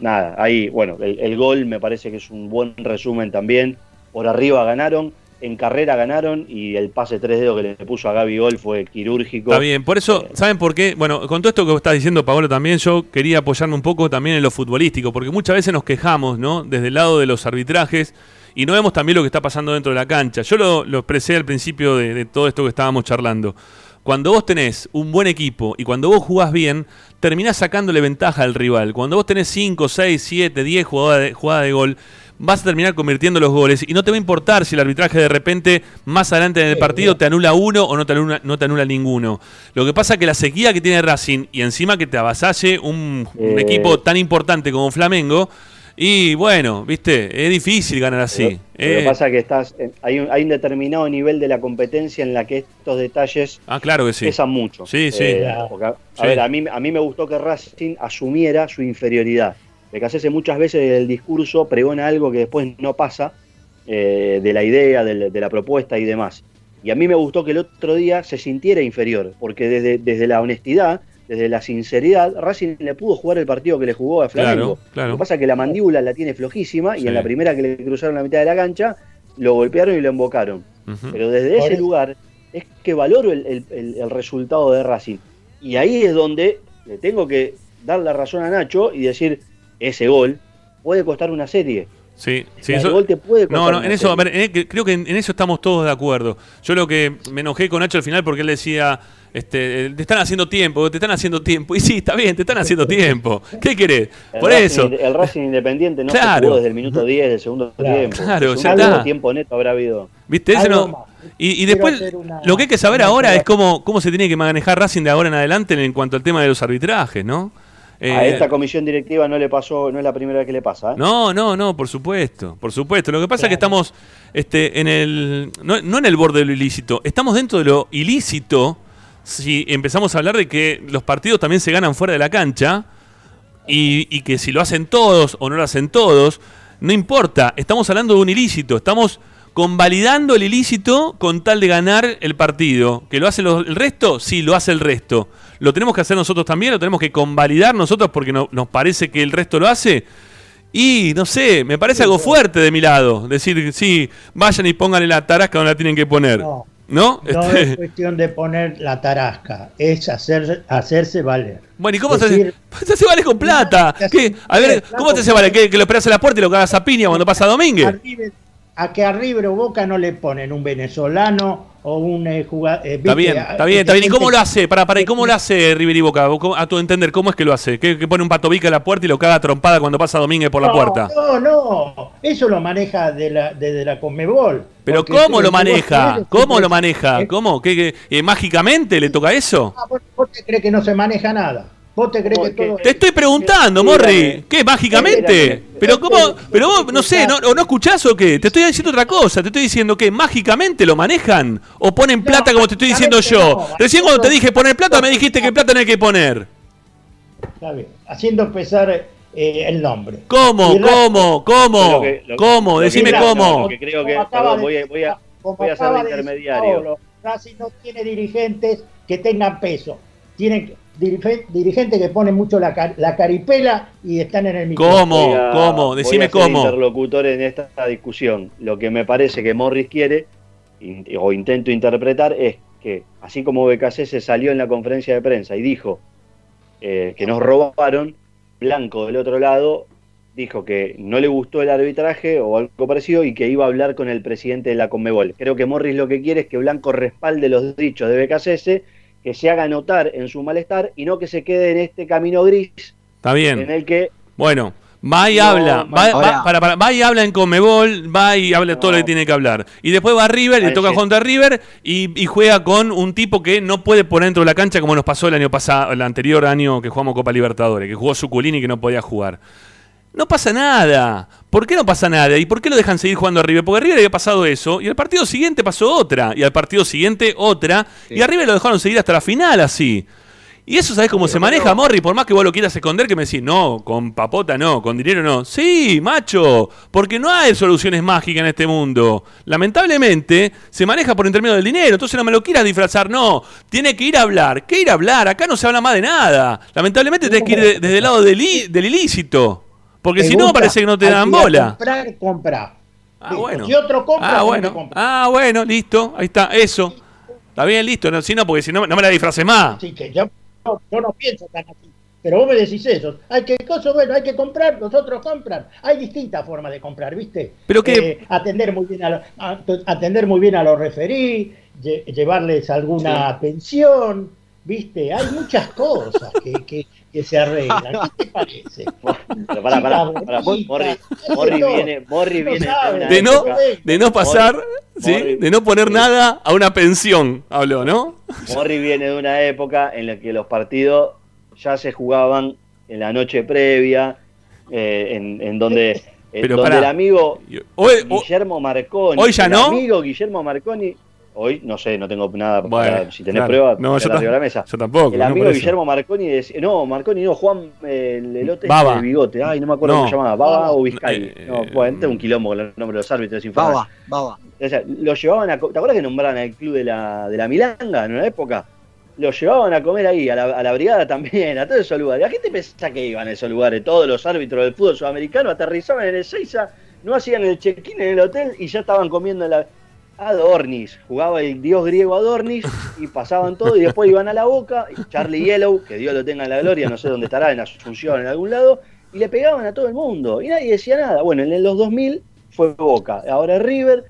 nada, ahí, bueno, el, el gol me parece que es un buen resumen también, por arriba ganaron, en carrera ganaron y el pase 3 dedos que le puso a Gaby Gol fue quirúrgico. Está bien, por eso, ¿saben por qué? Bueno, con todo esto que estás diciendo, Paolo, también yo quería apoyarme un poco también en lo futbolístico, porque muchas veces nos quejamos, ¿no? Desde el lado de los arbitrajes y no vemos también lo que está pasando dentro de la cancha. Yo lo, lo expresé al principio de, de todo esto que estábamos charlando. Cuando vos tenés un buen equipo y cuando vos jugás bien, terminás sacándole ventaja al rival. Cuando vos tenés 5, 6, 7, 10 jugadas de, jugadas de gol, vas a terminar convirtiendo los goles y no te va a importar si el arbitraje de repente más adelante en el partido te anula uno o no te anula, no te anula ninguno. Lo que pasa es que la sequía que tiene Racing y encima que te avasalle un, un Eh. equipo tan importante como Flamengo, y bueno, viste, es difícil ganar así. Lo, lo que Eh, pasa es que estás, hay, un, hay un determinado nivel de la competencia en la que estos detalles ah, claro que sí. pesan mucho. Sí, sí. Eh, porque a Sí. ver, a mí, a mí me gustó que Racing asumiera su inferioridad. De que hacerse muchas veces el discurso pregona algo que después no pasa, eh, de la idea, de, la propuesta y demás. Y a mí me gustó que el otro día se sintiera inferior, porque desde, desde la honestidad, desde la sinceridad, Racing le pudo jugar el partido que le jugó a Flamengo. Claro, claro. Lo que pasa es que la mandíbula la tiene flojísima y Sí. en la primera que le cruzaron la mitad de la cancha, lo golpearon y lo embocaron. Pero desde ese lugar es que valoro el, el- el- el resultado de Racing. Y ahí es donde le tengo que dar la razón a Nacho y decir, ese gol puede costar una serie. Sí, sí, ese eso- gol te puede costar No, no, en eso, a ver, en- que- creo que en, en eso estamos todos de acuerdo. Yo lo que me enojé con Nacho al final porque él decía, este, eh, te están haciendo tiempo, te están haciendo tiempo. Y sí, está bien, te están haciendo tiempo. ¿Qué querés? El Por Racing- eso. El Racing Independiente no se jugó desde el minuto 10 del segundo Claro. tiempo. Claro, ya está. tiempo neto habrá habido. ¿Viste? Ese Algo no-. Y, después, una- lo que hay que saber ahora es cómo, cómo se tiene que manejar Racing de ahora en adelante en cuanto al tema de los arbitrajes, ¿no? A Eh, esta comisión directiva no le pasó, no es la primera vez que le pasa. ¿eh? No, no, no, por supuesto, por supuesto. Lo que pasa es que estamos este, en el, no, no en el borde de lo ilícito, estamos dentro de lo ilícito si empezamos a hablar de que los partidos también se ganan fuera de la cancha y, y que si lo hacen todos o no lo hacen todos, no importa, estamos hablando de un ilícito, estamos convalidando el ilícito con tal de ganar el partido. ¿Que lo hace el resto? Sí, lo hace el resto. ¿Lo tenemos que hacer nosotros también? ¿Lo tenemos que convalidar nosotros porque no- nos parece que el resto lo hace? Y no sé, me parece algo fuerte de mi lado. Decir, sí, vayan y pónganle la tarasca donde la tienen que poner. No. ¿No? No Este, es cuestión de poner la tarasca, es hacer, hacerse valer. bueno, ¿y cómo se hace? Decir- Se hace vale con plata. A ver, ¿cómo te hace claro. vale? ¿Que, que lo esperas a la puerta y lo cagas a piña cuando pasa Domínguez? A que a River o Boca no le ponen un venezolano o un jugador. Está bien, está bien, está bien. ¿Y cómo lo hace? Para, para, ¿y cómo lo hace River y Boca? ¿Cómo- A tu entender, ¿cómo es que lo hace? ¿Que, que pone un patobica en la puerta y lo caga a trompada cuando pasa Domínguez por la puerta? No, no, eso lo maneja de la, desde la Conmebol. Pero ¿cómo lo maneja? ¿Cómo lo maneja? Eh, ¿Cómo? ¿Qué, qué- eh, mágicamente le toca eso? ah, ¿vos, vos te crees que no se maneja nada? ¿Vos te crees que todo.? Te estoy preguntando, Morri. ¿Qué? ¿Mágicamente? Pero cómo, pero vos, no sé, ¿no, o no escuchás o qué? Te estoy diciendo otra cosa, te estoy diciendo que mágicamente lo manejan o ponen plata como te estoy diciendo yo. Recién cuando te dije poner plata me dijiste que plata no hay que poner. Está bien, haciendo empezar eh, el nombre. ¿Cómo? ¿Cómo? ¿Cómo? Lo que- lo- ¿Cómo? que- Decime cómo. que creo que- perdón, voy a- voy a- como voy a ser de intermediario. Racing no tiene dirigentes que tengan peso. Tienen dirigentes que ponen mucho la, car- la caripela y están en el micrófono. ¿Cómo? Voy a- ¿Cómo? voy Decime a ser cómo. interlocutor en esta discusión. Lo que me parece que Morris quiere, in- o intento interpretar, es que así como BKC se salió en la conferencia de prensa y dijo eh, que nos robaron, Blanco del otro lado dijo que no le gustó el arbitraje o algo parecido y que iba a hablar con el presidente de la Conmebol. Creo que Morris lo que quiere es que Blanco respalde los dichos de BKC, que se haga notar en su malestar y no que se quede en este camino gris Está bien. en el que Bueno, va y No, habla, va, para, para- va y habla en Comebol, va y habla todo lo que tiene que hablar. Y después va a River, le toca contra River y, y juega con un tipo que no puede poner dentro de la cancha como nos pasó el año pasado, el anterior año que jugamos Copa Libertadores, que jugó Suculini y que no podía jugar. No pasa nada. ¿Por qué no pasa nada? ¿Y por qué lo dejan seguir jugando a River? Porque a River había pasado eso y al partido siguiente pasó otra y al partido siguiente otra y a River lo dejaron seguir hasta la final así. Y eso, ¿sabes cómo se maneja, Morri? Por más que vos lo quieras esconder, que me decís, no, con papota no, con dinero no. Sí, macho, porque no hay soluciones mágicas en este mundo. Lamentablemente, se maneja por intermedio del dinero. Entonces no me lo quieras disfrazar, no. Tiene que ir a hablar. ¿Qué ir a hablar? Acá no se habla más de nada. Lamentablemente tenés que ir de- desde el lado del, del ilícito. Porque ¿Te si no, parece que no te dan bola. Comprar, comprar. Ah, Listo. bueno. Si otro compra, Ah, bueno. comprar. Ah, bueno, listo. Ahí está, eso. Está bien, listo. No, si no, porque si no, no me la disfraces más. Así que yo, no- yo no pienso tan así. Pero vos me decís eso. Hay que, cosa, bueno, hay que comprar, los otros compran. Hay distintas formas de comprar, ¿viste? Pero que- Eh, atender muy bien a, lo- a- atender muy bien a los referí, lle- llevarles alguna pensión, ¿viste? Hay muchas cosas que, que, que se arreglan. ¿Qué te parece? Pero Morri, viene, Morri No viene de no, época- de no pasar, ¿sí? Morri- De no poner nada a una pensión, habló, ¿no? Morri viene de una época en la que los partidos ya se jugaban en la noche previa, eh, en, en donde, en Pero donde pará. el amigo hoy- Guillermo Marconi, hoy ya el no. amigo Guillermo Marconi, hoy no sé, no tengo nada, para- Bueno, si tenés claro. pruebas, No, yo, ponela arriba de la mesa. yo tampoco. El no amigo eso. Guillermo Marconi decía, no, Marconi no, Juan eh, el elote Baba. de bigote, ay, no me acuerdo No. cómo se llamaba, Baba o Vizcay. Eh, no, bueno, tengo un quilombo con el nombre de los árbitros infernal. Baba, baba. O sea, lo llevaban a. ¿Te acuerdas que nombraban al club de la, de la Milanga en una época? Lo llevaban a comer ahí, a la, a la brigada también, a todos esos lugares. ¿A qué te pensás que iban a esos lugares? Todos los árbitros del fútbol sudamericano aterrizaban en el Seiza, no hacían el check-in en el hotel y ya estaban comiendo en la. Adornis, jugaba el dios griego Adornis y pasaban todo y después iban a la boca, Charlie Yellow, que Dios lo tenga en la gloria, no sé dónde estará, en Asunción, en algún lado, y le pegaban a todo el mundo y nadie decía nada. Bueno, en los 2000 fue Boca, ahora River,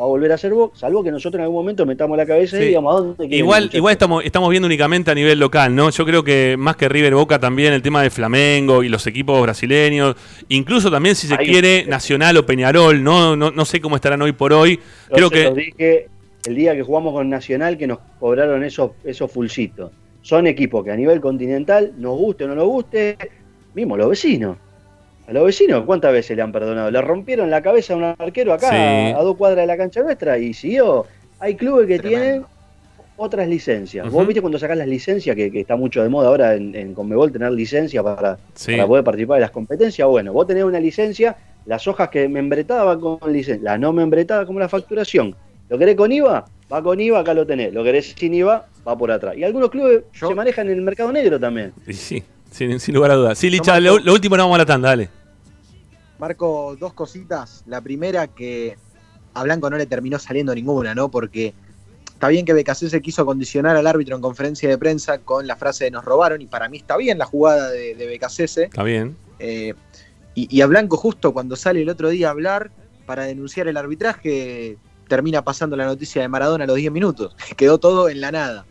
va a volver a ser Boca, salvo que nosotros en algún momento metamos la cabeza Sí. y digamos, ¿a dónde Igual, igual estamos, estamos viendo únicamente a nivel local, ¿no? Yo creo que más que River Boca también el tema de Flamengo y los equipos brasileños, incluso también si se quiere Nacional o Peñarol, no, no, no sé cómo estarán hoy por hoy. Yo Creo los que dije el día que jugamos con Nacional que nos cobraron esos, esos fulcitos. Son equipos que a nivel continental, nos guste o no nos guste, mismo los vecinos. A los vecinos, ¿cuántas veces le han perdonado? Le rompieron la cabeza a un arquero acá, Sí. a dos cuadras de la cancha nuestra, y siguió. Hay clubes que Tremendo. tienen otras licencias. Vos viste cuando sacás las licencias, que, que está mucho de moda ahora en, en Conmebol tener licencia para, sí. para poder participar de las competencias. Bueno, vos tenés una licencia, las hojas que membretadas van con licencia, las no membretadas como la facturación. ¿Lo querés con IVA? Va con IVA, acá lo tenés. ¿Lo querés sin IVA? Va por atrás. Y algunos clubes Yo- se manejan en el mercado negro también. Sí, sin, sin lugar a dudas. Sí, Licha, lo, lo último no vamos a la tanda, dale. Marco, dos cositas. La primera que a Blanco no le terminó saliendo ninguna, ¿no? Porque está bien que BKC se quiso condicionar al árbitro en conferencia de prensa con la frase de nos robaron, y para mí está bien la jugada de, de. Está bien. Eh, y, y a Blanco justo cuando sale el otro día a hablar para denunciar el arbitraje, termina pasando la noticia de Maradona a los 10 minutos. Quedó todo en la nada.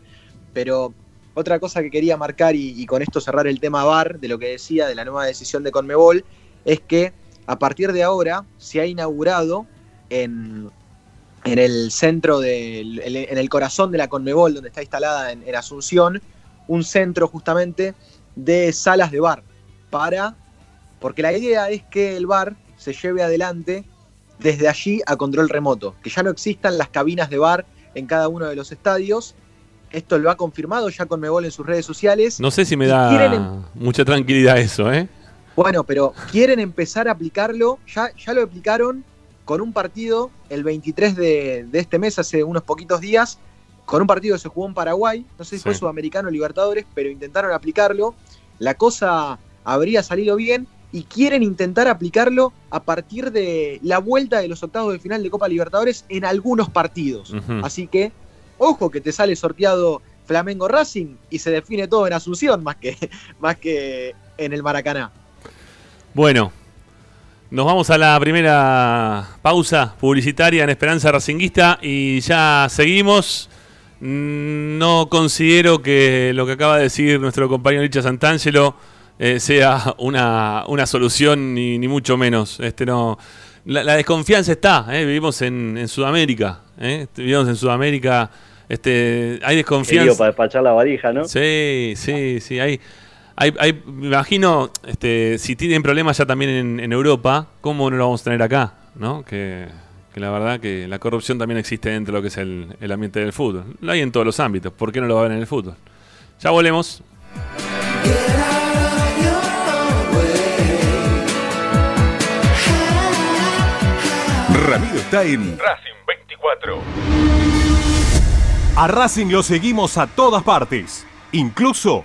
Pero otra cosa que quería marcar y, y con esto cerrar el tema VAR, de lo que decía, de la nueva decisión de Conmebol, es que a partir de ahora se ha inaugurado en, en el centro, del, en el corazón de la Conmebol, donde está instalada en, en Asunción, un centro justamente de salas de bar para porque la idea es que el bar se lleve adelante desde allí a control remoto, que ya no existan las cabinas de bar en cada uno de los estadios. Esto lo ha confirmado ya Conmebol en sus redes sociales. No sé si me da quieren mucha tranquilidad eso, ¿eh? Bueno, pero quieren empezar a aplicarlo, ya, ya lo aplicaron con un partido el 23 de, de este mes, hace unos poquitos días, con un partido que se jugó en Paraguay, no sé si fue. Sudamericano o Libertadores, pero intentaron aplicarlo, la cosa habría salido bien y quieren intentar aplicarlo a partir de la vuelta de los octavos de final de Copa Libertadores en algunos partidos. Así que, ojo que te sale sorteado Flamengo Racing y se define todo en Asunción más que, más que en el Maracaná. Bueno, nos vamos a la primera pausa publicitaria en Esperanza Racinguista y ya seguimos. Mm, No considero que lo que acaba de decir nuestro compañero Licha Santangelo eh, sea una, una solución, ni, ni mucho menos. Este no, la, la desconfianza está, eh, vivimos en, en Sudamérica, eh, vivimos en Sudamérica, este, hay desconfianza. para despachar la varija, ¿no? Sí, sí, sí. Hay, hay, hay- me imagino, este, si tienen problemas ya también en, en Europa, ¿cómo no lo vamos a tener acá? ¿No? Que, que la verdad que la corrupción también existe dentro de lo que es el, el ambiente del fútbol. Lo hay en todos los ámbitos. ¿Por qué no lo va a ver en el fútbol? Ya volvemos. Ramiro está en Racing 24. A Racing lo seguimos a todas partes, incluso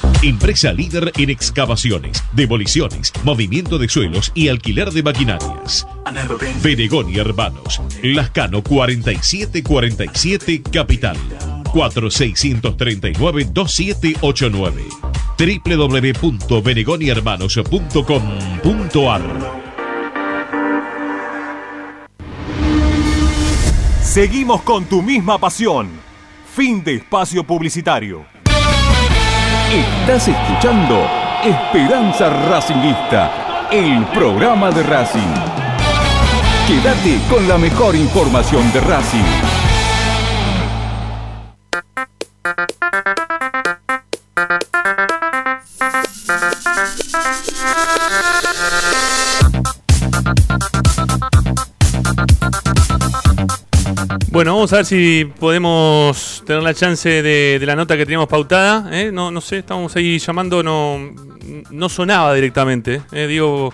Empresa líder en excavaciones, demoliciones, movimiento de suelos y alquiler de maquinarias. Benegón y Hermanos, Lascano 4747 Capital. 4639-2789 www.benegonyhermanos.com.ar Seguimos con tu misma pasión. Fin de espacio publicitario. Estás escuchando Esperanza Racingista, el programa de Racing. Quédate con la mejor información de Racing. Bueno, vamos a ver si podemos tener la chance de, la nota que teníamos pautada. ¿eh? No, no sé, estamos ahí llamando, no, no sonaba directamente. ¿eh? Digo,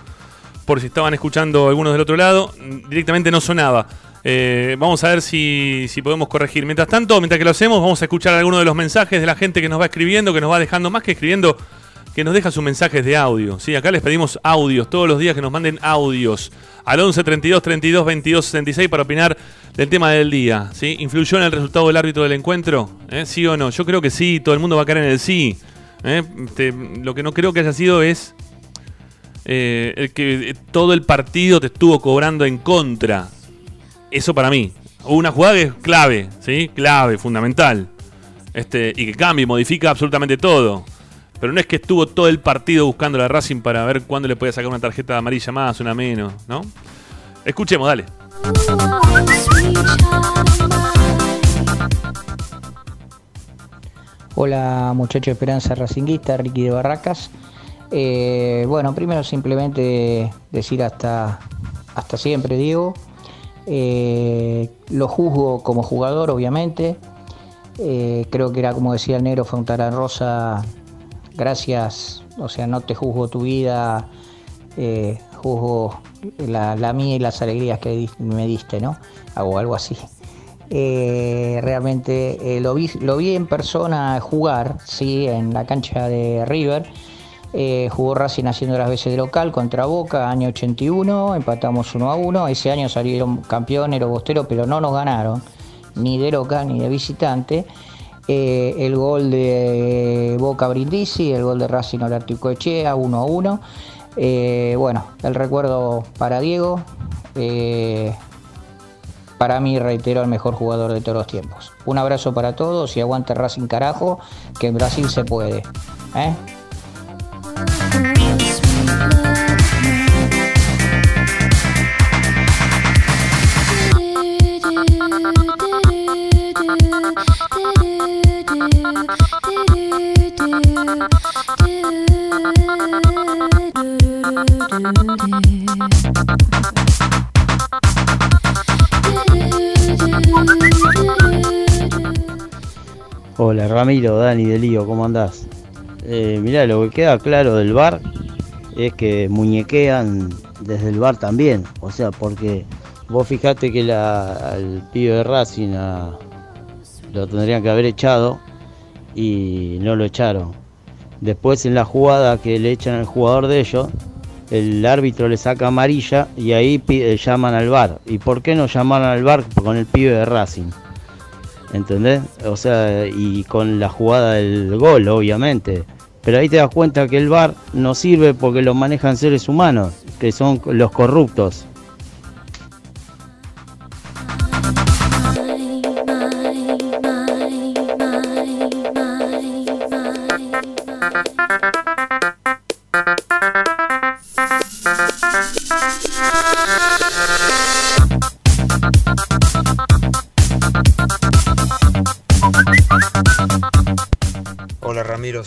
por si estaban escuchando algunos del otro lado, directamente no sonaba. Eh, vamos a ver si, si podemos corregir. Mientras tanto, mientras que lo hacemos, vamos a escuchar algunos de los mensajes de la gente que nos va escribiendo, que nos va dejando más que escribiendo, que nos deja sus mensajes de audio. ¿sí? Acá les pedimos audios todos los días que nos manden audios al 11 32 32 22 66 para opinar del tema del día. ¿sí? ¿Influyó en el resultado del árbitro del encuentro? ¿Eh? ¿Sí o no? Yo creo que sí, todo el mundo va a caer en el sí. ¿eh? Este, lo que no creo que haya sido es eh, que todo el partido te estuvo cobrando en contra. Eso para mí. Una jugada que es clave, ¿sí? Clave, fundamental. Este, y que cambia y modifica absolutamente todo. Pero no es que estuvo todo el partido buscando la Racing para ver cuándo le podía sacar una tarjeta amarilla más, una menos, ¿no? Escuchemos, dale. Hola muchacho Esperanza Racinguista, Ricky de Barracas. Eh, bueno, primero simplemente decir hasta, hasta siempre, Diego. Eh, lo juzgo como jugador, obviamente. Eh, creo que era como decía el negro, fue un rosa. Gracias, o sea, no te juzgo tu vida, eh, juzgo la, mía y las alegrías que me diste, ¿no? O algo así. Eh, realmente eh, lo, vi, lo vi en persona jugar, sí, en la cancha de River. Jugó Racing haciendo las veces de local contra Boca, año 81, empatamos 1 a 1. Ese año salieron campeones los pero no nos ganaron, ni de local ni de visitante. Eh, el gol de Boca Brindisi, el gol de Racing Echea 1 a 1. Eh, bueno, el recuerdo para Diego. eh, para mí, reitero, el mejor jugador de todos los tiempos. Un abrazo para todos y aguante Racing carajo, que en Brasil se puede. Ramiro, Dani de Lío, ¿cómo andás? Eh, mirá, lo que queda claro del bar es que muñequean desde el bar también. O sea, porque vos fijate que la, al pibe de Racing lo tendrían que haber echado y no lo echaron. Después en la jugada que le echan al jugador de ellos, el árbitro le saca amarilla y ahí eh, llaman al bar. ¿Y por qué no llamaron al bar con el pibe de Racing? ¿Entendés? O sea, y con la jugada del gol, obviamente. Pero ahí te das cuenta que el VAR no sirve porque lo manejan seres humanos, que son los corruptos.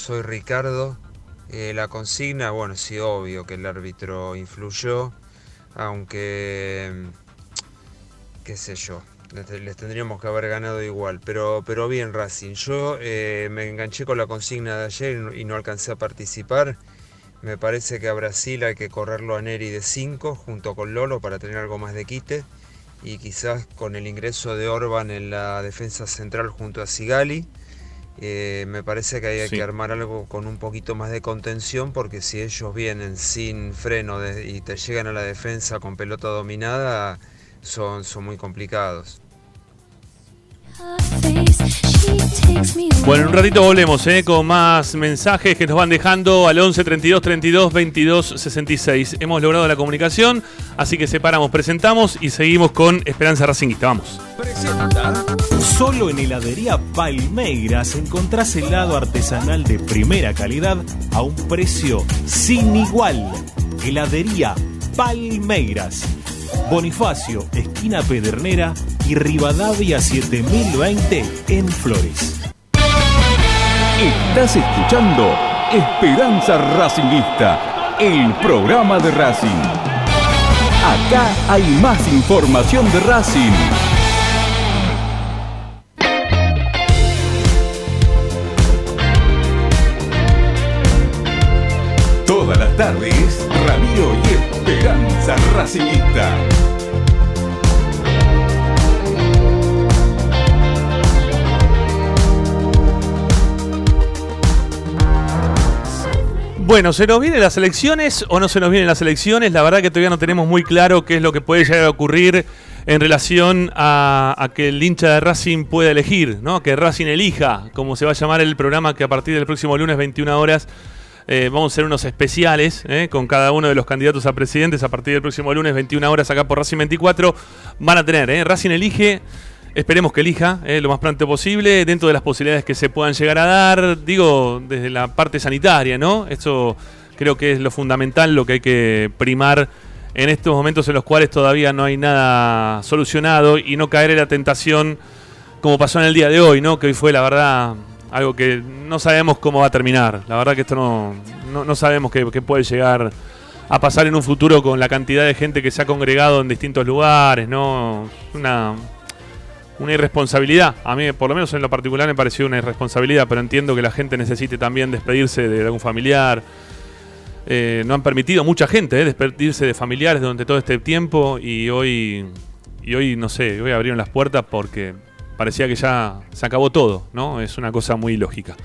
Soy Ricardo. Eh, la consigna, bueno, sí, obvio que el árbitro influyó, aunque, mm, qué sé yo, les, tendríamos que haber ganado igual. Pero, pero bien, Racing, yo eh, me enganché con la consigna de ayer y no alcancé a participar. Me parece que a Brasil hay que correrlo a Neri de 5 junto con Lolo para tener algo más de quite. Y quizás con el ingreso de Orban en la defensa central junto a Sigali. Eh, me parece que hay Sí. que armar algo con un poquito más de contención porque si ellos vienen sin freno de- y te llegan a la defensa con pelota dominada, son, son muy complicados. Bueno, en un ratito volvemos ¿eh? con más mensajes que nos van dejando al 11 32 32 22 66. Hemos logrado la comunicación, así que separamos, presentamos y seguimos con Esperanza Racingista. Vamos. Solo en heladería Palmeiras encontrás helado artesanal de primera calidad a un precio sin igual. Heladería Palmeiras. Bonifacio, esquina Pedernera y Rivadavia 7020 en Flores. Estás escuchando Esperanza Racingista, el programa de Racing. Acá hay más información de Racing. Todas las tardes, Ramiro y Esperanza Racingista. Bueno, ¿se nos vienen las elecciones o no se nos vienen las elecciones? La verdad que todavía no tenemos muy claro qué es lo que puede llegar a ocurrir en relación a, a que el hincha de Racing pueda elegir, ¿no? Que Racing elija, como se va a llamar el programa que a partir del próximo lunes 21 horas eh, vamos a hacer unos especiales eh, con cada uno de los candidatos a presidentes a partir del próximo lunes 21 horas acá por Racing 24. Van a tener, eh, Racing elige Esperemos que elija eh, lo más pronto posible, dentro de las posibilidades que se puedan llegar a dar, digo, desde la parte sanitaria, ¿no? Eso creo que es lo fundamental, lo que hay que primar en estos momentos en los cuales todavía no hay nada solucionado y no caer en la tentación como pasó en el día de hoy, ¿no? Que hoy fue, la verdad, algo que no sabemos cómo va a terminar. La verdad que esto no, no, sabemos qué, qué puede llegar a pasar en un futuro con la cantidad de gente que se ha congregado en distintos lugares, ¿no? Una una irresponsabilidad. A mí, por lo menos en lo particular, me pareció una irresponsabilidad, pero entiendo que la gente necesite también despedirse de algún familiar. Eh, no han permitido mucha gente eh, despedirse de familiares durante todo este tiempo y hoy, y hoy no sé, hoy abrieron las puertas porque parecía que ya se acabó todo, ¿no? Es una cosa muy lógica.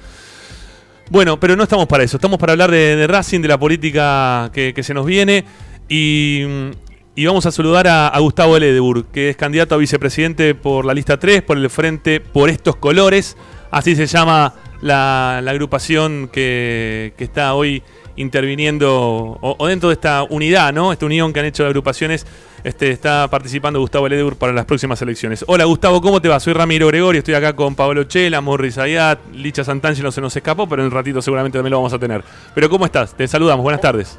Bueno, pero no estamos para eso, estamos para hablar de, Racing, de la política que, se nos viene y, y vamos a saludar a, Gustavo Ledebur, que es candidato a vicepresidente por la lista 3, por el Frente por estos colores. Así se llama la, agrupación que, está hoy interviniendo, o, o dentro de esta unidad, ¿no? Esta unión que han hecho de agrupaciones, este, está participando Gustavo Ledebur para las próximas elecciones. Hola Gustavo, ¿cómo te va? Soy Ramiro Gregorio, estoy acá con Pablo Chela, Morris Ayat, Licha Santangelo se nos escapó, pero en un ratito seguramente también lo vamos a tener. Pero ¿cómo estás? Te saludamos, buenas tardes.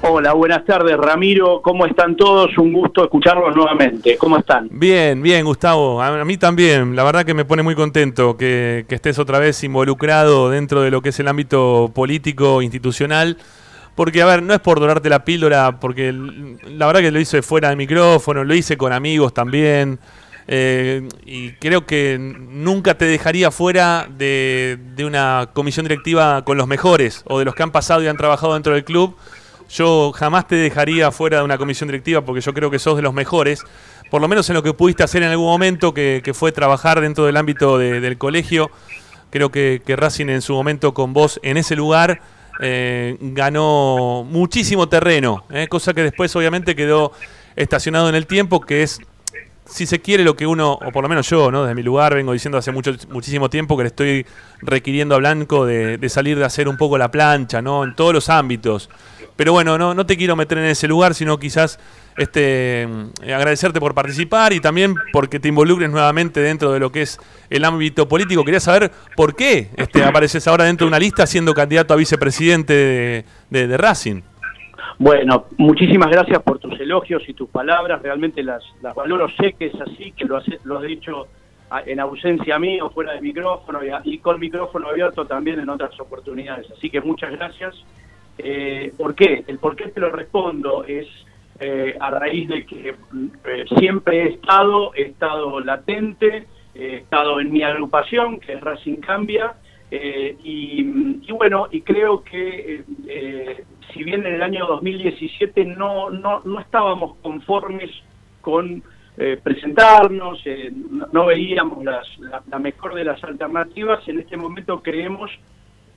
Hola, buenas tardes Ramiro, ¿cómo están todos? Un gusto escucharlos nuevamente, ¿cómo están? Bien, bien, Gustavo. A a mí también. La verdad que me pone muy contento que, que estés otra vez involucrado dentro de lo que es el ámbito político, institucional. Porque, a ver, no es por dorarte la píldora, porque la verdad que lo hice fuera de micrófono, lo hice con amigos también. eh, y creo que nunca te dejaría fuera de, una comisión directiva con los mejores o de los que han pasado y han trabajado dentro del club. Yo jamás te dejaría fuera de una comisión directiva porque yo creo que sos de los mejores, por lo menos en lo que pudiste hacer en algún momento, que, que fue trabajar dentro del ámbito de- del colegio. Creo que, que Racing en su momento con vos en ese lugar eh, ganó muchísimo terreno, eh, cosa que después obviamente quedó estacionado en el tiempo, que es si se quiere lo que uno, o por lo menos yo, ¿no? Desde mi lugar vengo diciendo hace mucho, muchísimo tiempo que le estoy requiriendo a Blanco de, de salir de hacer un poco la plancha, ¿no? En todos los ámbitos. Pero bueno, no, no te quiero meter en ese lugar, sino quizás este agradecerte por participar y también porque te involucres nuevamente dentro de lo que es el ámbito político. Quería saber por qué este, apareces ahora dentro de una lista siendo candidato a vicepresidente de, Racing. Bueno, muchísimas gracias por tus elogios y tus palabras, realmente las, las valoro, sé que es así, que lo has, lo has dicho en ausencia mía o fuera de micrófono y con micrófono abierto también en otras oportunidades, así que muchas gracias. Eh, ¿Por qué? El por qué te lo respondo es eh, a raíz de que eh, siempre he estado, he estado latente, he estado en mi agrupación, que es Racing Cambia, eh, y, y bueno, y creo que eh, si bien en el año 2017 no, no, no estábamos conformes con eh, presentarnos, eh, no, no veíamos las- la, la mejor de las alternativas, en este momento creemos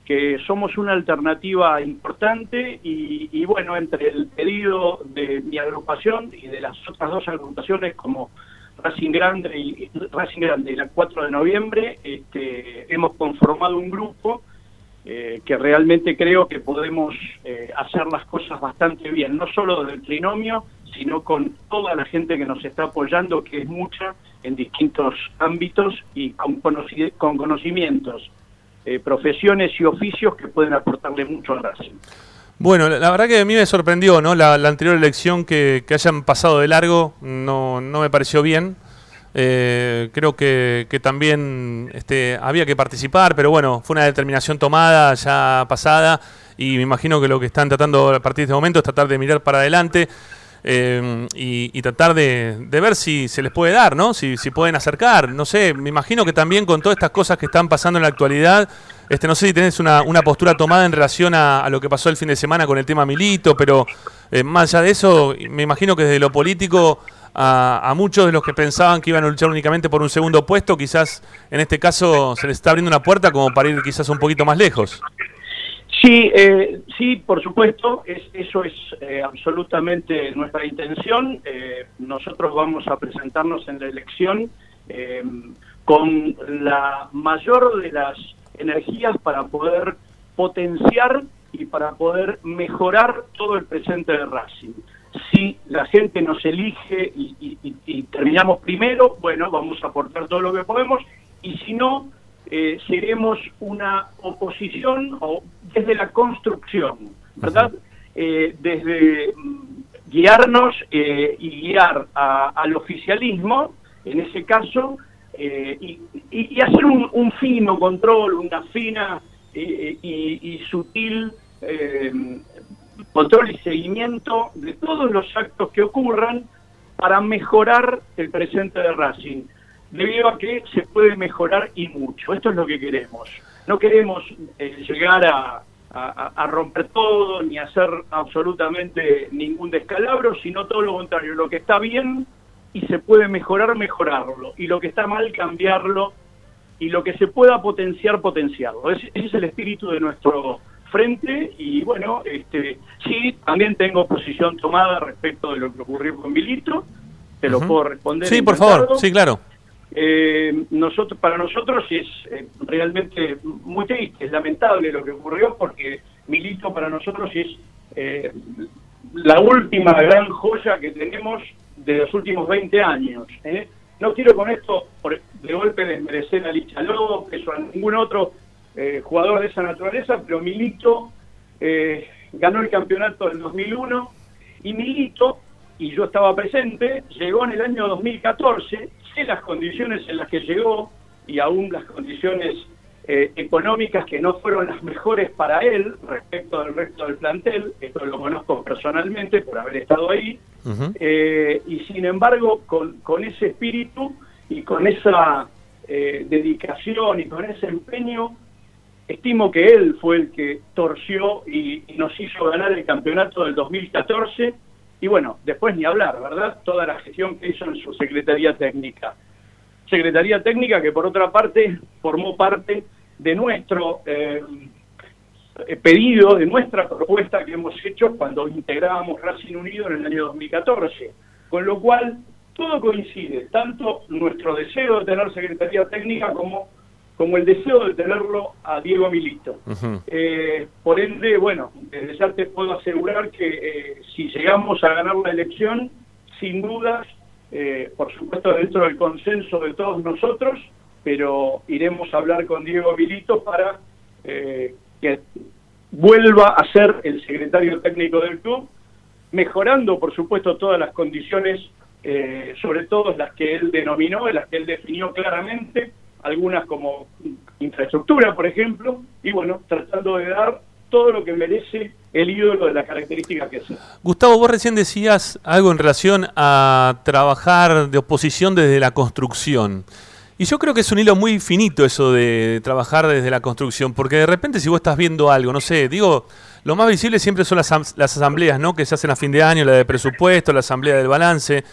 que somos una alternativa importante y, y bueno, entre el pedido de mi agrupación y de las otras dos agrupaciones como Racing Grande y Racing Grande la 4 de noviembre, este, hemos conformado un grupo eh, que realmente creo que podemos eh, hacer las cosas bastante bien, no solo del trinomio, sino con toda la gente que nos está apoyando, que es mucha en distintos ámbitos y con conocimientos, eh, profesiones y oficios que pueden aportarle mucho a Racing. Bueno, la verdad que a mí me sorprendió, ¿no? La, la anterior elección que, que hayan pasado de largo no, no me pareció bien. Eh, creo que, que también este, había que participar, pero bueno, fue una determinación tomada ya pasada y me imagino que lo que están tratando a partir de este momento es tratar de mirar para adelante eh, y, tratar de, ver si se les puede dar, ¿no? Si, si pueden acercar, no sé, me imagino que también con todas estas cosas que están pasando en la actualidad, este, no sé si tenés una, postura tomada en relación a, lo que pasó el fin de semana con el tema Milito, pero eh, más allá de eso, me imagino que desde lo político a muchos de los que pensaban que iban a luchar únicamente por un segundo puesto, quizás en este caso se les está abriendo una puerta como para ir quizás un poquito más lejos. Sí, eh, sí, por supuesto, es, eso es eh, absolutamente nuestra intención. Eh, nosotros vamos a presentarnos en la elección eh, con la mayor de las energías para poder potenciar y para poder mejorar todo el presente de Racing. Si la gente nos elige y- y- y terminamos primero, bueno, vamos a aportar todo lo que podemos, y si no, eh, seremos una oposición o desde la construcción, ¿verdad? Eh, desde mm, guiarnos eh, y guiar a- al oficialismo, en ese caso, eh, y, hacer un, un fino control, una fina eh, y, y sutil eh, control y seguimiento de todos los actos que ocurran para mejorar el presente de Racing, debido a que se puede mejorar y mucho. Esto es lo que queremos. No queremos eh, llegar a, a- a romper todo ni hacer absolutamente ningún descalabro, sino todo lo contrario. Lo que está bien y se puede mejorar, mejorarlo. Y lo que está mal, cambiarlo. Y lo que se pueda potenciar, potenciarlo. Ese, ese es el espíritu de nuestro frente y bueno, este, sí, también tengo posición tomada respecto de lo que ocurrió con Milito, te lo puedo responder. Sí, por favor, sí, claro. Eh, nosotros, para nosotros es eh, realmente muy triste, es lamentable lo que ocurrió porque Milito para nosotros es eh, la última gran joya que tenemos de los últimos 20 años. ¿eh? No quiero con esto por- de golpe desmerecer a Licha López o a ningún otro jugador de esa naturaleza, pero Milito ganó el campeonato del 2001 y Milito, y yo estaba presente, llegó en el año 2014, sé las condiciones en las que llegó y aún las condiciones eh, económicas que no fueron las mejores para él respecto del resto del plantel, esto lo conozco personalmente por haber estado ahí, eh, y sin embargo con, con ese espíritu y con esa eh, dedicación y con ese empeño, estimo que él fue el que torció y, y nos hizo ganar el campeonato del 2014 y bueno, después ni hablar, ¿verdad? Toda la gestión que hizo en su Secretaría Técnica. Secretaría Técnica que por otra parte formó parte de nuestro eh, pedido, de nuestra propuesta que hemos hecho cuando integrábamos Racing Unido en el año 2014. Con lo cual, todo coincide, tanto nuestro deseo de tener Secretaría Técnica como, como el deseo de tenerlo a Diego Milito. Eh, por ende, bueno, desde ya te puedo asegurar que eh, si llegamos a ganar la elección, sin dudas, eh, por supuesto dentro del consenso de todos nosotros, pero iremos a hablar con Diego Milito para eh, que vuelva a ser el secretario técnico del club, mejorando, por supuesto, todas las condiciones, eh, sobre todo las que él denominó, las que él definió claramente, algunas como infraestructura, por ejemplo, y bueno, tratando de dar todo lo que merece el ídolo de las características que es. Gustavo, vos recién decías algo en relación a trabajar de oposición desde la construcción. Y yo creo que es un hilo muy finito eso de trabajar desde la construcción, porque de repente si vos estás viendo algo, no sé, digo, lo más visible siempre son las, las asambleas, ¿no? Que se hacen a fin de año, la de presupuesto, la asamblea del balance.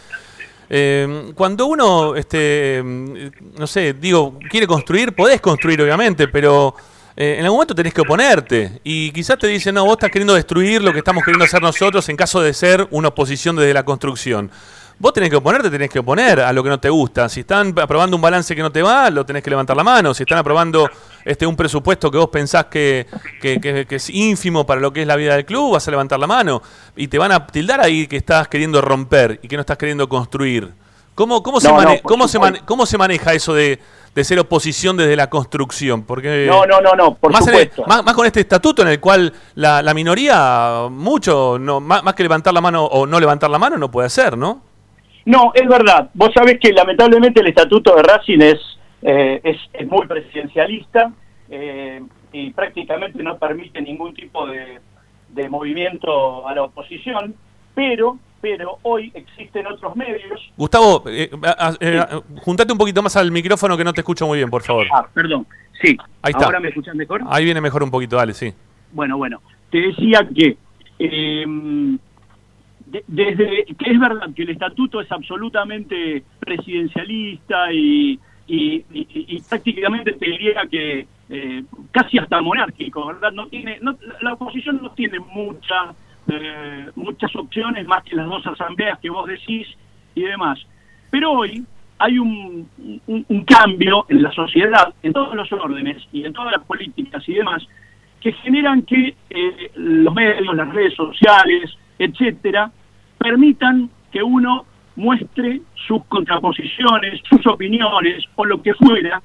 Eh, cuando uno, este, no sé, digo, quiere construir, podés construir obviamente, pero eh, en algún momento tenés que oponerte. Y quizás te dicen, no, vos estás queriendo destruir lo que estamos queriendo hacer nosotros en caso de ser una oposición desde la construcción. Vos tenés que oponerte, tenés que oponer a lo que no te gusta. Si están aprobando un balance que no te va, lo tenés que levantar la mano. Si están aprobando este un presupuesto que vos pensás que, que- que- que es ínfimo para lo que es la vida del club, vas a levantar la mano. Y te van a tildar ahí que estás queriendo romper y que no estás queriendo construir. ¿Cómo, cómo, se, mane- no, cómo, se, supuesto. mane- cómo se maneja eso de, de ser oposición desde la construcción? Porque No, no, no, no, por más, el- supuesto. más, más con este estatuto en el cual la, la minoría, mucho, no, más, más que levantar la mano o no levantar la mano, no puede hacer, ¿no? No, es verdad. Vos sabés que lamentablemente el estatuto de Racing es, eh, es, es muy presidencialista eh, y prácticamente no permite ningún tipo de, de movimiento a la oposición, pero, pero hoy existen otros medios. Gustavo, eh, eh, juntate un poquito más al micrófono que no te escucho muy bien, por favor. Ah, perdón. Sí. Ahí está. ¿Ahora me escuchan mejor? Ahí viene mejor un poquito, dale, sí. Bueno, bueno, te decía que eh, desde que es verdad que el estatuto es absolutamente presidencialista y, y- prácticamente te diría que, eh, casi hasta monárquico, ¿verdad? No tiene, no, la oposición no tiene mucha, eh, muchas opciones más que las dos asambleas que vos decís y demás. Pero hoy hay un cambio en la sociedad, en todos los órdenes y en todas las políticas y demás, que generan que eh, los medios, las redes sociales, etcétera, permitan que uno muestre sus contraposiciones, sus opiniones o lo que fuera,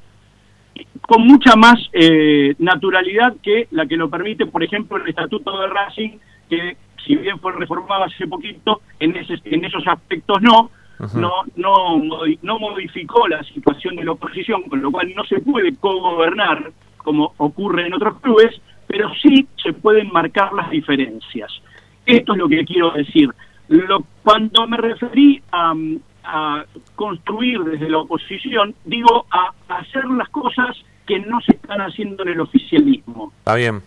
con mucha más eh, naturalidad que la que lo permite, por ejemplo, el Estatuto de Racing, que si bien fue reformado hace poquito, en, ese, en esos aspectos no, no, no, no modificó la situación de la oposición, con lo cual no se puede cogobernar como ocurre en otros clubes, pero sí se pueden marcar las diferencias. Esto es lo que quiero decir. Lo, cuando me referí a, a construir desde la oposición, digo a, a hacer las cosas que no se están haciendo en el oficialismo. Está bien.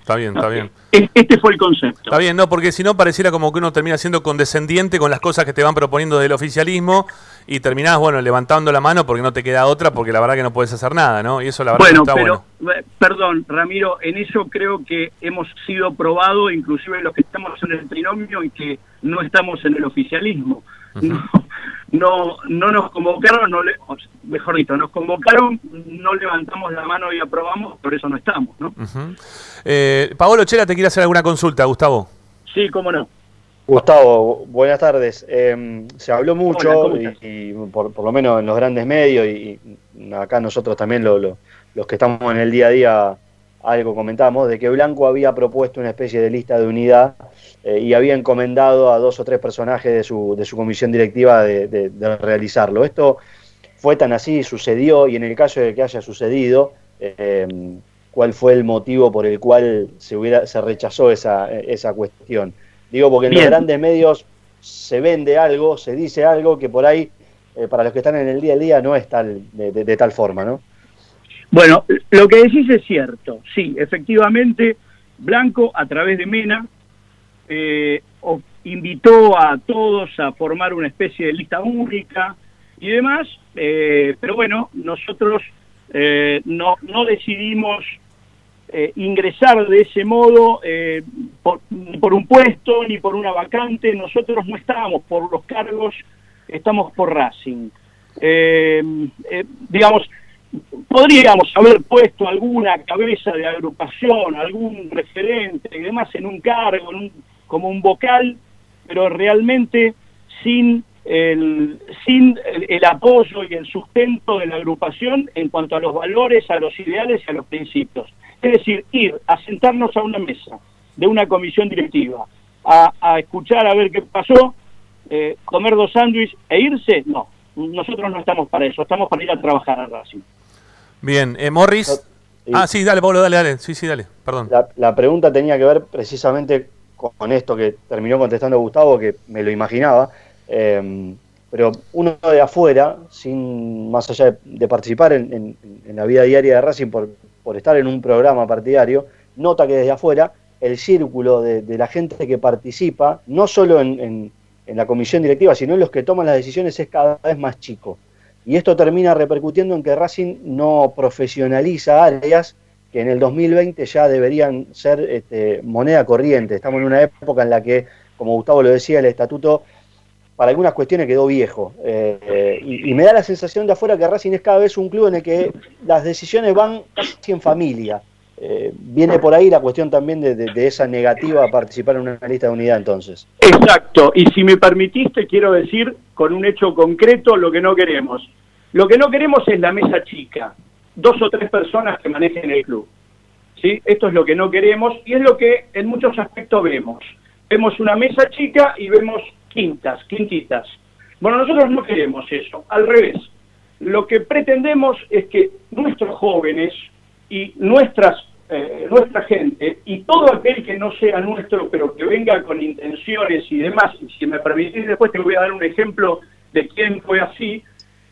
Está bien, está bien. Este fue el concepto. Está bien, no, porque si no pareciera como que uno termina siendo condescendiente con las cosas que te van proponiendo del oficialismo y terminás, bueno, levantando la mano porque no te queda otra, porque la verdad que no puedes hacer nada, ¿no? Y eso la verdad Bueno, que está pero, bueno. eh, perdón, Ramiro, en eso creo que hemos sido probados, inclusive los que estamos en el trinomio y que no estamos en el oficialismo. No, no, no nos convocaron, no le- o sea, mejor dicho, nos convocaron, no levantamos la mano y aprobamos, por eso no estamos, ¿no? Eh, Paolo Chela te quiere hacer alguna consulta, Gustavo. Sí, cómo no. Gustavo, buenas tardes. Eh, se habló mucho, Hola, ¿cómo y, por, por lo menos en los grandes medios, y, y acá nosotros también, lo- lo- los que estamos en el día a día, algo comentamos, de que Blanco había propuesto una especie de lista de unidad eh, y había encomendado a dos o tres personajes de su, de su comisión directiva de, de- de realizarlo. Esto fue tan así, sucedió, y en el caso de que haya sucedido, eh, ¿cuál fue el motivo por el cual se, hubiera, se rechazó esa, esa cuestión? Digo, porque en los grandes medios se vende algo, se dice algo que por ahí, eh, para los que están en el día a día, no es tal, de, de- de tal forma, ¿no? Bueno, lo que decís es cierto. Sí, efectivamente, Blanco, a través de Mena, eh, invitó a todos a formar una especie de lista única y demás, eh, pero bueno, nosotros eh, no, no decidimos eh, ingresar de ese modo eh, por, ni por un puesto ni por una vacante, nosotros no estábamos por los cargos, estamos por Racing. Eh, eh, digamos, podríamos haber puesto alguna cabeza de agrupación, algún referente y demás en un cargo, en un- como un vocal, pero realmente sin el, sin el, apoyo y el sustento de la agrupación en cuanto a los valores, a los ideales y a los principios. Es decir, ir a sentarnos a una mesa de una comisión directiva, a, a escuchar a ver qué pasó, eh, comer dos sándwiches e irse, no. Nosotros no estamos para eso, estamos para ir a trabajar a Racing. Bien, eh, Morris. Ah, sí, dale, Pablo, dale, dale. Sí, sí, dale. Perdón. La, la pregunta tenía que ver precisamente con esto que terminó contestando Gustavo, que me lo imaginaba. eh, pero uno de afuera, sin más allá de, de participar en, en- en la vida diaria de Racing por, por estar en un programa partidario, nota que desde afuera el círculo de, de la gente que participa, no solo en la comisión directiva, sino en los que toman las decisiones, es cada vez más chico. Y esto termina repercutiendo en que Racing no profesionaliza áreas que en el 2020 ya deberían ser este, moneda corriente. Estamos en una época en la que, como Gustavo lo decía, el estatuto para algunas cuestiones quedó viejo. Eh, y, y me da la sensación de afuera que Racing es cada vez un club en el que las decisiones van casi en familia. Eh, viene por ahí la cuestión también de, de- de esa negativa a participar en una lista de unidad entonces. Exacto, y si me permitiste, quiero decir con un hecho concreto lo que no queremos. Lo que no queremos es la mesa chica, dos o tres personas que manejen el club. ¿Sí? Esto es lo que no queremos y es lo que en muchos aspectos vemos. Vemos una mesa chica y vemos quintas, quintitas. Bueno, nosotros no queremos eso, al revés. Lo que pretendemos es que nuestros jóvenes y nuestras eh, nuestra gente y todo aquel que no sea nuestro, pero que venga con intenciones y demás, y si me permitís después te voy a dar un ejemplo de quién fue así,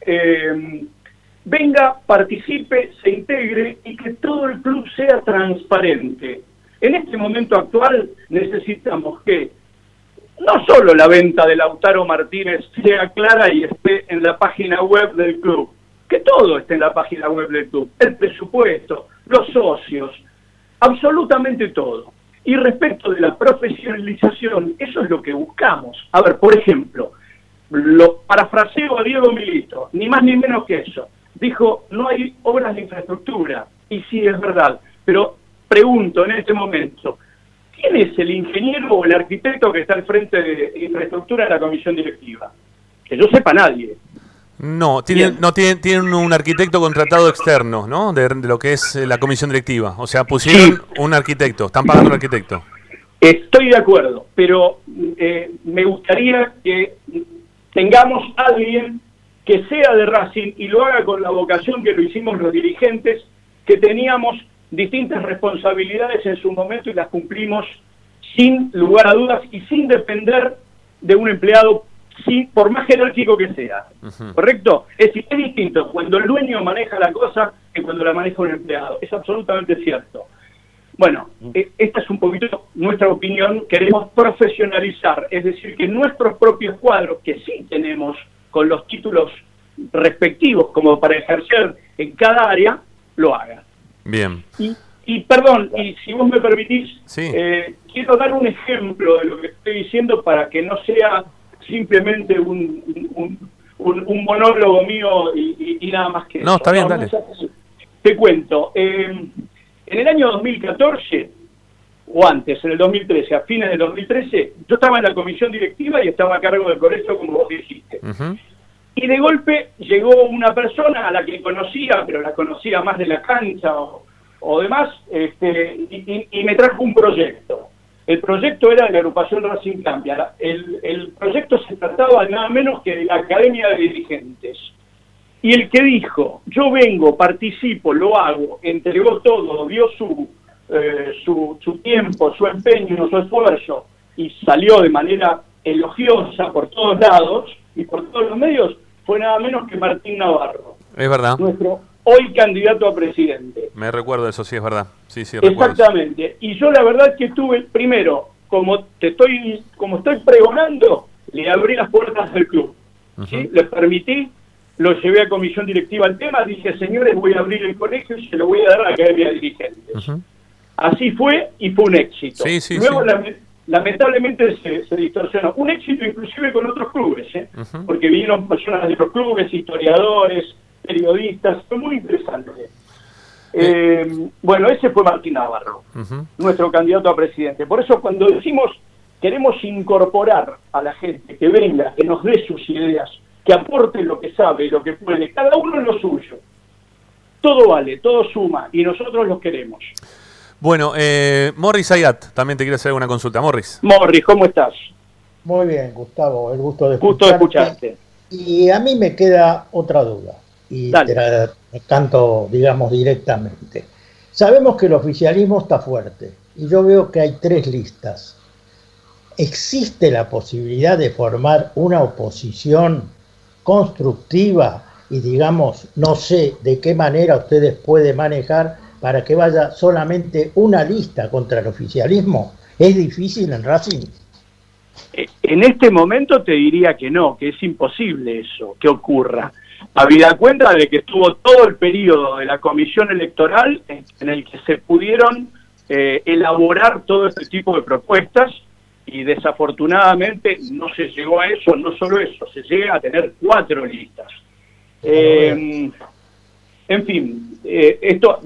eh, venga, participe, se integre y que todo el club sea transparente. En este momento actual necesitamos que no solo la venta de Lautaro Martínez sea clara y esté en la página web del club, que todo esté en la página web del club, el presupuesto, los socios, absolutamente todo. Y respecto de la profesionalización, eso es lo que buscamos. A ver, por ejemplo, lo parafraseo a Diego Milito, ni más ni menos que eso. Dijo, no hay obras de infraestructura. Y sí, es verdad. Pero pregunto en este momento, ¿quién es el ingeniero o el arquitecto que está al frente de infraestructura de la comisión directiva? Que yo sepa nadie. No, tienen, no tienen, tienen un arquitecto contratado externo, ¿no? De, de lo que es eh, la comisión directiva. O sea, pusieron un arquitecto, están pagando un arquitecto. Estoy de acuerdo, pero eh, me gustaría que tengamos alguien que sea de Racing y lo haga con la vocación que lo hicimos los dirigentes, que teníamos distintas responsabilidades en su momento y las cumplimos sin lugar a dudas y sin depender de un empleado, sí, por más jerárquico que sea. ¿Correcto? Es decir, es distinto cuando el dueño maneja la cosa que cuando la maneja un empleado. Es absolutamente cierto. Bueno, eh, esta es un poquito nuestra opinión. Queremos profesionalizar, es decir, que nuestros propios cuadros, que sí tenemos con los títulos respectivos como para ejercer en cada área, lo hagan. Bien. Y, y perdón, y si vos me permitís, eh, quiero dar un ejemplo de lo que estoy diciendo para que no sea simplemente un, un, un- un monólogo mío y, y- y nada más que No, eso. está bien, dale. Te cuento, eh, en el año 2014, o antes, en el 2013, a fines del 2013, yo estaba en la comisión directiva y estaba a cargo del colegio, como vos dijiste. Y de golpe llegó una persona a la que conocía, pero la conocía más de la cancha o, o demás, este, y, y- y me trajo un proyecto. El proyecto era de la agrupación Racing Cambia. El, el proyecto se trataba nada menos que de la Academia de Dirigentes. Y el que dijo, yo vengo, participo, lo hago, entregó todo, dio su, eh, su, su tiempo, su empeño, su esfuerzo, y salió de manera elogiosa por todos lados y por todos los medios, fue nada menos que Martín Navarro, Es verdad. nuestro hoy candidato a presidente. Me recuerdo eso, sí, es verdad. Sí, sí. Exactamente. Y yo la verdad que tuve, primero, como te estoy, como estoy pregonando, le abrí las puertas del club. ¿sí? Le permití, lo llevé a comisión directiva al tema, dije, señores, voy a abrir el colegio y se lo voy a dar a la academia de dirigentes. Así fue y fue un éxito. Sí, sí, Luego, lamentablemente, se, se distorsionó. Un éxito inclusive con otros clubes, ¿eh? Porque vinieron personas de otros clubes, historiadores, periodistas, fue muy interesante. Eh, bueno, ese fue Martín Navarro, nuestro candidato a presidente. Por eso cuando decimos queremos incorporar a la gente que venga, que nos dé sus ideas, que aporte lo que sabe, lo que puede, cada uno en lo suyo. Todo vale, todo suma y nosotros los queremos. Bueno, eh, Morris Ayat, también te quiero hacer una consulta. Morris. Morris, ¿cómo estás? Muy bien, Gustavo, el gusto de Gusto de escucharte. Y a mí me queda otra duda, y te la canto, digamos, directamente. Sabemos que el oficialismo está fuerte, y yo veo que hay tres listas. ¿Existe la posibilidad de formar una oposición constructiva y, digamos, no sé de qué manera ustedes pueden manejar para que vaya solamente una lista contra el oficialismo? ¿Es difícil en Racing? Eh, En este momento te diría que no, que es imposible eso, que ocurra. Habida cuenta de que estuvo todo el periodo de la comisión electoral en, el que se pudieron eh, elaborar todo este tipo de propuestas y desafortunadamente no se llegó a eso, no solo eso, se llega a tener cuatro listas. Eh, en fin, eh, esto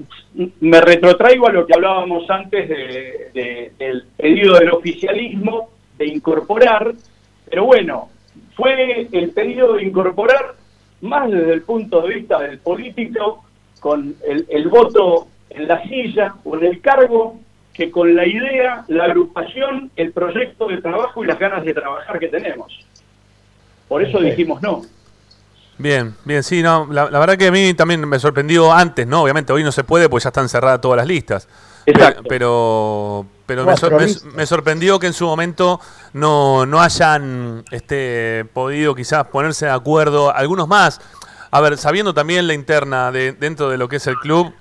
me retrotraigo a lo que hablábamos antes de- del pedido del oficialismo de incorporar, pero bueno, fue el pedido de incorporar más desde el punto de vista del político, con el, el voto en la silla o en el cargo, que con la idea, la agrupación, el proyecto de trabajo y las ganas de trabajar que tenemos. Por eso dijimos no. Bien, bien, sí, no, la, la verdad que a mí también me sorprendió antes, ¿no? Obviamente hoy no se puede porque ya están cerradas todas las listas. Exacto. Pe- Pero, pero me, sor- me sorprendió que en su momento no, no hayan este, podido quizás ponerse de acuerdo algunos más. A ver, sabiendo también la interna de, dentro de lo que es el club,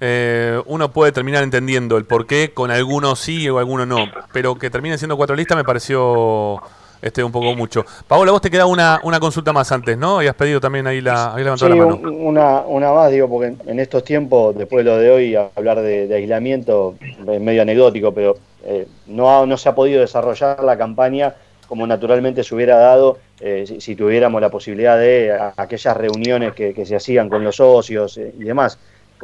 eh, uno puede terminar entendiendo el por qué con algunos sí o algunos no. Pero que terminen siendo cuatro listas me pareció este, un poco mucho. Paola, vos te queda una, una consulta más antes, ¿no? Habías pedido también ahí la, levantado Sí, la mano. un- una, una más, digo, porque en, estos tiempos, después de lo de hoy, hablar de, de aislamiento es medio anecdótico, pero eh, no, ha- no se ha podido desarrollar la campaña como naturalmente se hubiera dado eh, si, si tuviéramos la posibilidad de a- aquellas reuniones que, que se hacían con los socios eh, y demás.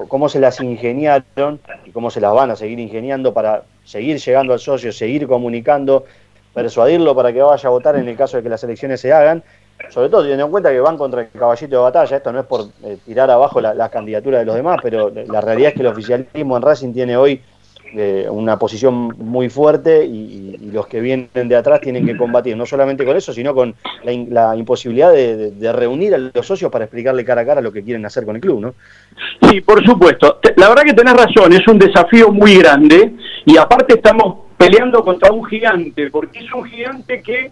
¿Cómo se las ingeniaron y cómo se las van a seguir ingeniando para seguir llegando al socio, seguir comunicando, persuadirlo para que vaya a votar en el caso de que las elecciones se hagan? Sobre todo teniendo en cuenta que van contra el caballito de batalla, esto no es por eh, tirar abajo la- las candidaturas de los demás, pero la realidad es que el oficialismo en Racing tiene hoy eh, una posición muy fuerte y, los que vienen de atrás tienen que combatir, no solamente con eso, sino con la, in- la imposibilidad de, de- reunir a los socios para explicarle cara a cara lo que quieren hacer con el club, ¿no? Sí, por supuesto. La verdad que tenés razón, es un desafío muy grande y aparte estamos peleando contra un gigante, porque es un gigante que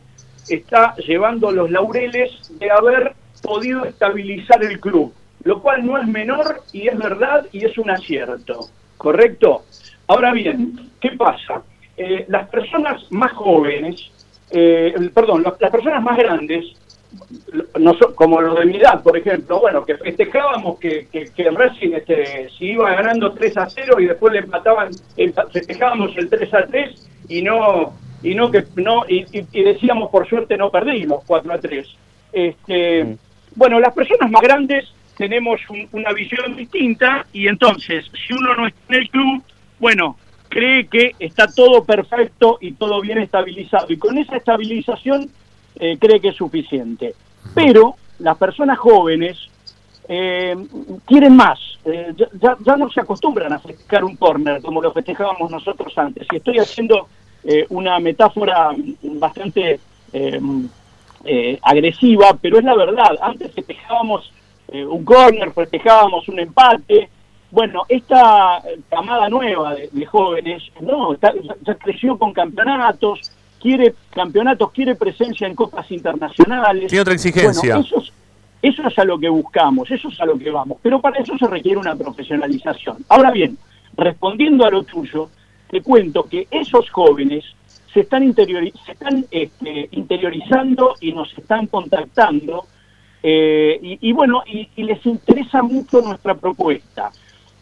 está llevando los laureles de haber podido estabilizar el club, lo cual no es menor y es verdad y es un acierto, ¿correcto? Ahora bien, ¿qué pasa? Eh, las personas más jóvenes, eh, perdón, las- las personas más grandes noso- como los de mi edad, por ejemplo, bueno, que festejábamos que, que, que Racing este, si iba ganando 3 a 0 y después le empataban, empa- festejábamos el 3 a 3 y no y no que no y, decíamos por suerte no perdimos 4 a 3. Este, bueno, las personas más grandes tenemos un- una visión distinta y entonces, si uno no está en el club, bueno, cree que está todo perfecto y todo bien estabilizado y con esa estabilización eh, cree que es suficiente. Pero las personas jóvenes eh, quieren más, eh, ya, ya- no se acostumbran a festejar un corner como lo festejábamos nosotros antes. Y estoy haciendo eh, una metáfora bastante eh, agresiva, pero es la verdad. Antes festejábamos un corner, festejábamos un empate. Bueno, esta camada nueva de, jóvenes, no, está- ya creció con campeonatos, quiere campeonatos, quiere presencia en copas internacionales. Tiene otra exigencia. Bueno, eso es- eso es a lo que buscamos, eso es a lo que vamos, pero para eso se requiere una profesionalización. Ahora bien, respondiendo a lo tuyo, te cuento que esos jóvenes se están, interiori- se están este, interiorizando y nos están contactando eh, y, y bueno, y, y les interesa mucho nuestra propuesta.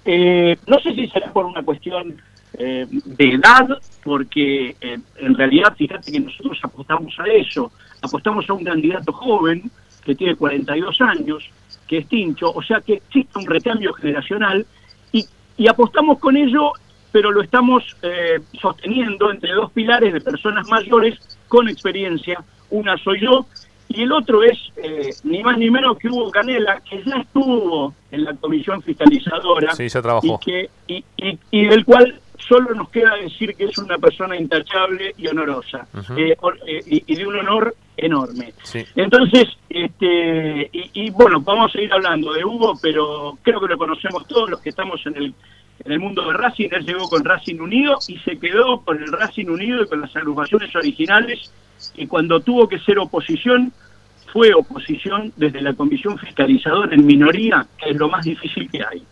Eh, no sé si será por una cuestión eh, de edad, porque eh, en realidad, fíjate que nosotros apostamos a eso, apostamos a un candidato joven que tiene 42 años, que es Tincho, o sea que existe un recambio generacional y, y apostamos con ello, pero lo estamos eh, sosteniendo entre dos pilares de personas mayores con experiencia. Una soy yo y el otro es eh, ni más ni menos que Hugo Canela, que ya estuvo en la comisión fiscalizadora Sí, ya trabajó. y, que, y, y- y del cual solo nos queda decir que es una persona intachable y honorosa, eh, or- eh, y, de un honor enorme. Sí. Entonces, este, y, y bueno, vamos a seguir hablando de Hugo, pero creo que lo conocemos todos los que estamos en el, en el mundo de Racing. Él llegó con Racing Unido y se quedó con el Racing Unido y con las agrupaciones originales. Y cuando tuvo que ser oposición, fue oposición desde la comisión fiscalizadora en minoría, que es lo más difícil que hay.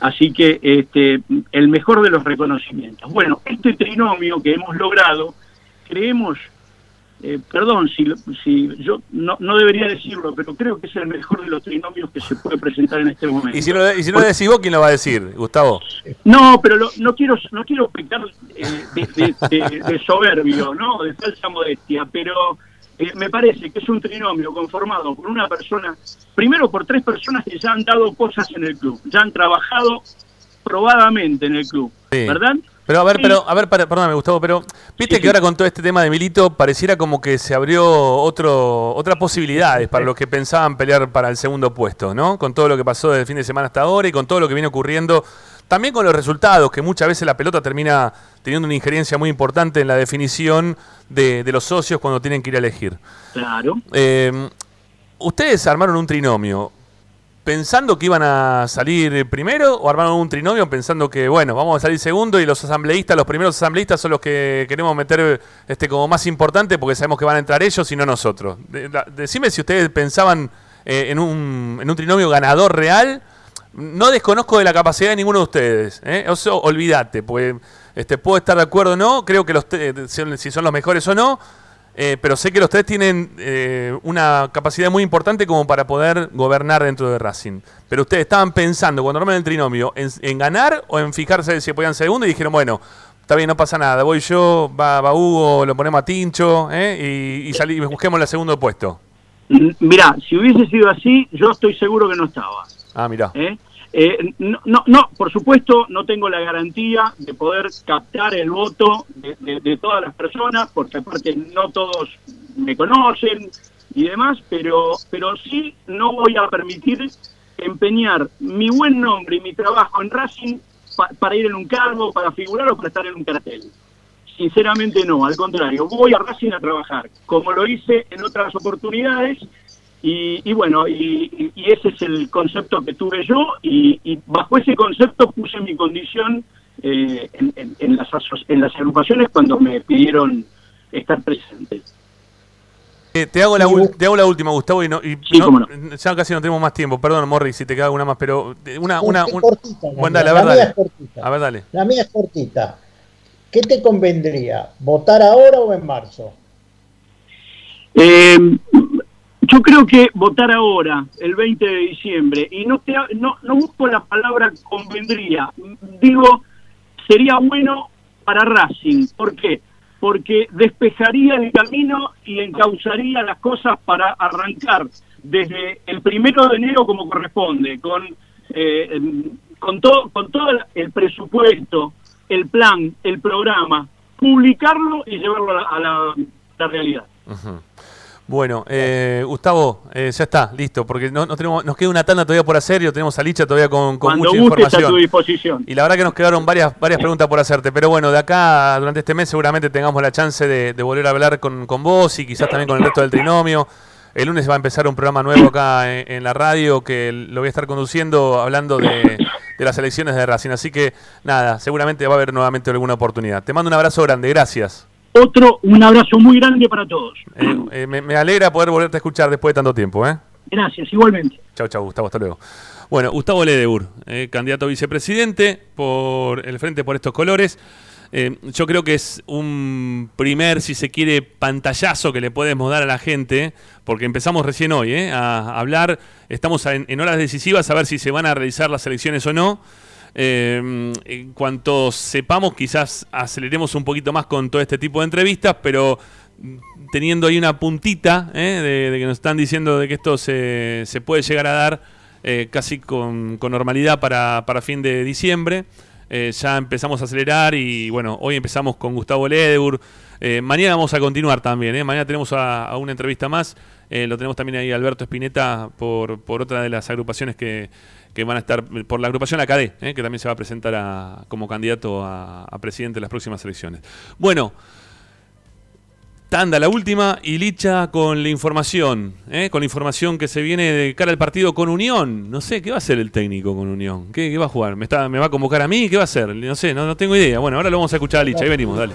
Así que este, el mejor de los reconocimientos. Bueno, este trinomio que hemos logrado, creemos, eh, perdón si, si yo no, no debería decirlo, pero creo que es el mejor de los trinomios que se puede presentar en este momento. Y si no, y si no le decís vos, ¿quién lo va a decir, Gustavo? No, pero lo- no quiero no quiero pecar eh, de, de- de- de soberbio, ¿no? De falsa modestia, pero eh, me parece que es un trinomio conformado por una persona, primero por tres personas que ya han dado cosas en el club, ya han trabajado probadamente en el club, Sí. ¿verdad? Pero a ver, pero a ver, para- perdóname, Gustavo, pero viste que ahora con todo este tema de Milito pareciera como que se abrió otro otras posibilidades para los que pensaban pelear para el segundo puesto, ¿no? Con todo lo que pasó desde el fin de semana hasta ahora y con todo lo que viene ocurriendo, también con los resultados, que muchas veces la pelota termina teniendo una injerencia muy importante en la definición de, de los socios cuando tienen que ir a elegir. Claro. Eh, ustedes armaron un trinomio pensando que iban a salir primero o armaron un trinomio pensando que, bueno, vamos a salir segundo y los asambleístas, los primeros asambleístas son los que queremos meter este como más importante porque sabemos que van a entrar ellos y no nosotros. De- la- decime si ustedes pensaban eh, en, un, en un trinomio ganador real. No desconozco de la capacidad de ninguno de ustedes. ¿eh? Olvídate, porque este, puedo estar de acuerdo o no, creo que los te- si son- los mejores o no, eh, pero sé que los tres tienen eh, una capacidad muy importante como para poder gobernar dentro de Racing. Pero ustedes estaban pensando, cuando armaron el trinomio, en, ganar o en fijarse si podían segundo y dijeron, bueno, está bien, no pasa nada, voy yo, va, va Hugo, lo ponemos a Tincho ¿eh? y, y, salí- y busquemos el segundo puesto. Mirá, si hubiese sido así, yo estoy seguro que no estaba. Ah, mirá. ¿eh? Eh, no, no, no, por supuesto, no tengo la garantía de poder captar el voto de, todas las personas, porque aparte no todos me conocen y demás, pero, pero sí no voy a permitir empeñar mi buen nombre y mi trabajo en Racing pa- para ir en un cargo, para figurar o para estar en un cartel. Sinceramente no, al contrario, voy a Racing a trabajar, como lo hice en otras oportunidades, y, y bueno, y, y ese es el concepto que tuve yo, y, y bajo ese concepto puse mi condición eh, en, en- en las, en las agrupaciones cuando me pidieron estar presente. Eh, te, hago la, te hago la última, Gustavo, y, no, y Sí, no- ya casi no tenemos más tiempo. Perdón, Morri, si te queda alguna más, pero eh, una... Una un- cortita, la Bueno, dale, a La ver, mía dale. es cortita. A ver, dale. La mía es cortita. ¿Qué te convendría? ¿Votar ahora o en marzo? Eh, yo creo que votar ahora, el 20 de diciembre, y no, te, no, busco la palabra convendría, digo, sería bueno para Racing. ¿Por qué? Porque despejaría el camino y encauzaría las cosas para arrancar desde el primero de enero como corresponde, con, eh, con, todo, con todo el- presupuesto, el plan, el programa, publicarlo y llevarlo a la, a la- la realidad. Ujú. Bueno, eh, Gustavo, eh, ya está, listo, porque no, no tenemos, nos queda una tanda todavía por hacer y lo tenemos a Licha todavía con, mucha gustes a información. tu disposición. Y la verdad que nos quedaron varias, varias preguntas por hacerte, pero bueno, de acá durante este mes seguramente tengamos la chance de, de volver a hablar con, con vos y quizás también con el resto del trinomio. El lunes va a empezar un programa nuevo acá en, en la radio que lo voy a estar conduciendo hablando de, de las elecciones de Racing. Así que nada, seguramente va a haber nuevamente alguna oportunidad. Te mando un abrazo grande, gracias. Otro, un abrazo muy grande para todos. Eh, eh, me, me alegra poder volverte a escuchar después de tanto tiempo. ¿eh? Gracias, igualmente. Chau, chau, Gustavo, hasta luego. Bueno, Gustavo Ledeur, eh, candidato a vicepresidente por el Frente por estos colores. Eh, yo creo que es un primer, si se quiere, pantallazo que le podemos dar a la gente, porque empezamos recién hoy eh, a hablar, estamos en, en horas decisivas a ver si se van a realizar las elecciones o no. Eh, en cuanto sepamos, quizás aceleremos un poquito más con todo este tipo de entrevistas, pero teniendo ahí una puntita eh, de, que nos están diciendo de que esto se, se puede llegar a dar eh, casi con, con normalidad para, para fin de diciembre. Eh, ya empezamos a acelerar y bueno, hoy empezamos con Gustavo Ledeur. Eh, mañana vamos a continuar también, mañana tenemos a, a una entrevista más. Lo tenemos también ahí Alberto Espineta por, por otra de las agrupaciones que, que van a estar, por la agrupación ACADE, eh, que también se va a presentar a- como candidato a, presidente de las próximas elecciones. Bueno, Tanda, la última, y Licha con la información, ¿eh? con la información que se viene de cara al partido con Unión. No sé, ¿qué va a hacer el técnico con Unión? ¿Qué, va a jugar? ¿Me, está, ¿Me va a convocar a mí? ¿Qué va a hacer? No sé, no, no tengo idea. Bueno, ahora lo vamos a escuchar a Licha, ahí venimos, dale.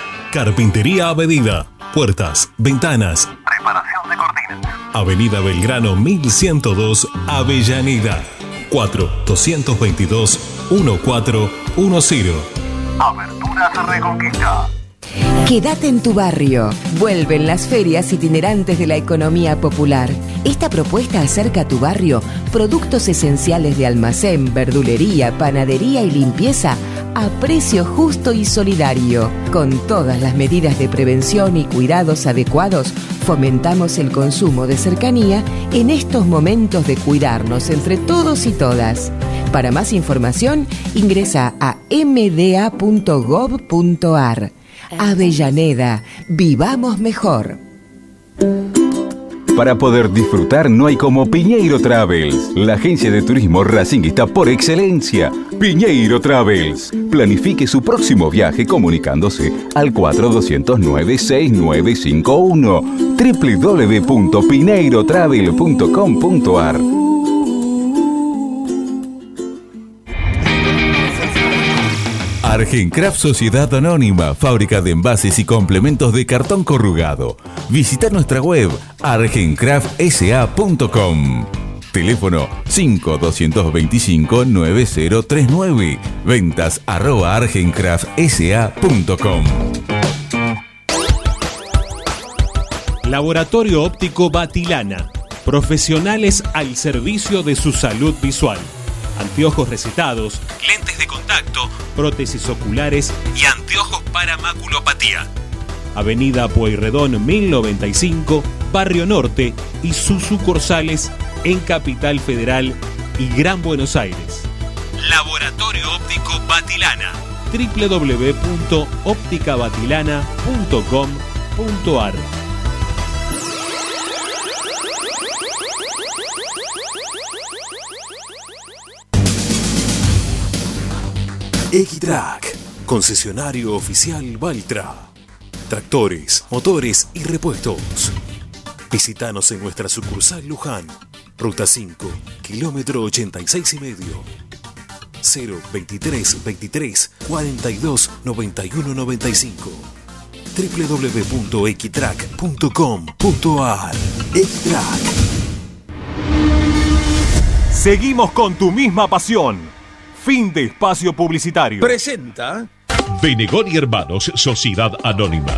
Carpintería a medida. Puertas, ventanas. Preparación de cortinas. Avenida Belgrano 1102, Avellaneda. 4-222-1410. Aberturas Reconquista. Quédate en tu barrio. Vuelven las ferias itinerantes de la economía popular. Esta propuesta acerca a tu barrio productos esenciales de almacén, verdulería, panadería y limpieza a precio justo y solidario. Con todas las medidas de prevención y cuidados adecuados, fomentamos el consumo de cercanía en estos momentos de cuidarnos entre todos y todas. Para más información, ingresa a mda.gov.ar. Avellaneda, vivamos mejor. Para poder disfrutar no hay como Piñeiro Travels, la agencia de turismo racinguista por excelencia. Piñeiro Travels. Planifique su próximo viaje comunicándose al 4209-6951 www.pineirotravel.com.ar Argencraft Sociedad Anónima, fábrica de envases y complementos de cartón corrugado. Visita nuestra web argencraftsa.com. Teléfono 5225-9039. Ventas arroba argencraftsa.com. Laboratorio Óptico Batilana. Profesionales al servicio de su salud visual. Anteojos recetados, lentes de contacto, prótesis oculares y anteojos para maculopatía. Avenida Pueyrredón 1095, Barrio Norte y sus sucursales en Capital Federal y Gran Buenos Aires. Laboratorio Óptico Batilana www.opticabatilana.com.ar Equitrack, concesionario oficial Valtra. Tractores, motores y repuestos. Visítanos en nuestra sucursal Luján, ruta 5, kilómetro 86 y medio. 0 23 23 42 91 95 www.equitrack.com.ar Equitrack Seguimos con tu misma pasión. Fin de espacio publicitario. Presenta Benegón y Hermanos Sociedad Anónima.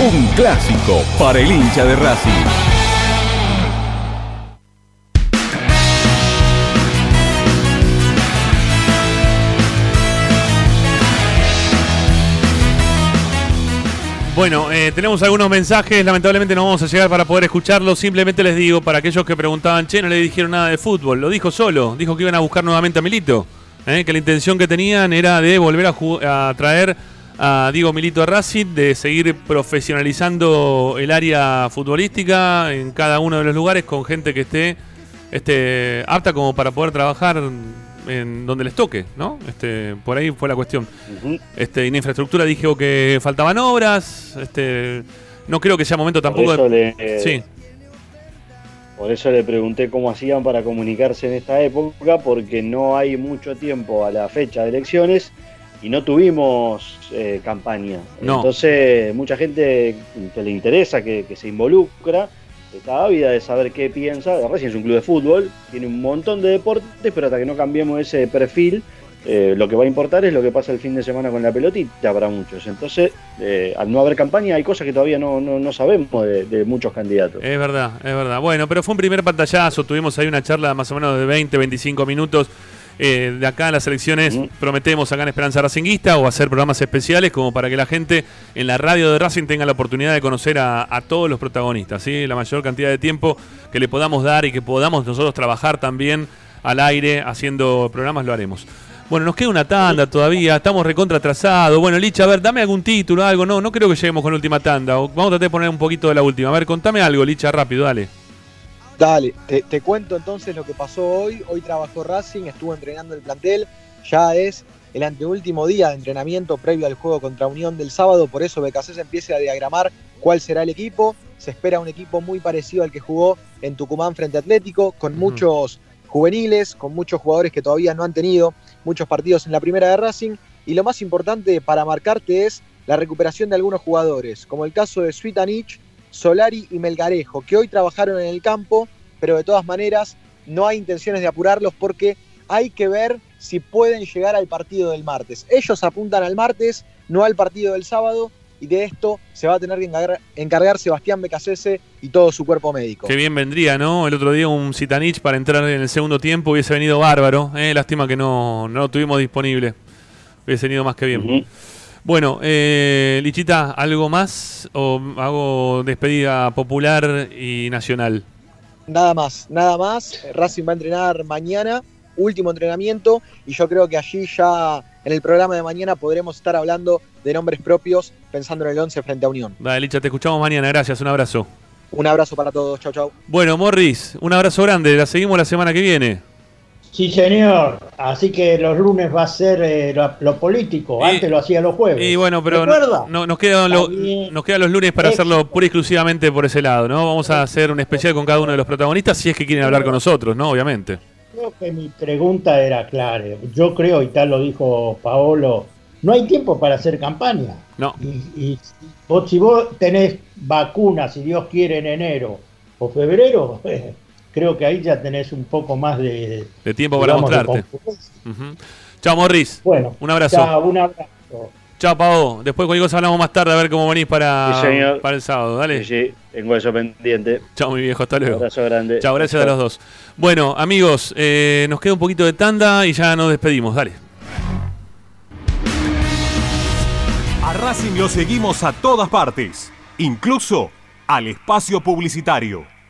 Un clásico para el hincha de Racing. Bueno, eh, tenemos algunos mensajes, lamentablemente no vamos a llegar para poder escucharlos. Simplemente les digo, para aquellos que preguntaban, che, no le dijeron nada de fútbol, lo dijo solo, dijo que iban a buscar nuevamente a Milito, eh, que la intención que tenían era de volver a, traer a Diego Milito Racing, de seguir profesionalizando el área futbolística en cada uno de los lugares con gente que esté este, apta como para poder trabajar en donde les toque, ¿no? Este, por ahí fue la cuestión. Este, en infraestructura dijo que faltaban obras, este, no creo que sea momento Por tampoco eso de... le- Sí. Por eso le pregunté cómo hacían para comunicarse en esta época, porque no hay mucho tiempo a la fecha de elecciones y no tuvimos eh, campaña. No. Entonces, mucha gente que le interesa, que, que se involucra, está ávida de saber qué piensa. Racing es un club de fútbol, tiene un montón de deportes, pero hasta que no cambiemos ese perfil, eh, lo que va a importar es lo que pasa el fin de semana con la pelotita para muchos. Entonces, eh, al no haber campaña, hay cosas que todavía no, no- no sabemos de, de muchos candidatos. Es verdad, es verdad. Bueno, pero fue un primer pantallazo. Tuvimos ahí una charla más o menos de 20, 25 minutos. Eh, de acá a las elecciones prometemos acá en Esperanza Racinguista o hacer programas especiales como para que la gente en la radio de Racing tenga la oportunidad de conocer a, a todos los protagonistas, ¿sí? la mayor cantidad de tiempo que le podamos dar y que podamos nosotros trabajar también al aire haciendo programas lo haremos. Bueno, nos queda una tanda todavía, estamos recontra atrasados. Bueno, Licha, a ver, dame algún título, algo. No, no creo que lleguemos con la última tanda. O Vamos a tratar de poner un poquito de la última. A ver, contame algo, Licha, rápido, dale. Dale, te, te cuento entonces lo que pasó hoy. Hoy trabajó Racing, estuvo entrenando el plantel. Ya es el anteúltimo día de entrenamiento previo al juego contra Unión del sábado, por eso BKC empieza a diagramar cuál será el equipo. Se espera un equipo muy parecido al que jugó en Tucumán frente a Atlético, con muchos juveniles, con muchos jugadores que todavía no han tenido muchos partidos en la primera de Racing. Y lo más importante para marcarte es la recuperación de algunos jugadores, como el caso de Suitanich, Solari y Melgarejo, que hoy trabajaron en el campo, pero de todas maneras no hay intenciones de apurarlos porque hay que ver si pueden llegar al partido del martes. Ellos apuntan al martes, no al partido del sábado, y de esto se va a tener que encargar, encargar Sebastián Becasese y todo su cuerpo médico. Qué bien vendría, ¿no? El otro día un Zitanich para entrar en el segundo tiempo hubiese venido bárbaro. ¿eh? Lástima que no, no lo tuvimos disponible. Hubiese venido más que bien. Bueno, eh, Lichita, ¿algo más o hago despedida popular y nacional? Nada más, nada más. Racing va a entrenar mañana, último entrenamiento, y yo creo que allí ya en el programa de mañana podremos estar hablando de nombres propios pensando en el 11 frente a Unión. Dale, Licha, te escuchamos mañana. Gracias, un abrazo. Un abrazo para todos. Chau, chau. Bueno, Morris, un abrazo grande. La seguimos la semana que viene. Sí, señor. Así que los lunes va a ser eh, lo, lo político. Antes lo hacía los jueves. Y bueno, pero no, nos, quedan lo- nos quedan los lunes para hacerlo pura y exclusivamente por ese lado, ¿no? Vamos a hacer un especial con cada uno de los protagonistas si es que quieren hablar con nosotros, ¿no? Obviamente. Creo que mi pregunta era clara. Yo creo, y tal lo dijo Paolo, no hay tiempo para hacer campaña. No. Y, y vos, si vos tenés vacunas, si Dios quiere, en enero o febrero, creo que ahí ya tenés un poco más de, De tiempo para digamos, mostrarte. Chao, Morris. Bueno, un abrazo. chao, un abrazo. Chao, Pavo. Después cualquier cosa hablamos más tarde a ver cómo venís para, Sí, señor. para el sábado. Dale. Sí, tengo eso pendiente. Chao, mi viejo. Hasta luego. abrazo grande. Chao, gracias a los dos. Bueno, amigos, eh, nos queda un poquito de tanda y ya nos despedimos. Dale. A Racing lo seguimos a todas partes, incluso al espacio publicitario.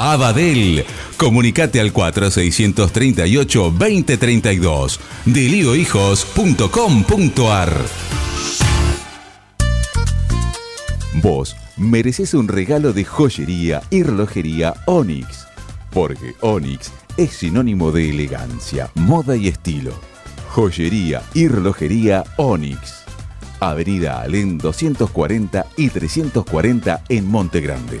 Abadel. Comunicate al 4638-2032. Deliohijos.com.ar Vos mereces un regalo de joyería y relojería Onyx. Porque Onyx es sinónimo de elegancia, moda y estilo. Joyería y relojería Onyx. Avenida Alén 240 y 340 en Monte Grande.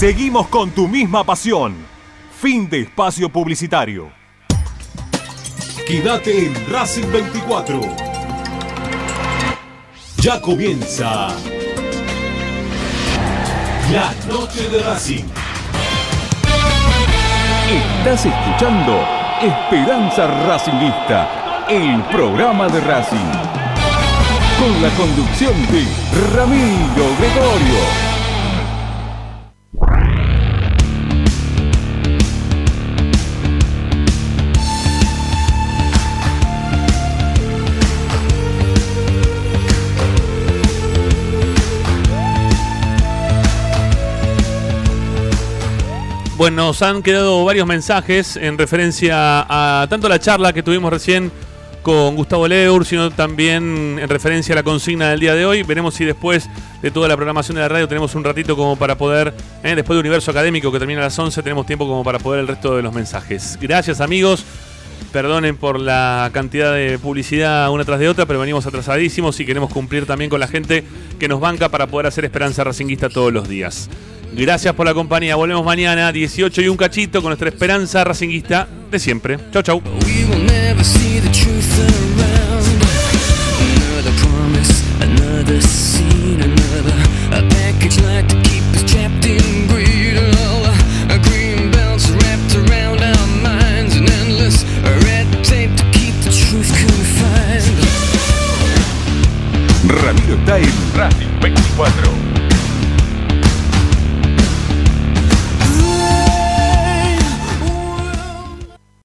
Seguimos con tu misma pasión. Fin de espacio publicitario. Quédate en Racing 24. Ya comienza la noche de Racing. Estás escuchando Esperanza Racingista, el programa de Racing. Con la conducción de Ramiro Gregorio. Bueno, nos han quedado varios mensajes en referencia a tanto la charla que tuvimos recién con Gustavo Leur, sino también en referencia a la consigna del día de hoy. Veremos si después de toda la programación de la radio tenemos un ratito como para poder, eh, después del universo académico que termina a las 11, tenemos tiempo como para poder el resto de los mensajes. Gracias amigos, perdonen por la cantidad de publicidad una tras de otra, pero venimos atrasadísimos y queremos cumplir también con la gente que nos banca para poder hacer Esperanza Racinguista todos los días. Gracias por la compañía. Volvemos mañana, 18 y un cachito, con nuestra esperanza racinguista de siempre. Chau, chau. Ramiro Time Racing 24